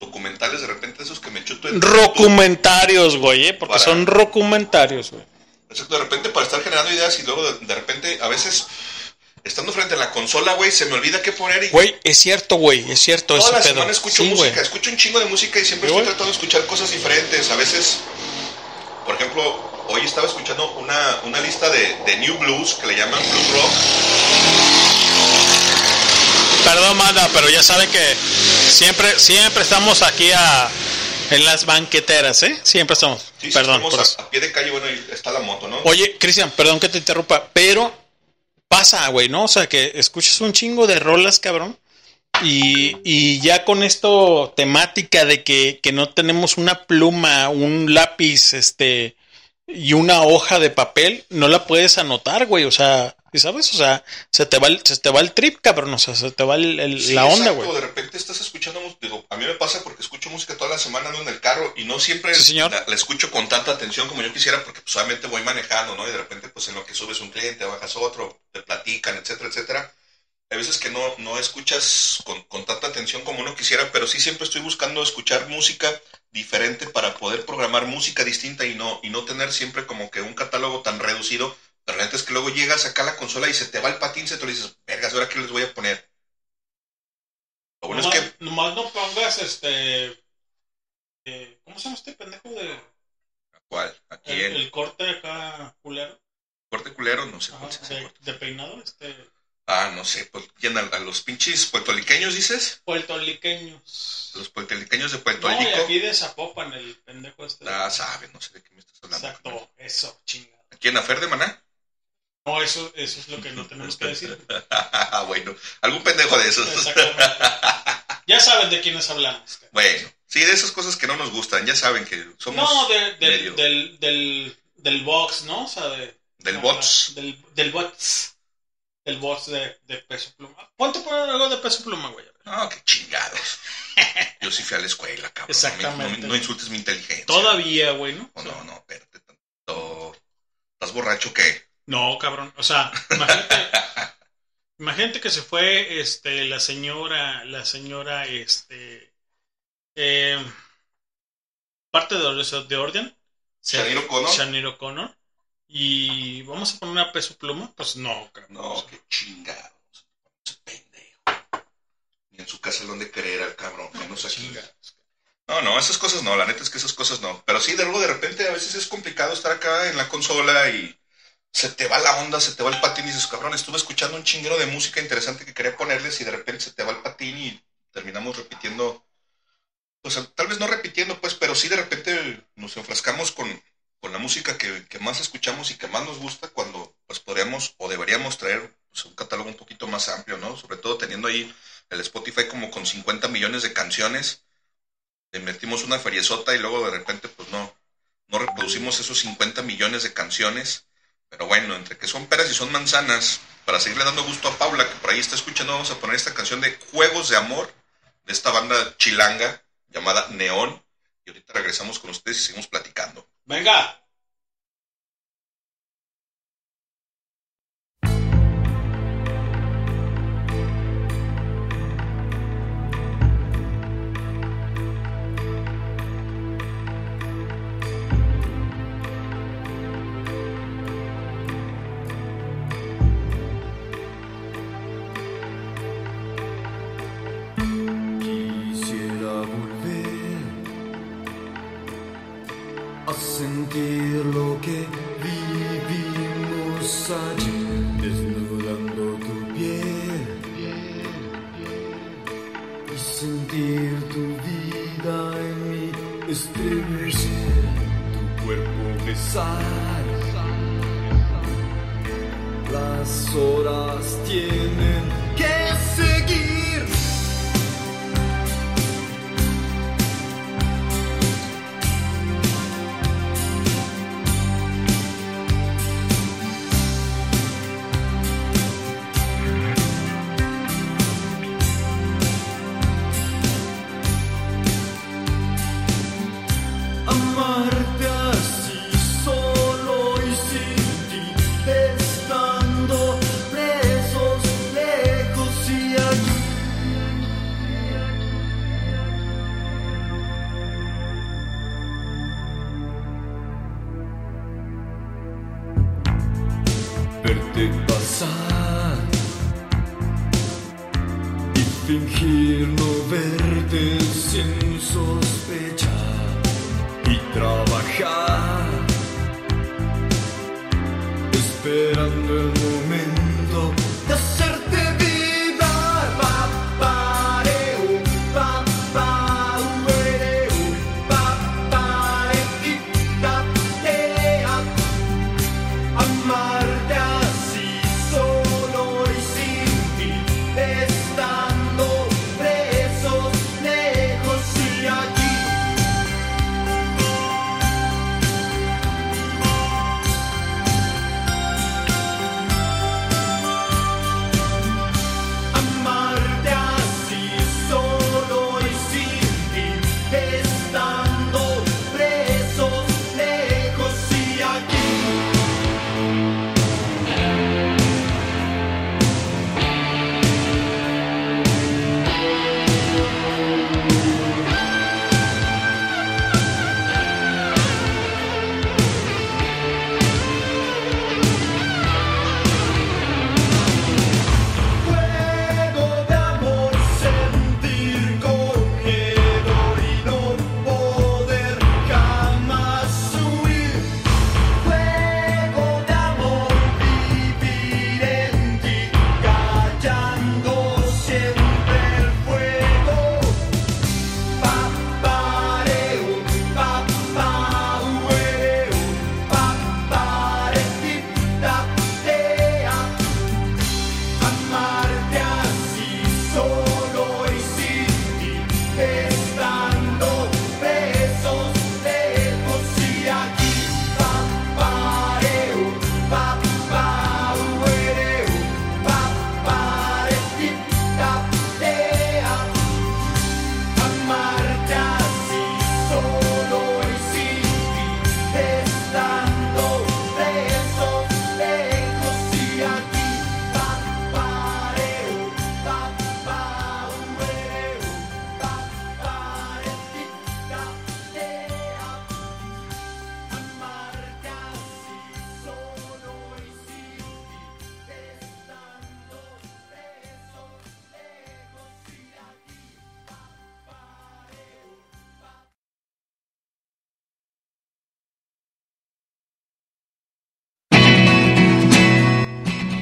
documentales de repente esos que me chuto en Rocumentarios, güey, ¿eh? porque Para- son rocumentarios, güey. Exacto, de repente para estar generando ideas y luego de, de repente a veces estando frente a la consola, güey, se me olvida qué poner y Güey, es cierto, güey, es cierto toda ese la pedo. semana escucho Sí, música, escucho un chingo de música y siempre estoy tratando de escuchar cosas diferentes. A veces, por ejemplo, hoy estaba escuchando una, una lista de, de New Blues que le llaman Blues Rock. Perdón, manda, pero ya saben que siempre, siempre estamos aquí a, en las banqueteras, ¿eh? Siempre estamos. Sí, Perdón, estamos por a, eso. a pie de calle, bueno, está la moto, ¿no? Oye, Cristian, perdón que te interrumpa, pero pasa, güey, ¿no? O sea, que escuchas un chingo de rolas, cabrón. Y, y ya con esto temática de que, que no tenemos una pluma, un lápiz, este, y una hoja de papel, no la puedes anotar, güey. O sea, ¿y ¿sabes? O sea, se te va el, se te va el trip, cabrón. O sea, se te va el- el- Sí, la onda, exacto, güey. De repente estás escuchando música. Digo, a mí me pasa porque escucho música toda la semana ando en el carro y no siempre Sí, señor. La, la escucho con tanta atención como yo quisiera porque pues obviamente voy manejando, ¿no? Y de repente pues en lo que subes un cliente, bajas otro, te platican, etcétera, etcétera. Hay veces que no, no escuchas con, con tanta atención como uno quisiera, pero sí siempre estoy buscando escuchar música diferente para poder programar música distinta y no, y no tener siempre como que un catálogo tan reducido. La realidad es que luego llegas acá a la consola y se te va el patín, se te lo dices, vergas, ¿ahora qué les voy a poner? Lo bueno es que nomás no pongas este. eh, ¿Cómo se llama este pendejo de. ¿Cuál? Aquí El, el, el corte acá culero. corte culero, no sé Ajá, cuál es de, corte. de peinado, este. Ah, no sé, pues ¿quién? ¿A, a los pinches puertoliqueños dices? Puertoliqueños. Los puertoliqueños de Puerto No, y Rico. aquí de Zapopan, el pendejo este. Ah, sabe, no sé de qué me estás hablando. Exacto, eso, chingada. ¿Aquí en Afer de Maná? No, eso, eso es lo que no tenemos que decir. Bueno, algún pendejo de esos. Exactamente. Ya saben de quiénes hablamos. bueno, sí, de esas cosas que no nos gustan, ya saben que somos No, de- del, del, del, del box, ¿no? O sea, de, del bots. Del, del bots. Del bots de, de peso pluma. Ponte por algo de peso pluma, güey. No, qué chingados. Yo sí fui a la escuela, cabrón. Exactamente. No, me- no- no insultes mi inteligencia. Todavía, güey, ¿no? No, no, no, espérate tanto. ¿Estás borracho o qué? No, cabrón. O sea, imagínate. imagínate que se fue este, la señora, la señora, este. eh, parte de, de Orden. Shanir O'Connor. Shanir O'Connor. Y vamos a poner una peso pluma. Pues no, cabrón. No, qué chingados. Ese pendejo. Ni en su casa donde creer al cabrón, menos aquí. No, no, esas cosas no, la neta es que esas cosas no. Pero sí, de luego de repente a veces es complicado estar acá en la consola y se te va la onda, se te va el patín y dices, cabrón, estuve escuchando un chinguero de música interesante que quería ponerles y de repente se te va el patín y terminamos repitiendo. O sea, tal vez no repitiendo, pues, pero sí de repente nos enfrascamos con, con la música que, más escuchamos y que más nos gusta cuando pues podríamos o deberíamos traer pues, un catálogo un poquito más amplio, ¿no? Sobre todo teniendo ahí el Spotify como con 50 millones de canciones, invertimos una feriezota y luego de repente pues no, no reproducimos esos 50 millones de canciones, pero bueno, entre que son peras y son manzanas, para seguirle dando gusto a Paula que por ahí está escuchando, vamos a poner esta canción de Juegos de Amor de esta banda chilanga llamada Neón y ahorita regresamos con ustedes y seguimos platicando. Venga. side. La soul.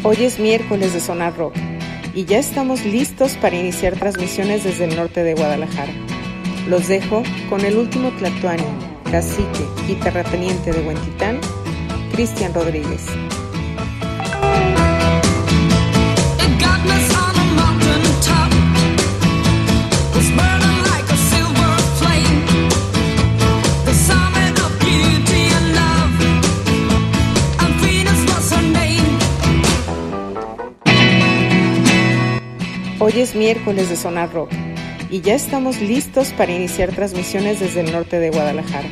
Hoy es miércoles de Sonar Rock y ya estamos listos para iniciar transmisiones desde el norte de Guadalajara. Los dejo con el último tlatoani, cacique y terrateniente de Huentitán, Cristian Rodríguez. Hoy es miércoles de Sonar Rock y ya estamos listos para iniciar transmisiones desde el norte de Guadalajara.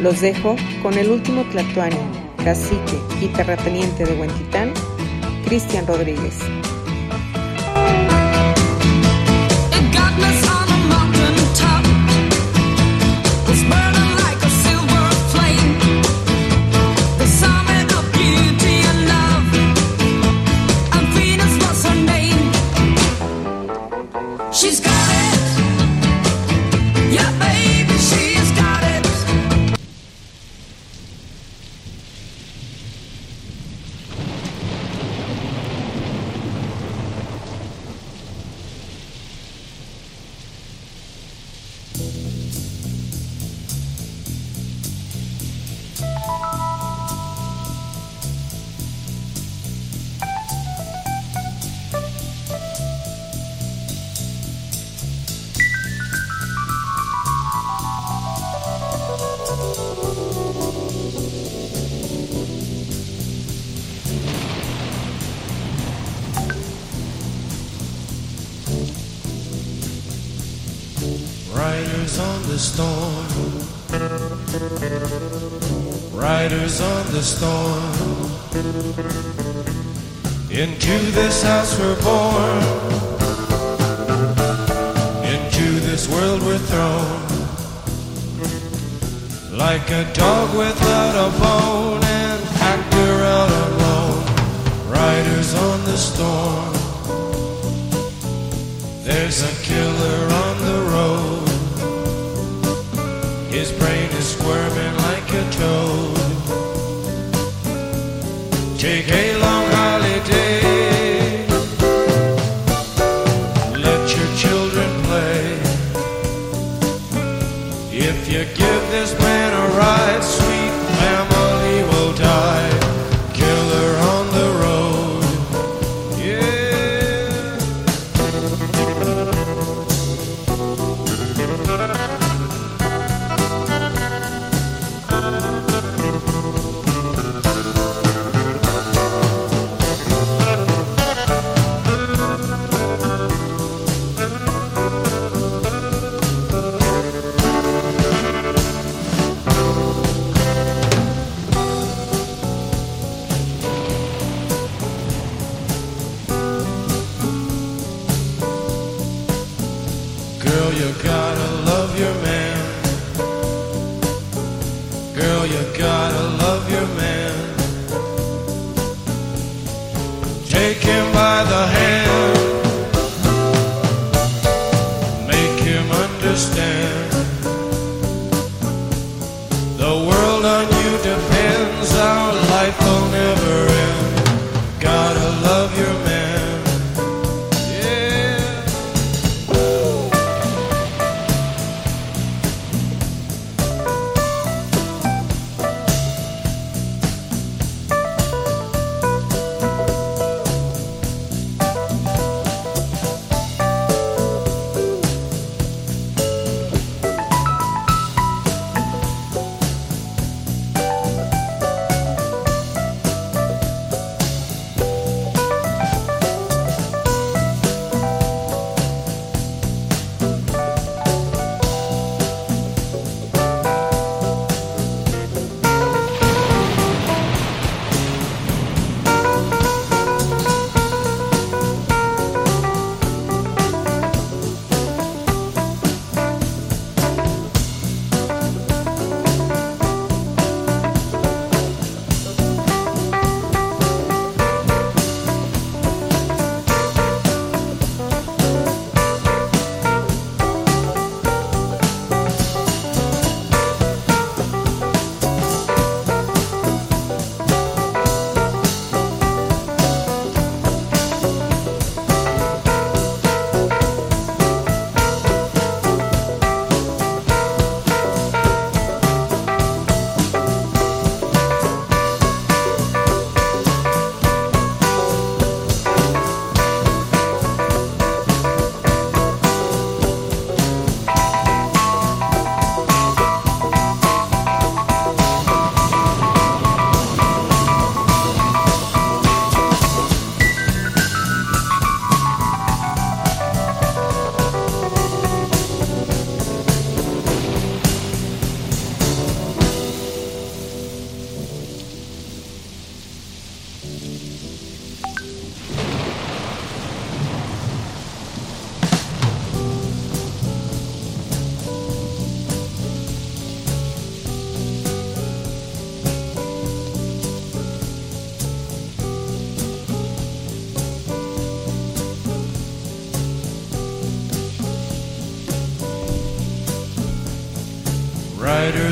Los dejo con el último tlatoani, cacique y terrateniente de Huentitán, Cristian Rodríguez. storm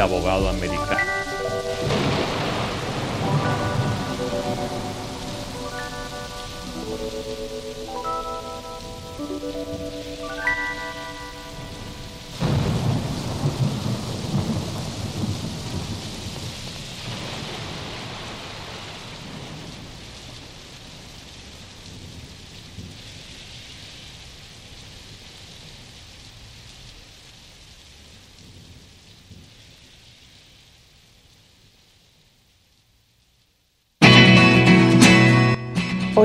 Abogado americano?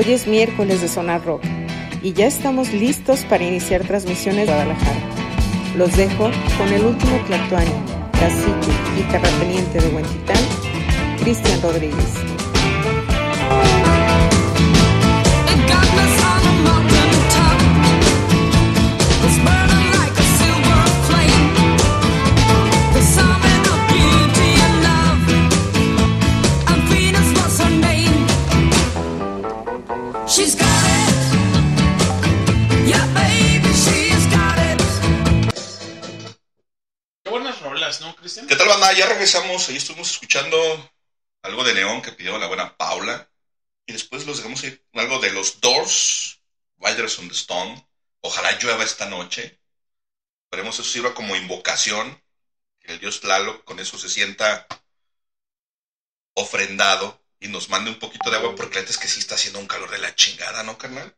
Hoy es miércoles de Sonar Rock y ya estamos listos para iniciar transmisiones de Guadalajara. Los dejo con el último Tlatuani, cacique y terrateniente de Huentitán, Cristian Rodríguez. Ya regresamos. Ahí estuvimos escuchando algo de Neón que pidió la buena Paula. Y después los dejamos ir con algo de los Doors, Riders on the Stone. Ojalá llueva esta noche. Esperemos eso sirva como invocación. Que el dios Tlaloc con eso se sienta ofrendado y nos mande un poquito de agua porque la es que sí está haciendo un calor de la chingada, ¿no, carnal?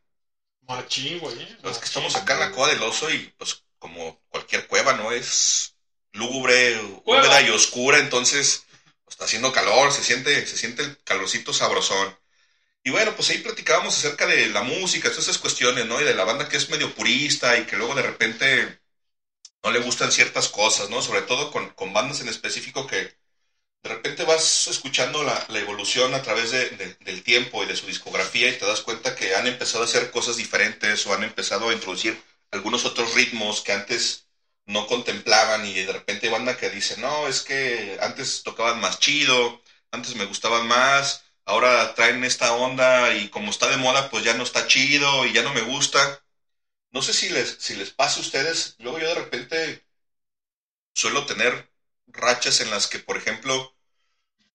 Machín, güey. ¿eh? Es que estamos acá en la cueva del oso y pues como cualquier cueva, ¿no? Es lúgubre, húmeda y oscura, entonces está haciendo calor, se siente, se siente el calorcito sabrosón. Y bueno, pues ahí platicábamos acerca de la música, todas esas cuestiones, ¿no? Y de la banda que es medio purista y que luego de repente no le gustan ciertas cosas, ¿no? Sobre todo con, con bandas en específico que de repente vas escuchando la, la evolución a través de- de- del tiempo y de su discografía y te das cuenta que han empezado a hacer cosas diferentes o han empezado a introducir algunos otros ritmos que antes no contemplaban y de repente banda que dice, no, es que antes tocaban más chido, antes me gustaban más, ahora traen esta onda y como está de moda pues ya no está chido y ya no me gusta. No sé si les, si les pasa a ustedes, luego yo de repente suelo tener rachas en las que, por ejemplo,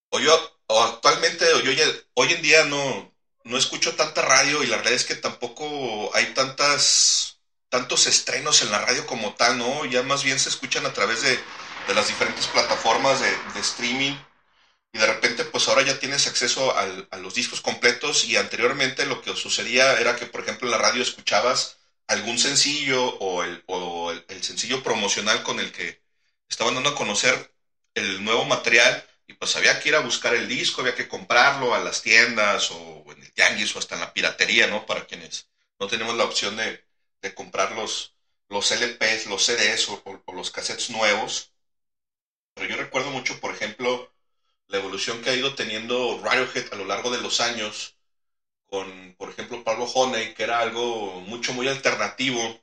o yo, o actualmente, o yo hoy en día no, no escucho tanta radio y la realidad es que tampoco hay tantas, tantos estrenos en la radio como tal, ¿no? Ya más bien se escuchan a través de, de las diferentes plataformas de, streaming y de repente pues ahora ya tienes acceso a los discos completos y anteriormente lo que sucedía era que por ejemplo en la radio escuchabas algún sencillo o el, o el sencillo promocional con el que estaban dando a conocer el nuevo material y pues había que ir a buscar el disco, había que comprarlo a las tiendas o en el tianguis o hasta en la piratería, ¿no? Para quienes no tenemos la opción de, de comprar los, los LPs, los CDs o, o- o los cassettes nuevos. Pero yo recuerdo mucho, por ejemplo, la evolución que ha ido teniendo Radiohead a lo largo de los años con, por ejemplo, Pablo Honey, que era algo mucho, muy alternativo.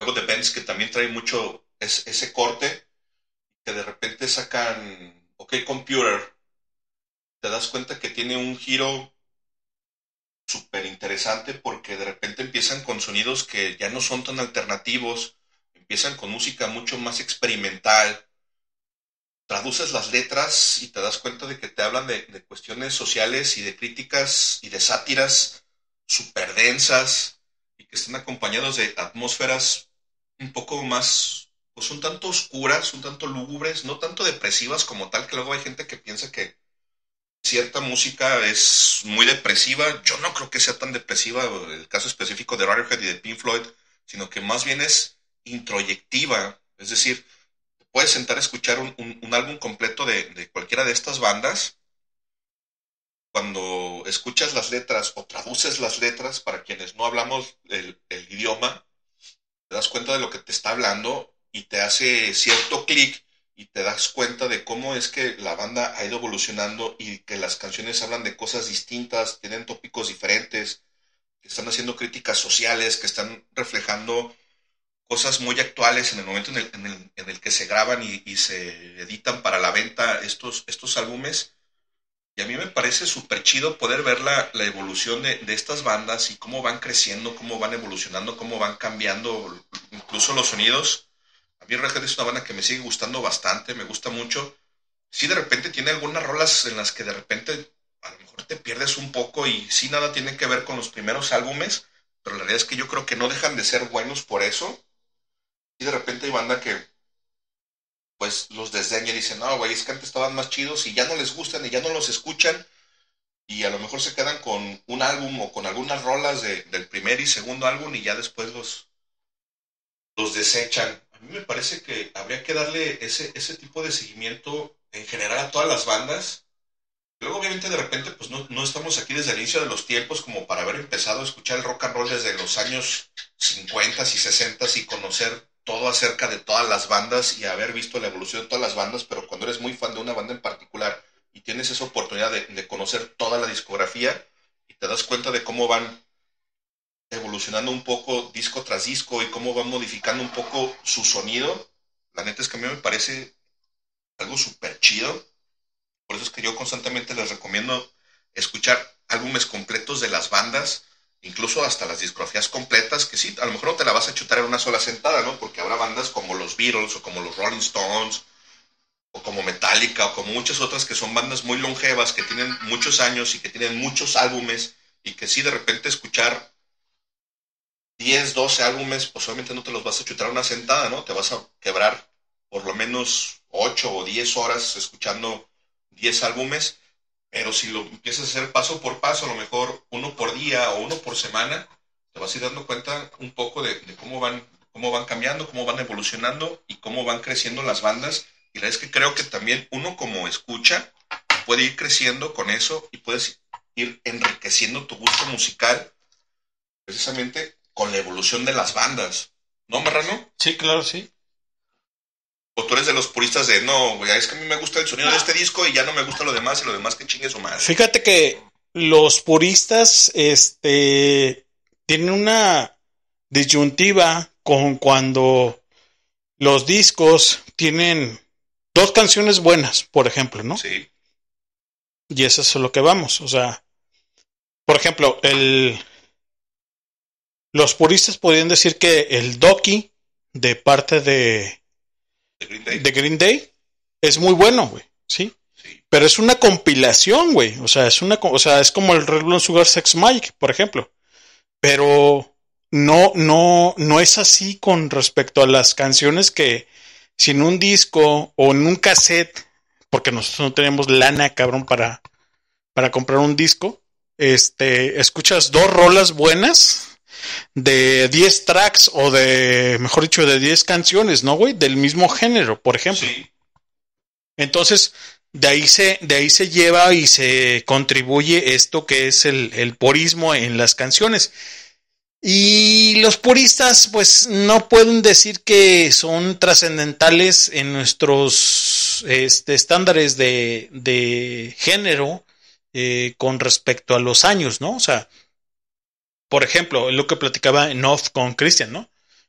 Luego de Benz, que también trae mucho es- ese corte. que de repente sacan OK Computer, te das cuenta que tiene un giro súper interesante porque de repente empiezan con sonidos que ya no son tan alternativos, empiezan con música mucho más experimental, traduces las letras y te das cuenta de que te hablan de, cuestiones sociales y de críticas y de sátiras súper densas y que están acompañados de atmósferas un poco más, pues un tanto oscuras, un tanto lúgubres, no tanto depresivas como tal, que luego hay gente que piensa que cierta música es muy depresiva. Yo no creo que sea tan depresiva el caso específico de Radiohead y de Pink Floyd, sino que más bien es introyectiva. Es decir, puedes sentar a escuchar un, álbum completo de, de cualquiera de estas bandas. Cuando escuchas las letras o traduces las letras para quienes no hablamos el, el idioma, te das cuenta de lo que te está hablando y te hace cierto clic y te das cuenta de cómo es que la banda ha ido evolucionando y que las canciones hablan de cosas distintas, tienen tópicos diferentes, están haciendo críticas sociales, que están reflejando cosas muy actuales en el momento en el, que se graban y, y se editan para la venta estos, estos álbumes. Y a mí me parece súper chido poder ver la, la evolución de, de estas bandas y cómo van creciendo, cómo van evolucionando, cómo van cambiando incluso los sonidos. Mí Red es una banda que me sigue gustando bastante, me gusta mucho. Sí, de repente tiene algunas rolas en las que de repente a lo mejor te pierdes un poco y sí nada tiene que ver con los primeros álbumes, pero la realidad es que yo creo que no dejan de ser buenos por eso. Y de repente hay banda que pues los desdeña y dicen, no, güey, es que antes estaban más chidos y ya no les gustan y ya no los escuchan. Y a lo mejor se quedan con un álbum o con algunas rolas de- del primer y segundo álbum y ya después los, los desechan. A mí me parece que habría que darle ese, ese tipo de seguimiento en general a todas las bandas. Luego, obviamente, de repente, pues no, no estamos aquí desde el inicio de los tiempos como para haber empezado a escuchar el rock and roll desde los años 50 y 60 y conocer todo acerca de todas las bandas y haber visto la evolución de todas las bandas, pero cuando eres muy fan de una banda en particular y tienes esa oportunidad de, de conocer toda la discografía y te das cuenta de cómo van evolucionando un poco disco tras disco y cómo van modificando un poco su sonido, la neta es que a mí me parece algo súper chido. Por eso es que yo constantemente les recomiendo escuchar álbumes completos de las bandas, incluso hasta las discografías completas, que sí, a lo mejor no te la vas a chutar en una sola sentada, ¿no? Porque habrá bandas como los Beatles o como los Rolling Stones o como Metallica o como muchas otras que son bandas muy longevas, que tienen muchos años y que tienen muchos álbumes y que sí de repente escuchar 10, 12 álbumes, pues obviamente no te los vas a chutar una sentada, ¿no? Te vas a quebrar por lo menos 8 o 10 horas escuchando 10 álbumes, pero si lo empiezas a hacer paso por paso, a lo mejor uno por día o uno por semana, te vas a ir dando cuenta un poco de, de cómo van cómo van cambiando, cómo van evolucionando y cómo van creciendo las bandas. Y la verdad es que creo que también uno como escucha puede ir creciendo con eso y puedes ir enriqueciendo tu gusto musical precisamente con la evolución de las bandas. ¿No, Marrano? Sí, claro, sí. O tú eres de los puristas de, no, güey, es que a mí me gusta el sonido de este disco y ya no me gusta lo demás y lo demás que chingue su madre. Fíjate que los puristas, este, tienen una disyuntiva con cuando los discos tienen dos canciones buenas, por ejemplo, ¿no? Sí. Y eso es a lo que vamos. O sea, por ejemplo, el, los puristas podrían decir que el Doki de parte de, de, Green, Day. de Green Day es muy bueno, güey, ¿sí? Pero es una compilación, güey. O sea, es una, o sea, es como el Red Sugar Sex Mike, por ejemplo. Pero no, no, no es así con respecto a las canciones que sin un disco o en un cassette, porque nosotros no tenemos lana, cabrón, para, para comprar un disco, este, escuchas dos rolas buenas de 10 tracks o de, mejor dicho, de 10 canciones, ¿no, güey? Del mismo género, por ejemplo. Sí. Entonces, de ahí se, de ahí se lleva y se contribuye esto que es el, el purismo en las canciones. Y los puristas, pues, no pueden decir que son trascendentales en nuestros este, estándares de, de género eh, con respecto a los años, ¿no? O sea, por ejemplo, lo que platicaba en off con Christian, ¿no?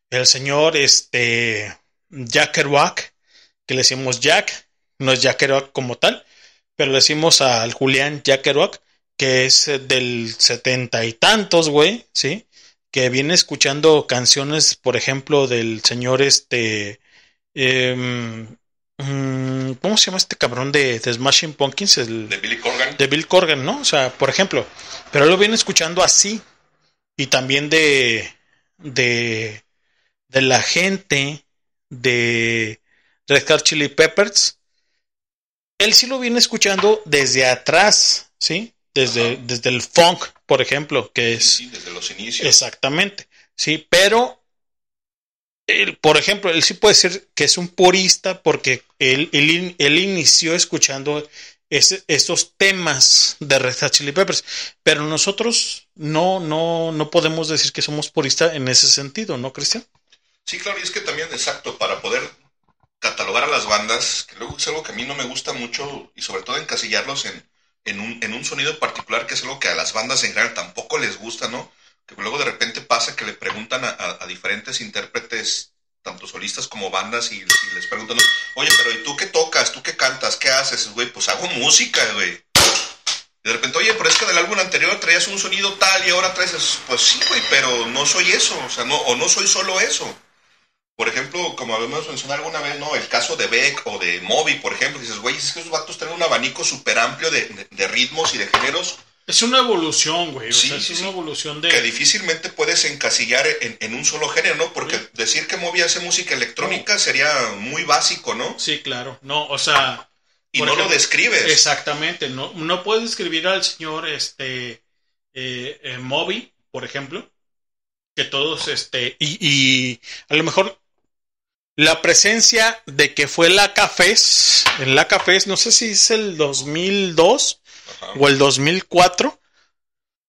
El señor este, Jack Kerouac, que le decimos Jack, no es Jack Kerouac como tal, pero le decimos al Julián Jack Kerouac, que es del setenta y tantos, güey, ¿sí? Que viene escuchando canciones, por ejemplo, del señor este... em, mm, ¿Cómo se llama este cabrón de, de Smashing Pumpkins? El, De Billy Corgan. de Bill Corgan, ¿no? O sea, por ejemplo, pero él lo viene escuchando así. Y también de, de, de la gente de Red Hot Chili Peppers. Él sí lo viene escuchando desde atrás, ¿sí? Desde, desde el funk, por ejemplo, que es... Sí, desde los inicios. Exactamente, sí, pero él, por ejemplo, él sí puede decir que es un purista porque él, él, él inició escuchando ese- esos temas de Red Hot Chili Peppers, pero nosotros no, no, no podemos decir que somos puristas en ese sentido, ¿no, Cristian? Sí, claro, y es que también, exacto, para poder catalogar a las bandas, que luego es algo que a mí no me gusta mucho, y sobre todo encasillarlos en, en, un, en un sonido particular, que es algo que a las bandas en general tampoco les gusta, ¿no? Que luego de repente pasa que le preguntan a diferentes intérpretes, tanto solistas como bandas, y, les preguntan, oye, pero ¿y tú qué tocas? ¿Tú qué cantas? ¿Qué haces? Güey, pues hago música, güey. Y de repente, oye, pero es que del álbum anterior traías un sonido tal y ahora traes eso. Pues sí, güey, pero no soy eso, o sea, no, o no soy solo eso. Por ejemplo, como habíamos mencionado alguna vez, ¿no? El caso de Beck o de Moby, por ejemplo, dices, güey, es que esos vatos tienen un abanico súper amplio de- de ritmos y de géneros Es una evolución, güey. Sí, o sea, es sí, una sí. evolución de. que difícilmente puedes encasillar en, en un solo género, ¿no? Porque decir que Moby hace música electrónica sería muy básico, ¿no? Sí, claro. No, o sea. Y no lo describes. Exactamente. No, no puedes describir al señor este eh, eh, Moby, por ejemplo. Que todos, este. Y, y a lo mejor la presencia de que fue la Cafés, en la Cafés, no sé si es el 2002 o el 2004,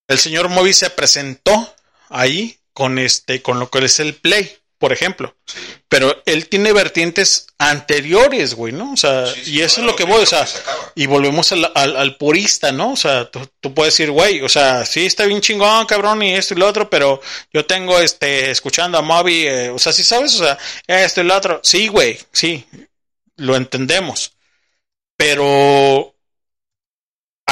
el señor Moby se presentó ahí con este, con lo que es el Play, por ejemplo. Pero él tiene vertientes anteriores, güey, ¿no? O sea, y eso es lo que voy, o sea, y volvemos al, al, al purista, ¿no? O sea, tú, tú puedes decir, güey, o sea, sí está bien chingón, cabrón, y esto y lo otro, pero yo tengo, este, escuchando a Moby, eh, o sea, sí sabes, o sea, esto y lo otro. Sí, güey, sí, lo entendemos. Pero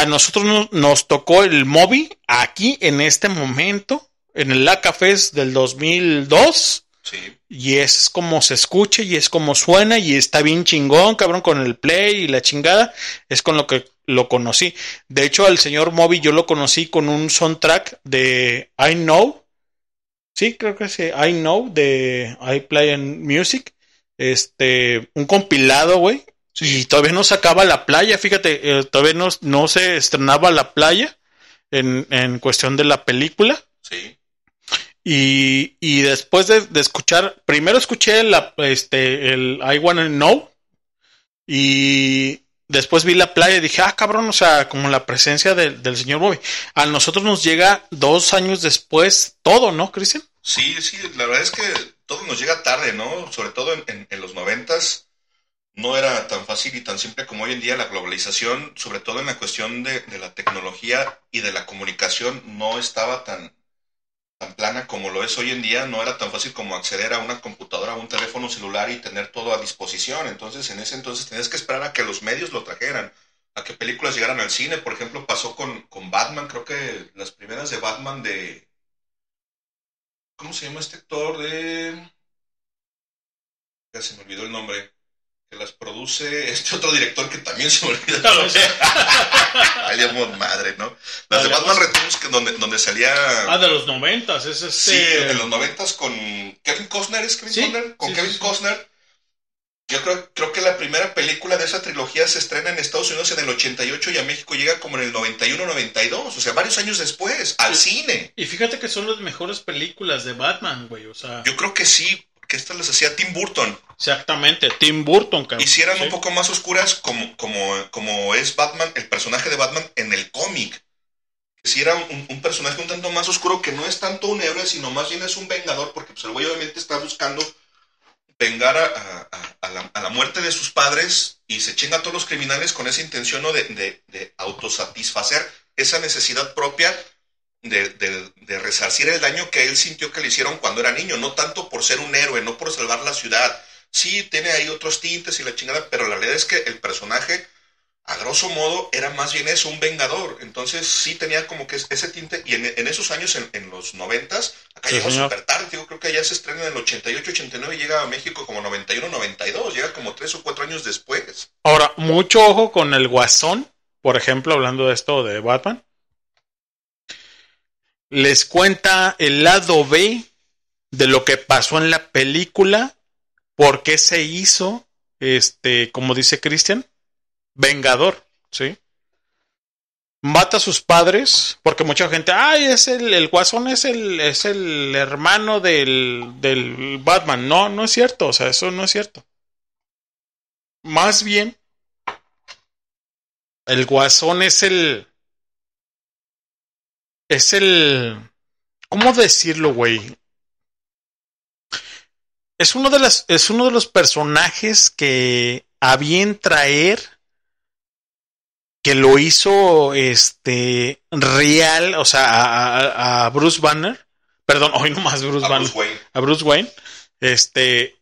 a nosotros no- nos tocó el Moby aquí en este momento, en el La Cafés del 2002. Sí. Y es como se escucha y es como suena y está bien chingón, cabrón, con el play y la chingada. Es con lo que lo conocí. De hecho, al señor Moby yo lo conocí con un soundtrack de I Know. Sí, creo que sí, I Know de I Play and Music. Este, un compilado, güey. Y todavía no sacaba la playa, fíjate, eh, todavía no, no se estrenaba la playa en, en cuestión de la película. Sí. Y, y después de, de escuchar, primero escuché la, este, el I Wanna Know y después vi la playa y dije, ah, cabrón, o sea, como la presencia del- del señor Bobby. A nosotros nos llega dos años después todo, ¿no, Cristian? Sí, sí, la verdad es que todo nos llega tarde, ¿no? Sobre todo en, en- en los noventas no era tan fácil y tan simple como hoy en día la globalización, sobre todo en la cuestión de, la tecnología y de la comunicación, no estaba tan, tan plana como lo es hoy en día, no era tan fácil como acceder a una computadora, a un teléfono celular y tener todo a disposición. Entonces, en ese entonces tenías que esperar a que los medios lo trajeran, a que películas llegaran al cine. Por ejemplo, pasó con, con Batman, creo que las primeras de Batman de... ¿Cómo se llama este actor de...? Ya se me olvidó el nombre. Que las produce este otro director que también se me nombre. Valiamos madre, ¿no? Las de Batman Returns, que donde, donde salía... Ah, de los noventas, es este. Sí, en los noventas con Kevin Costner, ¿es Kevin Sí, Costner? Con sí, Kevin sí. Costner. Yo creo, creo que la primera película de esa trilogía se estrena en Estados Unidos en el 88 y a México llega como en el 91-92, o sea, varios años después, al cine. Y fíjate que son las mejores películas de Batman, güey, o sea. Yo creo que sí, que estas las hacía Tim Burton. Exactamente, Tim Burton, cabrón. Y si eran Sí. un poco más oscuras como, como, como es Batman, el personaje de Batman en el cómic. Si era un, un personaje un tanto más oscuro que no es tanto un héroe, sino más bien es un vengador, porque pues, el güey obviamente está buscando vengar a, a- a- a la, a la muerte de sus padres y se chinga a todos los criminales con esa intención ¿no? de, de- de autosatisfacer esa necesidad propia de, de- de resarcir el daño que él sintió que le hicieron cuando era niño, no tanto por ser un héroe, no por salvar la ciudad, sí tiene ahí otros tintes y la chingada, pero la realidad es que el personaje, a grosso modo, era más bien eso, un vengador. Entonces sí tenía como que ese tinte, y en, en esos años, en, en los noventas, acá Sí, llegó súper tarde, yo creo que ya se estrena en el 88, 89 y llega a México como 91, 92, llega como tres o cuatro años después. Ahora, mucho ojo con el Guasón, por ejemplo, hablando de esto de Batman. Les cuenta el lado B de lo que pasó en la película, por qué se hizo, este, como dice Christian, vengador, ¿sí? Mata a sus padres, porque mucha gente, ay, es el, el Guasón es el, es el hermano del, del Batman. No, no es cierto, o sea, eso no es cierto. Más bien, el Guasón es el. Es el. ¿Cómo decirlo, güey? Es uno de las. Es uno de los personajes que a bien traer. Que lo hizo este real. O sea, a, Bruce Banner. Perdón, hoy no más Bruce A Banner. Bruce Wayne. A Bruce Wayne. Este.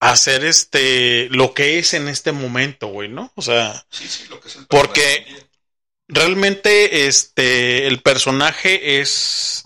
Hacer este. Lo que es en este momento, güey, ¿no? O sea. Sí, sí, lo que es el Porque realmente este el personaje es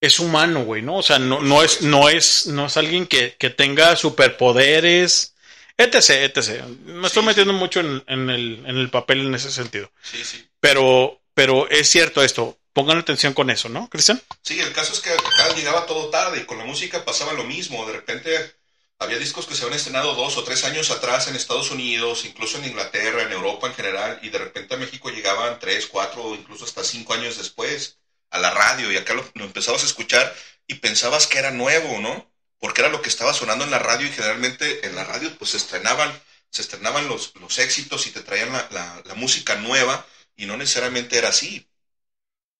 es humano, güey, ¿no? O sea, no, no es no es no es alguien que, que tenga superpoderes, etc, etc. Me estoy metiendo mucho en, en el, en el papel en ese sentido. Sí, sí. Pero pero es cierto esto. Pongan atención con eso, ¿no, Cristian? Sí, el caso es que acá llegaba todo tarde y con la música pasaba lo mismo. De repente había discos que se habían estrenado dos o tres años atrás en Estados Unidos, incluso en Inglaterra, en Europa en general, y de repente a México llegaban tres, cuatro o incluso hasta cinco años después a la radio y acá lo, empezabas a escuchar y pensabas que era nuevo, ¿no? Porque era lo que estaba sonando en la radio y generalmente en la radio pues se estrenaban, se estrenaban los, los éxitos y te traían la, la- la música nueva y no necesariamente era así.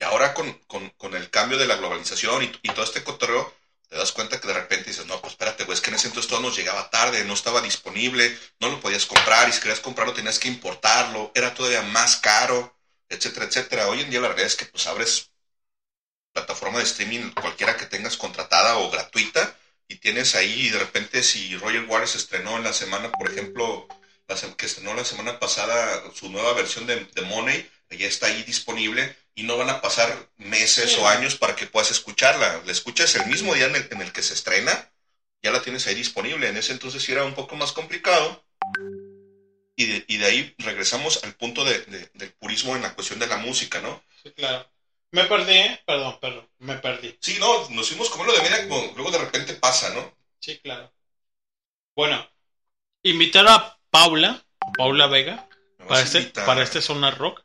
Y ahora con, con- con el cambio de la globalización y, y todo este cotorreo, te das cuenta que de repente dices, no, pues espérate, güey, es que en ese entonces todo nos llegaba tarde, no estaba disponible, no lo podías comprar y si querías comprarlo tenías que importarlo, era todavía más caro, etcétera, etcétera. Hoy en día la realidad es que pues abres plataforma de streaming, cualquiera que tengas contratada o gratuita, y tienes ahí y de repente si Roger Waters estrenó en la semana, por ejemplo, la que estrenó la semana pasada su nueva versión de, de Money, ya está ahí disponible y no van a pasar meses o años para que puedas escucharla. La escuchas el mismo día en el, en el que se estrena, ya la tienes ahí disponible. En ese entonces sí era un poco más complicado. Y de, y de ahí regresamos al punto de- de- del purismo en la cuestión de la música, ¿no? Sí, claro. Me perdí, ¿eh? Perdón, perdón, me perdí. Sí, no, nos fuimos como lo de media, como luego de repente pasa, ¿no? Sí, claro. Bueno, invitar a Paula, Paula Vega, vas para este, para este Zona Rock.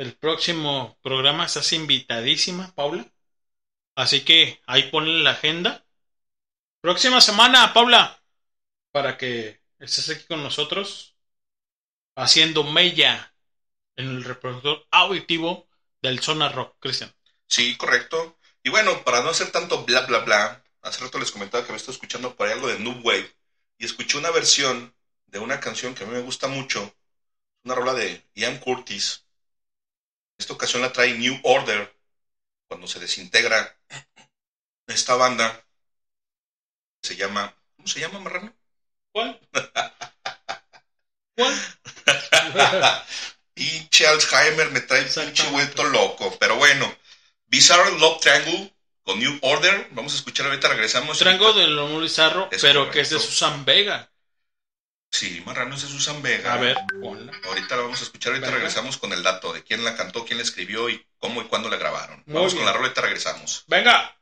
El próximo programa estás invitadísima, Paula. Así que ahí ponle la agenda. Próxima semana, Paula, para que estés aquí con nosotros haciendo mella en el reproductor auditivo del Zona Rock, Cristian. Sí, correcto. Y bueno, para no hacer tanto bla bla bla, hace rato les comentaba que me estoy escuchando por ahí algo de Noob Wave y escuché una versión de una canción que a mí me gusta mucho, una rola de Ian Curtis. Esta ocasión la trae New Order, cuando se desintegra esta banda. Se llama, ¿cómo se llama, Marrano? ¿Cuál? ¿Cuál? pinche Alzheimer me trae pinche vuelto loco. Pero bueno, Bizarre Love Triangle con New Order. Vamos a escuchar ahorita, regresamos. Trango del Lomo Bizarro, Es pero que es de. Susan Vega. Sí, Marrano es Susan Vega. A ver, ponla. Ahorita la vamos a escuchar, ahorita Venga. regresamos con el dato de quién la cantó, quién la escribió y cómo y cuándo la grabaron. Muy vamos bien. con la roleta, regresamos. Venga.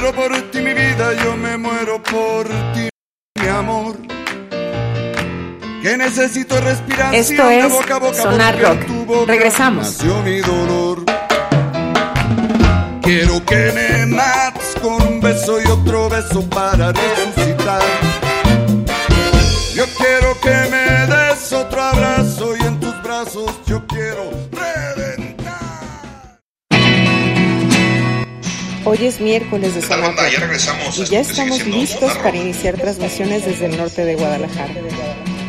Muero por ti, mi vida, yo me muero por ti, mi amor. Que necesito respiración Esto es boca a boca Sonar Rock. tu boca Regresamos. mi dolor. Quiero que me mates con un beso y otro beso para resucitar. Hoy es miércoles de ¿Qué tal, Sonar banda? Ya regresamos. Y ya sigue estamos listos para iniciar transmisiones desde el norte de Guadalajara.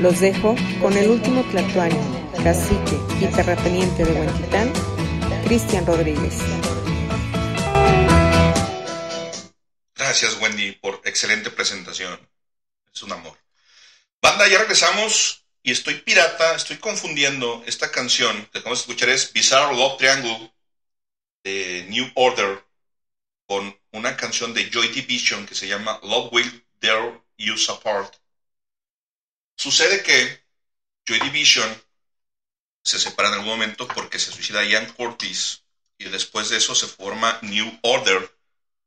Los dejo con el último tlatoani, cacique y terrateniente de Huentitán, Cristian Rodríguez. Gracias, Wendy, por excelente presentación. Es un amor. Banda, ya regresamos y estoy pirata, estoy confundiendo esta canción que acabamos de escuchar es Bizarre Love Triangle de New Order con una canción de Joy Division que se llama Love Will Dare Use Apart. Sucede que Joy Division se separa en algún momento porque se suicida Ian Curtis y después de eso se forma New Order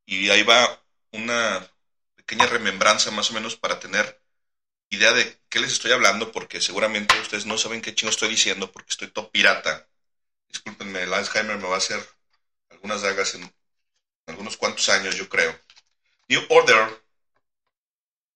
y ahí va una pequeña remembranza más o menos para tener idea de qué les estoy hablando porque seguramente ustedes no saben qué chingo estoy diciendo porque estoy todo pirata. Discúlpenme, el Alzheimer me va a hacer algunas dagas en algunos cuantos años, yo creo. New Order,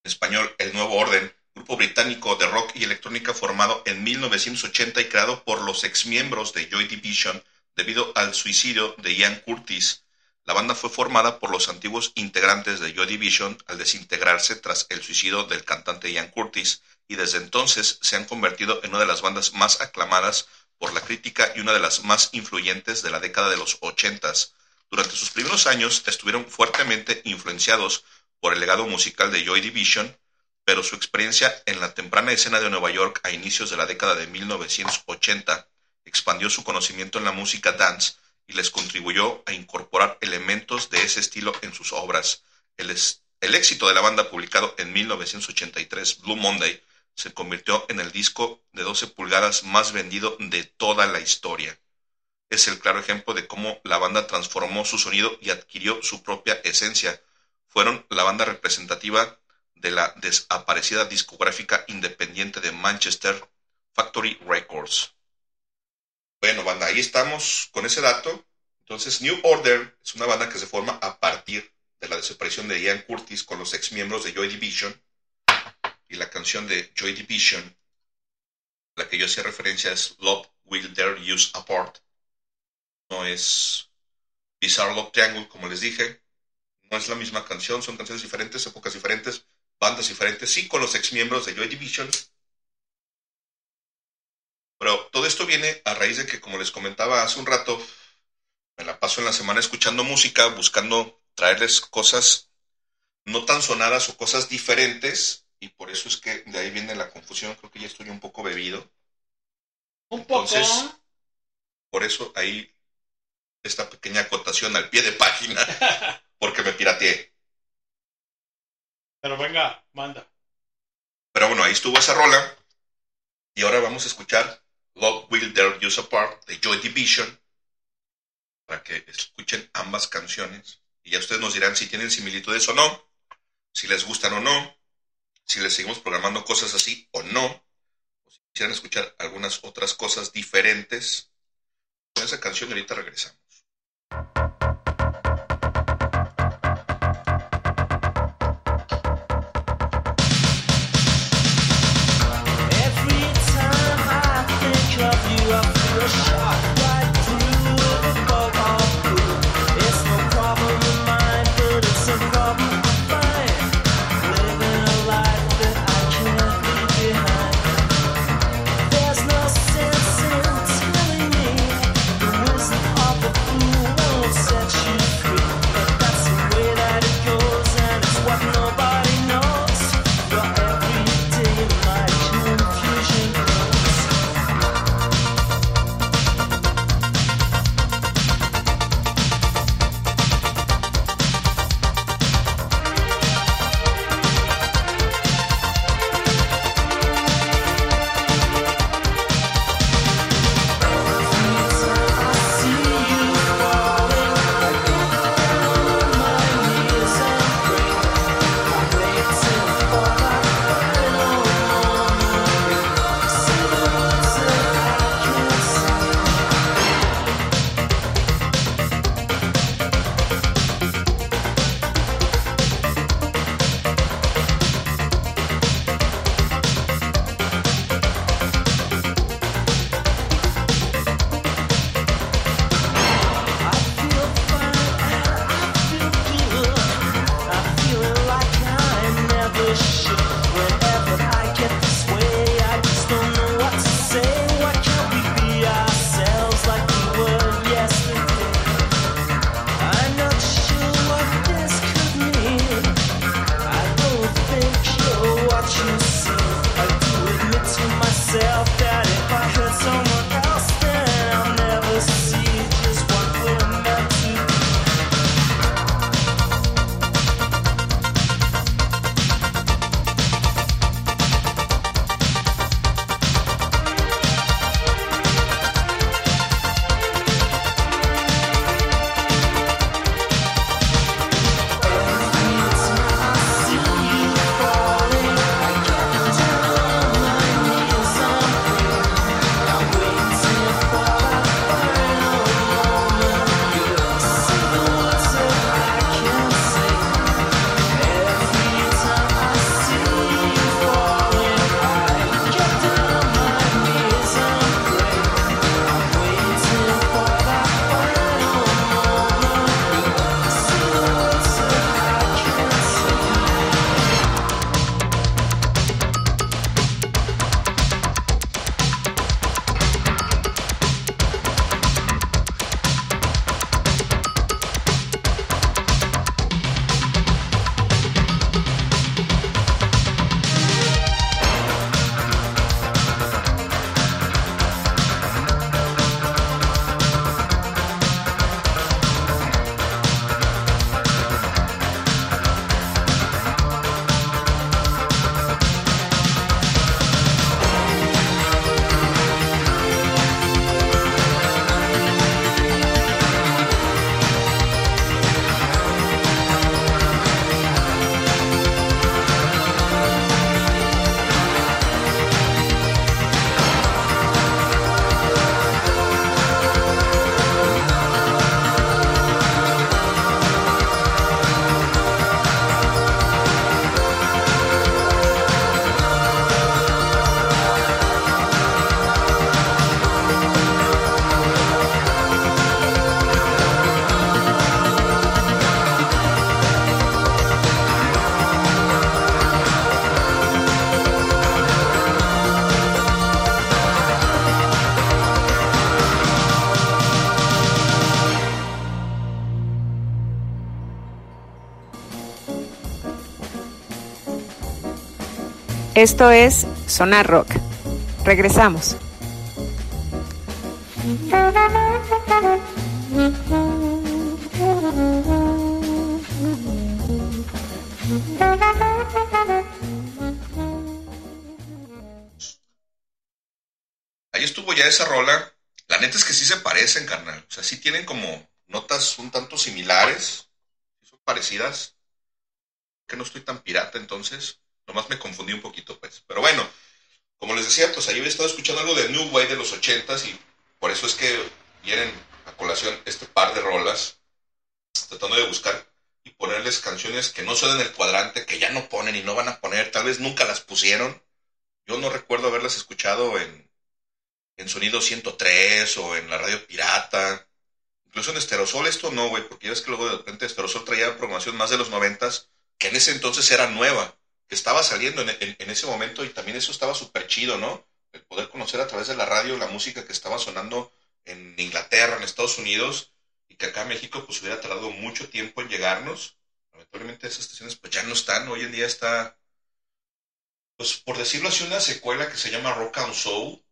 en español, El Nuevo Orden, grupo británico de rock y electrónica formado en 1980 y creado por los exmiembros de Joy Division debido al suicidio de Ian Curtis. La banda fue formada por los antiguos integrantes de Joy Division al desintegrarse tras el suicidio del cantante Ian Curtis y desde entonces se han convertido en una de las bandas más aclamadas por la crítica y una de las más influyentes de la década de los ochentas. Durante sus primeros años estuvieron fuertemente influenciados por el legado musical de Joy Division, pero su experiencia en la temprana escena de Nueva York a inicios de la década de 1980 expandió su conocimiento en la música dance y les contribuyó a incorporar elementos de ese estilo en sus obras. El, el éxito de la banda publicado en 1983, Blue Monday, se convirtió en el disco de 12 pulgadas más vendido de toda la historia. Es el claro ejemplo de cómo la banda transformó su sonido y adquirió su propia esencia. Fueron la banda representativa de la desaparecida discográfica independiente de Manchester, Factory Records. Bueno, banda, ahí estamos con ese dato. Entonces, New Order es una banda que se forma a partir de la desaparición de Ian Curtis con los ex miembros de Joy Division. Y la canción de Joy Division, la que yo hacía referencia, es Love Will Dare Use Apart. No es Bizarre Love Triangle, como les dije. No es la misma canción, son canciones diferentes, épocas diferentes, bandas diferentes, sí, con los ex miembros de Joy Division. Pero todo esto viene a raíz de que, como les comentaba hace un rato, me la paso en la semana escuchando música, buscando traerles cosas no tan sonadas o cosas diferentes, y por eso es que de ahí viene la confusión, creo que ya estoy un poco bebido. Un poco. Entonces, por eso ahí esta pequeña acotación al pie de página, porque me pirateé. Pero venga, manda. Pero bueno, ahí estuvo esa rola. Y ahora vamos a escuchar Love Will Dare Use Apart de Joy Division. Para que escuchen ambas canciones. Y ya ustedes nos dirán si tienen similitudes o no. Si les gustan o no. Si les seguimos programando cosas así o no. O si quisieran escuchar algunas otras cosas diferentes. Con esa canción ahorita regresamos. Esto es Sonar Rock. Regresamos. Repente Estereosol traía programación más de los noventas, que en ese entonces era nueva, que estaba saliendo en, en- en ese momento y también eso estaba súper chido, ¿no? El poder conocer a través de la radio la música que estaba sonando en Inglaterra, en Estados Unidos, y que acá en México pues hubiera tardado mucho tiempo en llegarnos. Lamentablemente esas estaciones pues ya no están, hoy en día está, pues por decirlo así, una secuela que se llama Rock and Soul,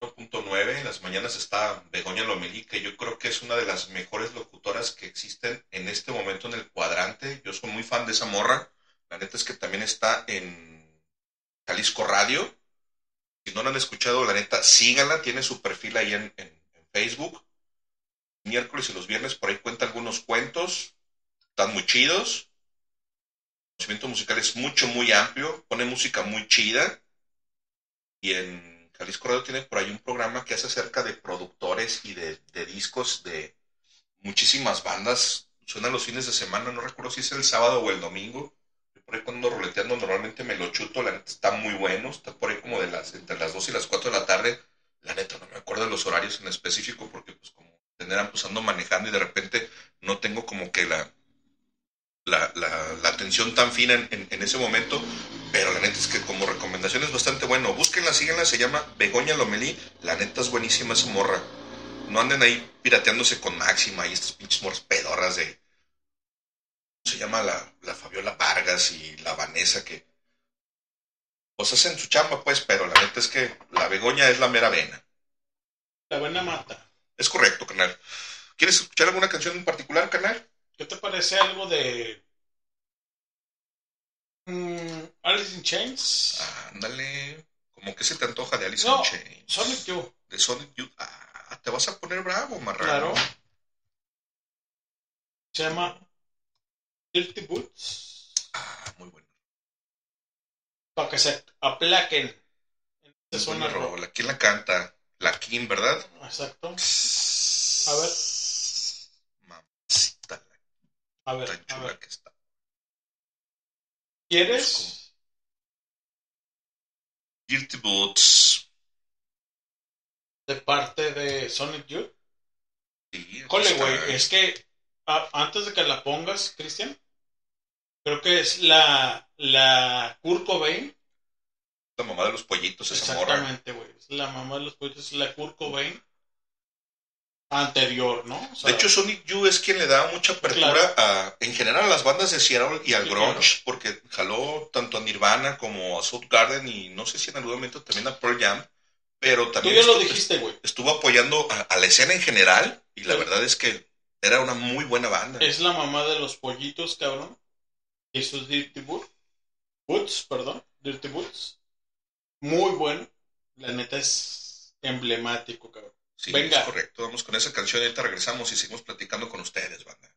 1.9, en las mañanas está Begoña Lomelí, que yo creo que es una de las mejores locutoras que existen en este momento en el cuadrante. Yo soy muy fan de esa morra. La neta es que también está en Jalisco Radio. Si no la han escuchado, la neta, síganla. Tiene su perfil ahí en, en- Facebook. Miércoles y los viernes por ahí cuenta algunos cuentos. Están muy chidos. El conocimiento musical es mucho, muy amplio. Pone música muy chida. Y en Jalisco Radio tiene por ahí un programa que hace acerca de productores y de, discos de muchísimas bandas. Suena los fines de semana, no recuerdo si es el sábado o el domingo. Yo por ahí cuando ando roleteando normalmente me lo chuto, la neta está muy bueno, está por ahí como de las, entre las 2 y las 4 de la tarde. La neta no me acuerdo de los horarios en específico porque pues como tendrán pues ando manejando y de repente no tengo como que la, la, la, atención tan fina en ese momento, pero la neta es que como recomendación es bastante bueno. Búsquenla, síguenla, se llama Begoña Lomelí. La neta es buenísima esa morra. No anden ahí pirateándose con Máxima y estas pinches morras pedorras de. ¿Cómo se llama la, la Fabiola Vargas y la Vanessa que. Pues hacen su chamba, pues, pero la neta es que la Begoña es la mera vena. La buena mata. Es correcto, canal. ¿Quieres escuchar alguna canción en particular, canal? ¿Qué te parece algo de. Mm, Alice in Chains? Ándale. Como que se te antoja de Alice No, in Chains. Sonic Youth. De Sonic Youth. Ah, te vas a poner bravo, marrano. Claro. Se llama Dirty Boots. Ah, muy bueno. Para que se aplaquen. Rock. rola. ¿Quién la canta? La Kim, ¿verdad? Exacto. A ver. Mamacita, A ver. tan A ver. que está. ¿Quieres? Guilty Boots. De parte de Sonic Youth. Sí, está. güey, es que a- antes de que la pongas, Cristian, creo que es la, la Kurt Cobain. La mamá de los pollitos, esa morra. Exactamente, güey. Es la mamá de los pollitos, la Kurt Cobain anterior, ¿no? O sea, De hecho, Sonic Youth es quien le da mucha apertura Claro. a, en general a las bandas de Seattle y al Sí, grunge, claro. porque jaló tanto a Nirvana como a Soundgarden y no sé si en algún momento también a Pearl Jam, pero tú también ya lo estu- dijiste, güey. estuvo apoyando a, a la escena en general y la Sí. verdad es que era una muy buena banda. Es la mamá de los pollitos, cabrón. Y sus Dirty. Boots, perdón. Dirty Boots. Muy bueno. La neta es emblemático, cabrón. Sí, Venga. es correcto. Vamos con esa canción y ahorita regresamos y seguimos platicando con ustedes, banda.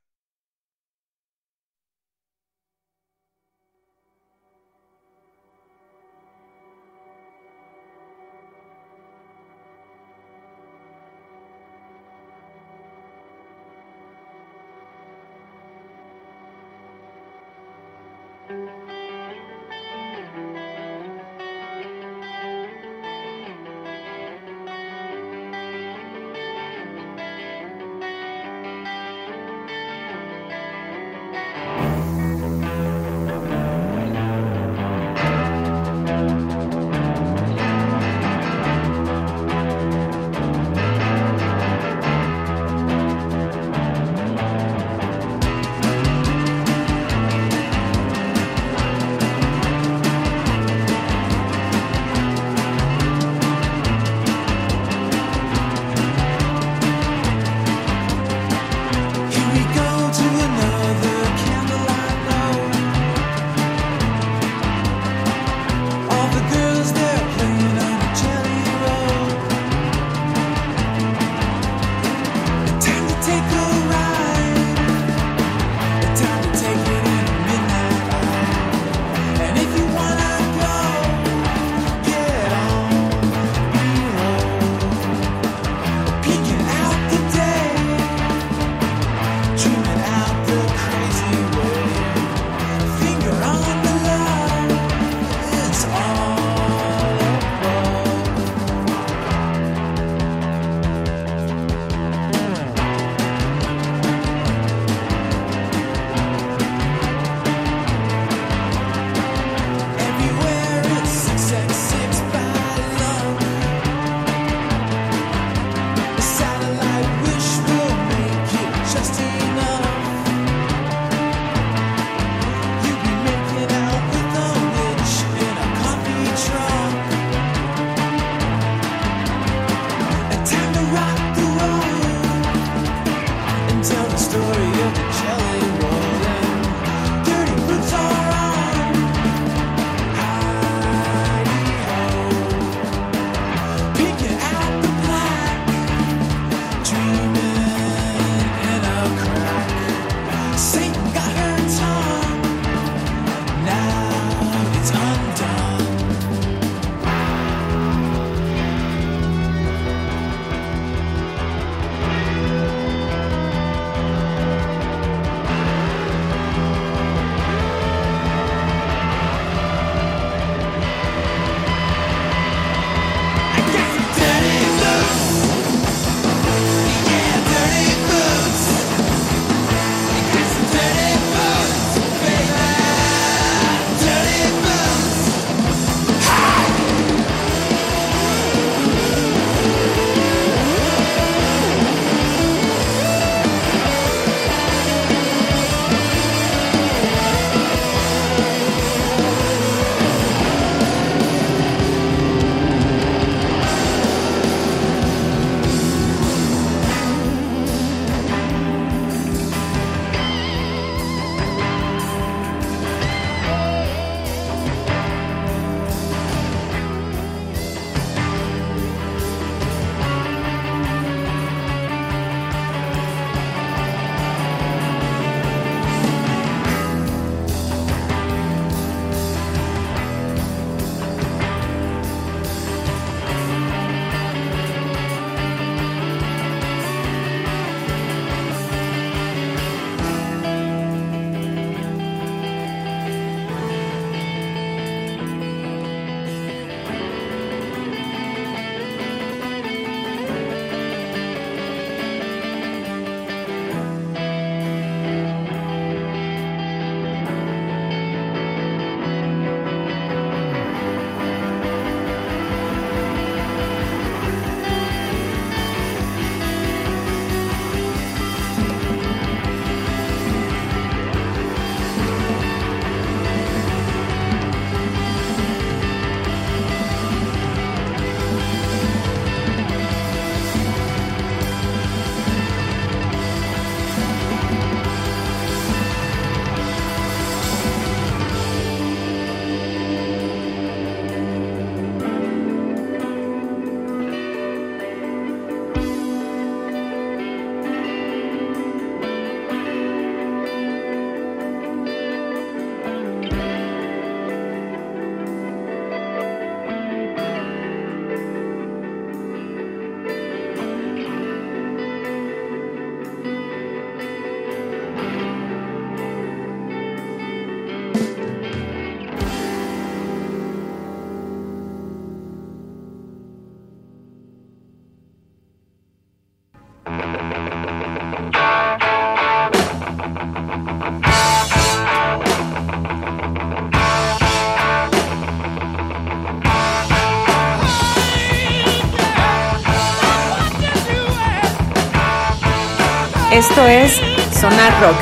Esto es Sonar Rock.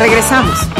Regresamos.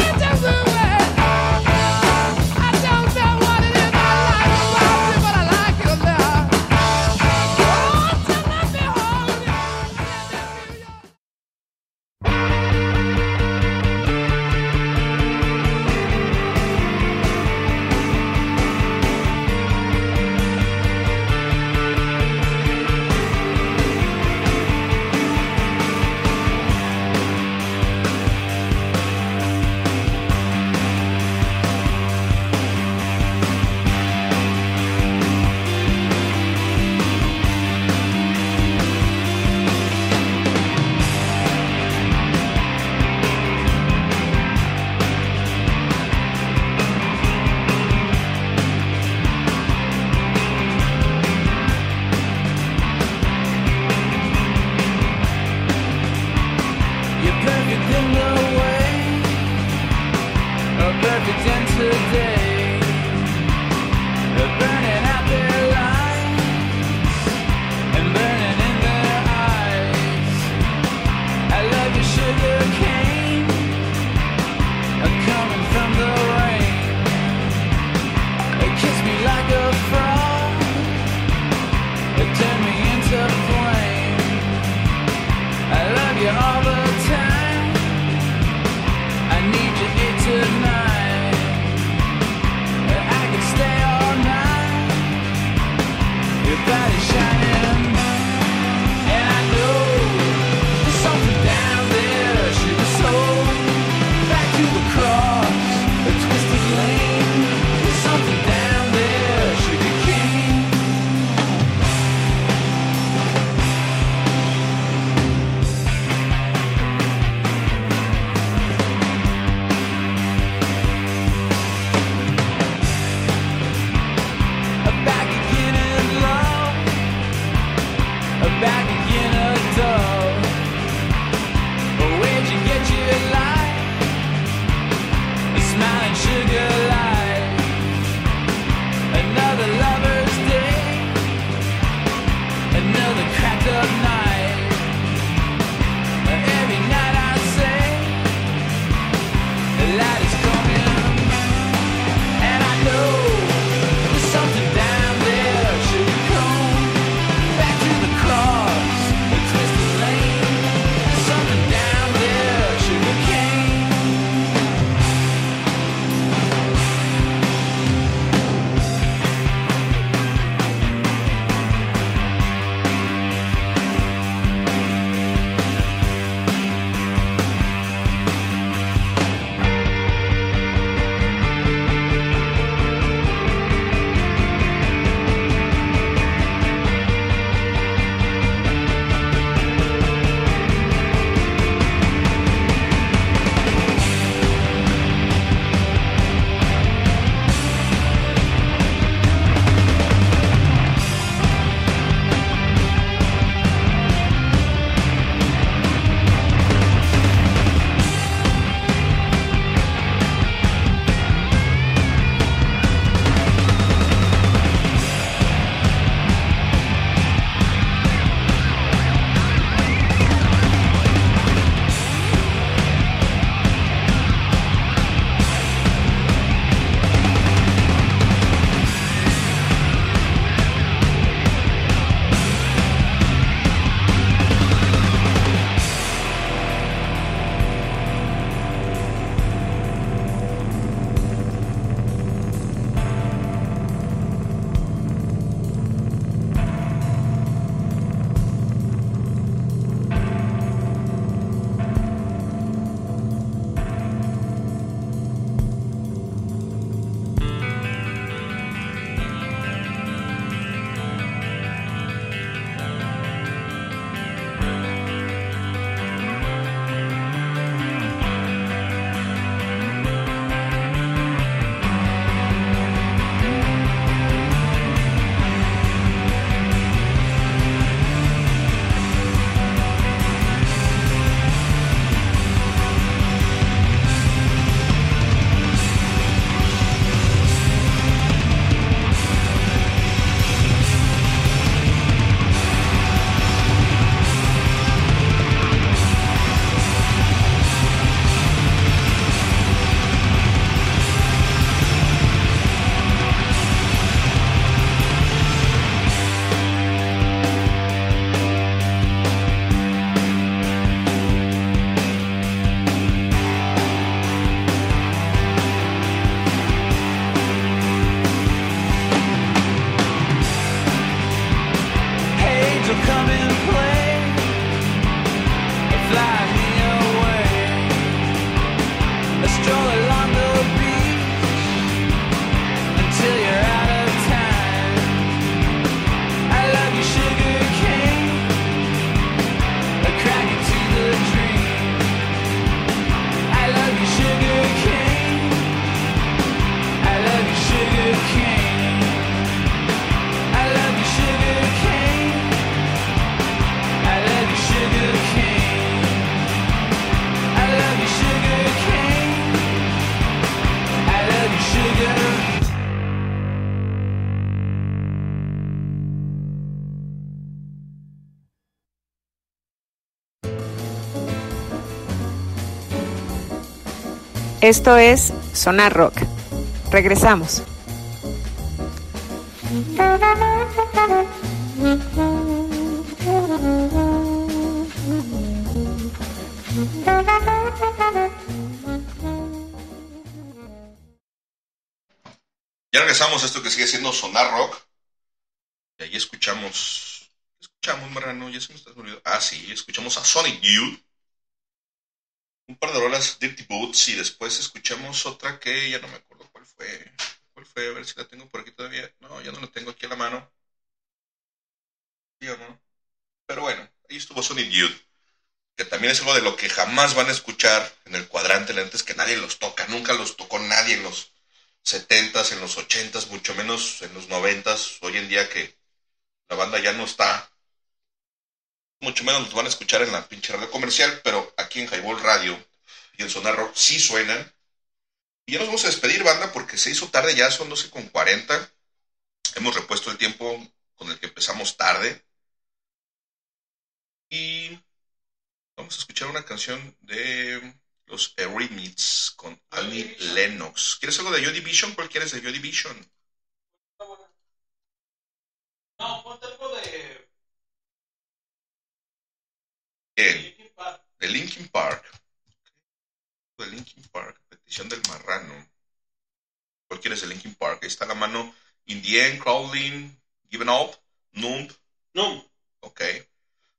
Esto es Sonar Rock. Regresamos. Ya regresamos a esto que sigue siendo Sonar Rock. Y ahí escuchamos. Escuchamos, Marrano, ya se me está olvidando. Ah, sí, escuchamos a Sonic Youth. Un par de horas Dirty Boots y después escuchamos otra que ya no me acuerdo cuál fue. ¿Cuál fue? A ver si la tengo por aquí todavía. No, ya no la tengo aquí a la mano. ¿Sí o no? Pero bueno, ahí estuvo Sonic Youth. Que también es algo de lo que jamás van a escuchar en el cuadrante lentes que nadie los toca. Nunca los tocó nadie en los 70s, en los 80s, mucho menos en los 90s. Hoy en día que la banda ya no está. Mucho menos los van a escuchar en la pinche radio comercial, pero aquí en Highball Radio y en Sonar Rock sí suenan. Y ya nos vamos a despedir, banda, porque se hizo tarde ya, son 12 con 40. Hemos repuesto el tiempo con el que empezamos tarde. Y vamos a escuchar una canción de los Eurythmics con Annie Lennox. ¿Quieres algo de Joy Division? ¿Cuál quieres de Joy Division? No, ponte algo de. ¿Quién? De Linkin Park. De Linkin Park, petición del marrano. ¿Cuál quieres de Linkin Park? Ahí está la mano. In the end, Crawling, Given Up, Numb. Numb. Ok.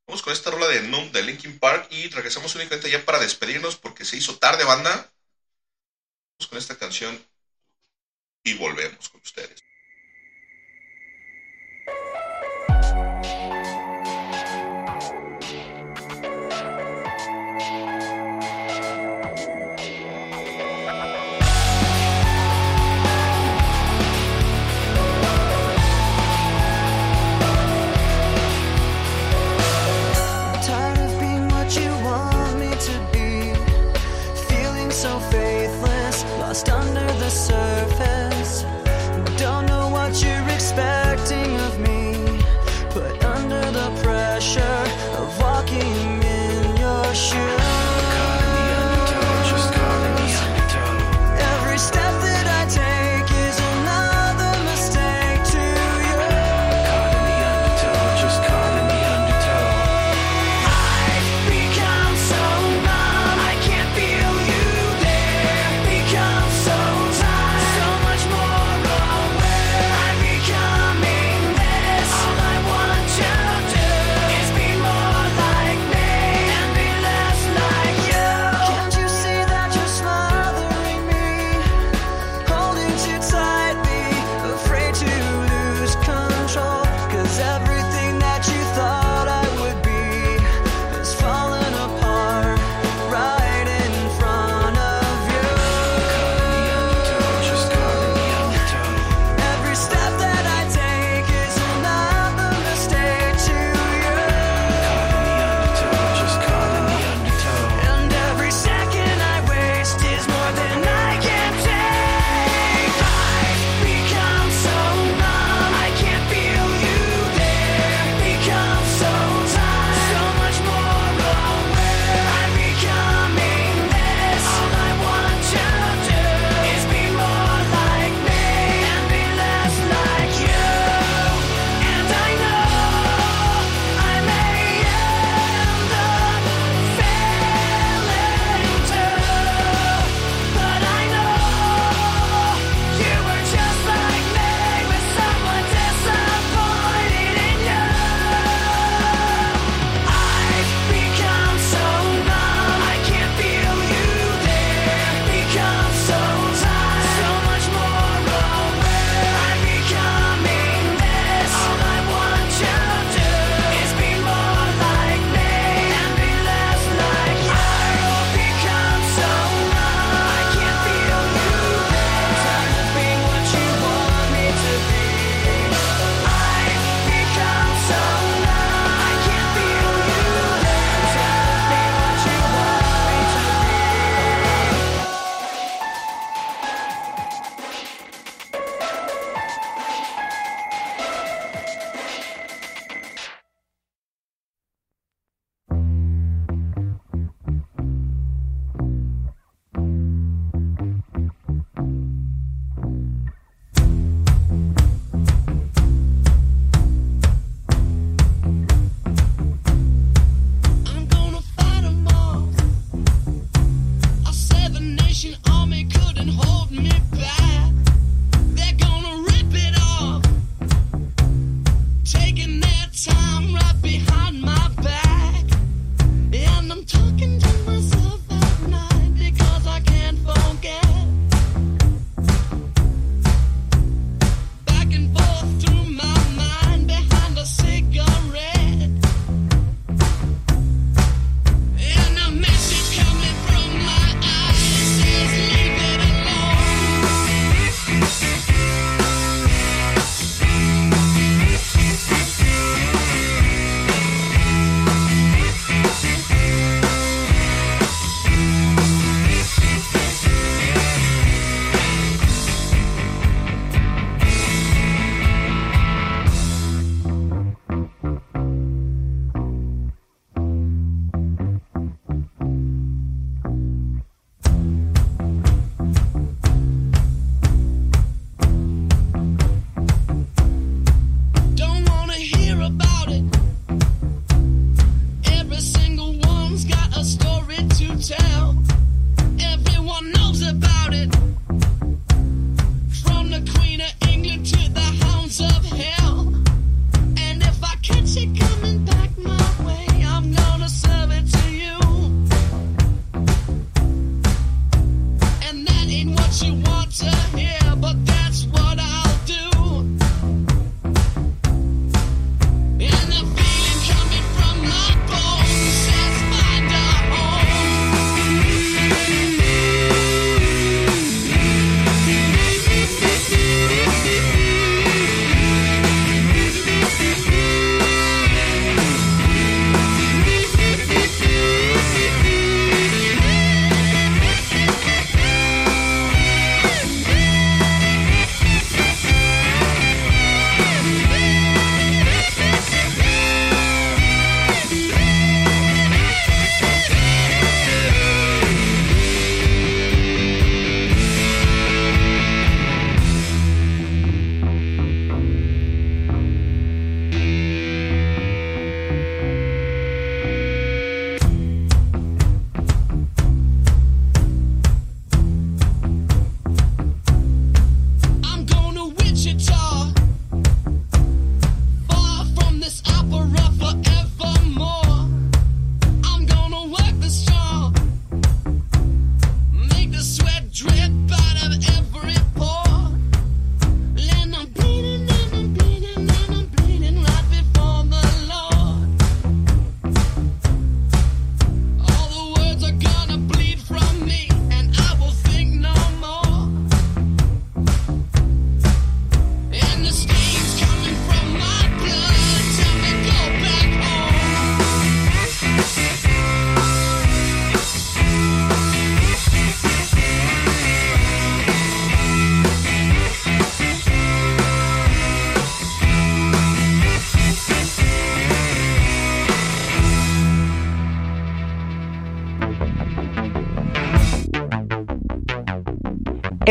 Vamos con esta rola de Numb de Linkin Park y regresamos únicamente ya para despedirnos porque se hizo tarde, banda. Vamos con esta canción y volvemos con ustedes.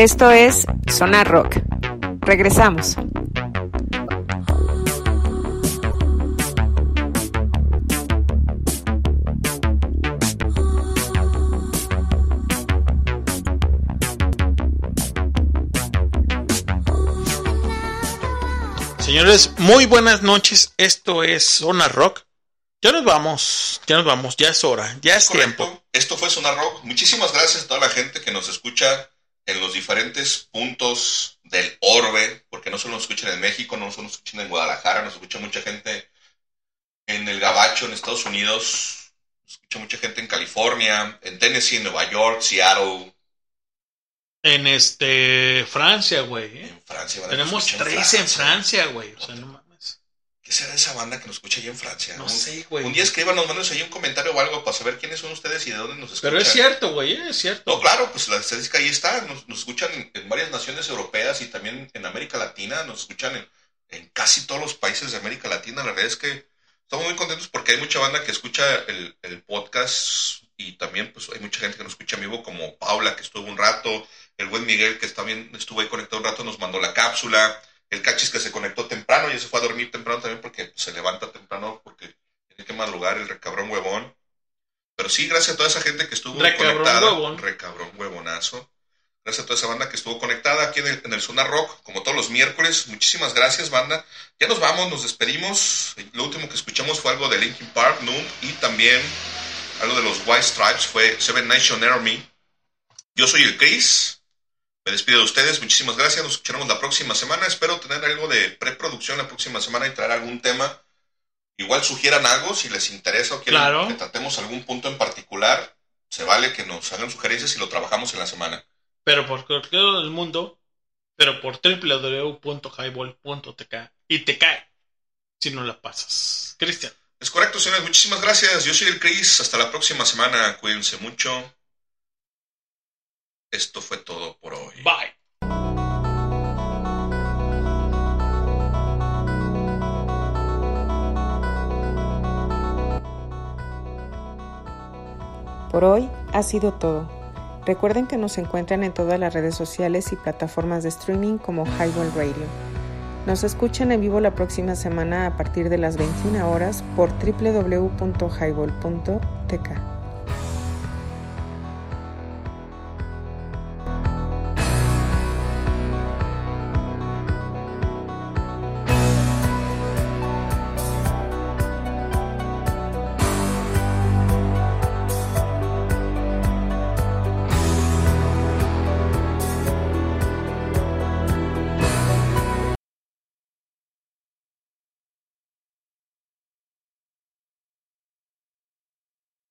Esto es Sonar Rock. Regresamos. Señores, muy buenas noches. Esto es Zona Rock. Ya nos vamos, ya nos vamos, ya es hora, ya es tiempo. Esto fue Sonar Rock. Muchísimas gracias a toda la gente que nos escucha en los diferentes puntos del orbe, porque no solo nos escuchan en México, no solo nos escuchan en Guadalajara, nos escucha mucha gente en el Gabacho, en Estados Unidos, nos escucha mucha gente en California, en Tennessee, en Nueva York, Seattle, En este Francia, güey. ¿eh? Francia. van a Tenemos tres en Francia, güey. O sea, no mames. ¿Qué será esa banda que nos escucha allá en Francia? No Un- sé, güey. Un día escríbanos, mándenos ahí un comentario o algo para saber quiénes son ustedes y de dónde nos escuchan. Pero es cierto, güey, ¿eh? es cierto. No, claro, pues la estadística ahí está. Nos, nos escuchan en, en varias naciones europeas y también en América Latina. Nos escuchan en, en casi todos los países de América Latina. La verdad es que estamos muy contentos porque hay mucha banda que escucha el, el podcast y también pues hay mucha gente que nos escucha en vivo como Paula que estuvo un rato, el buen Miguel que también estuvo ahí conectado un rato nos mandó la cápsula, el Cachis que se conectó temprano y se fue a dormir temprano también porque pues, se levanta temprano porque tiene que madrugar el recabrón huevón. Pero sí, gracias a toda esa gente que estuvo Recabrón conectada. huevón. Recabrón huevonazo. Gracias a toda esa banda que estuvo conectada aquí en el, en el Zona Rock, como todos los miércoles. Muchísimas gracias, banda. Ya nos vamos, nos despedimos. Lo último que escuchamos fue algo de Linkin Park, Noon, y también algo de los White Stripes, fue Seven Nation Army. Yo soy el Chris. Me despido de ustedes. Muchísimas gracias. Nos escucharemos la próxima semana. Espero tener algo de preproducción la próxima semana y traer algún tema. Igual sugieran algo si les interesa o quieren Claro. que tratemos algún punto en particular. Se vale que nos hagan sugerencias y lo trabajamos en la semana. Pero por cualquier lado del mundo, pero por www.highball.tk y te cae si no la pasas. Cristian. Es correcto, señores. Muchísimas gracias. Yo soy el Chris. Hasta la próxima semana. Cuídense mucho. Esto fue todo por hoy. Bye. Por hoy ha sido todo. Recuerden que nos encuentran en todas las redes sociales y plataformas de streaming como Highball Radio. Nos escuchan en vivo la próxima semana a partir de las 21 horas por www.highball.tk.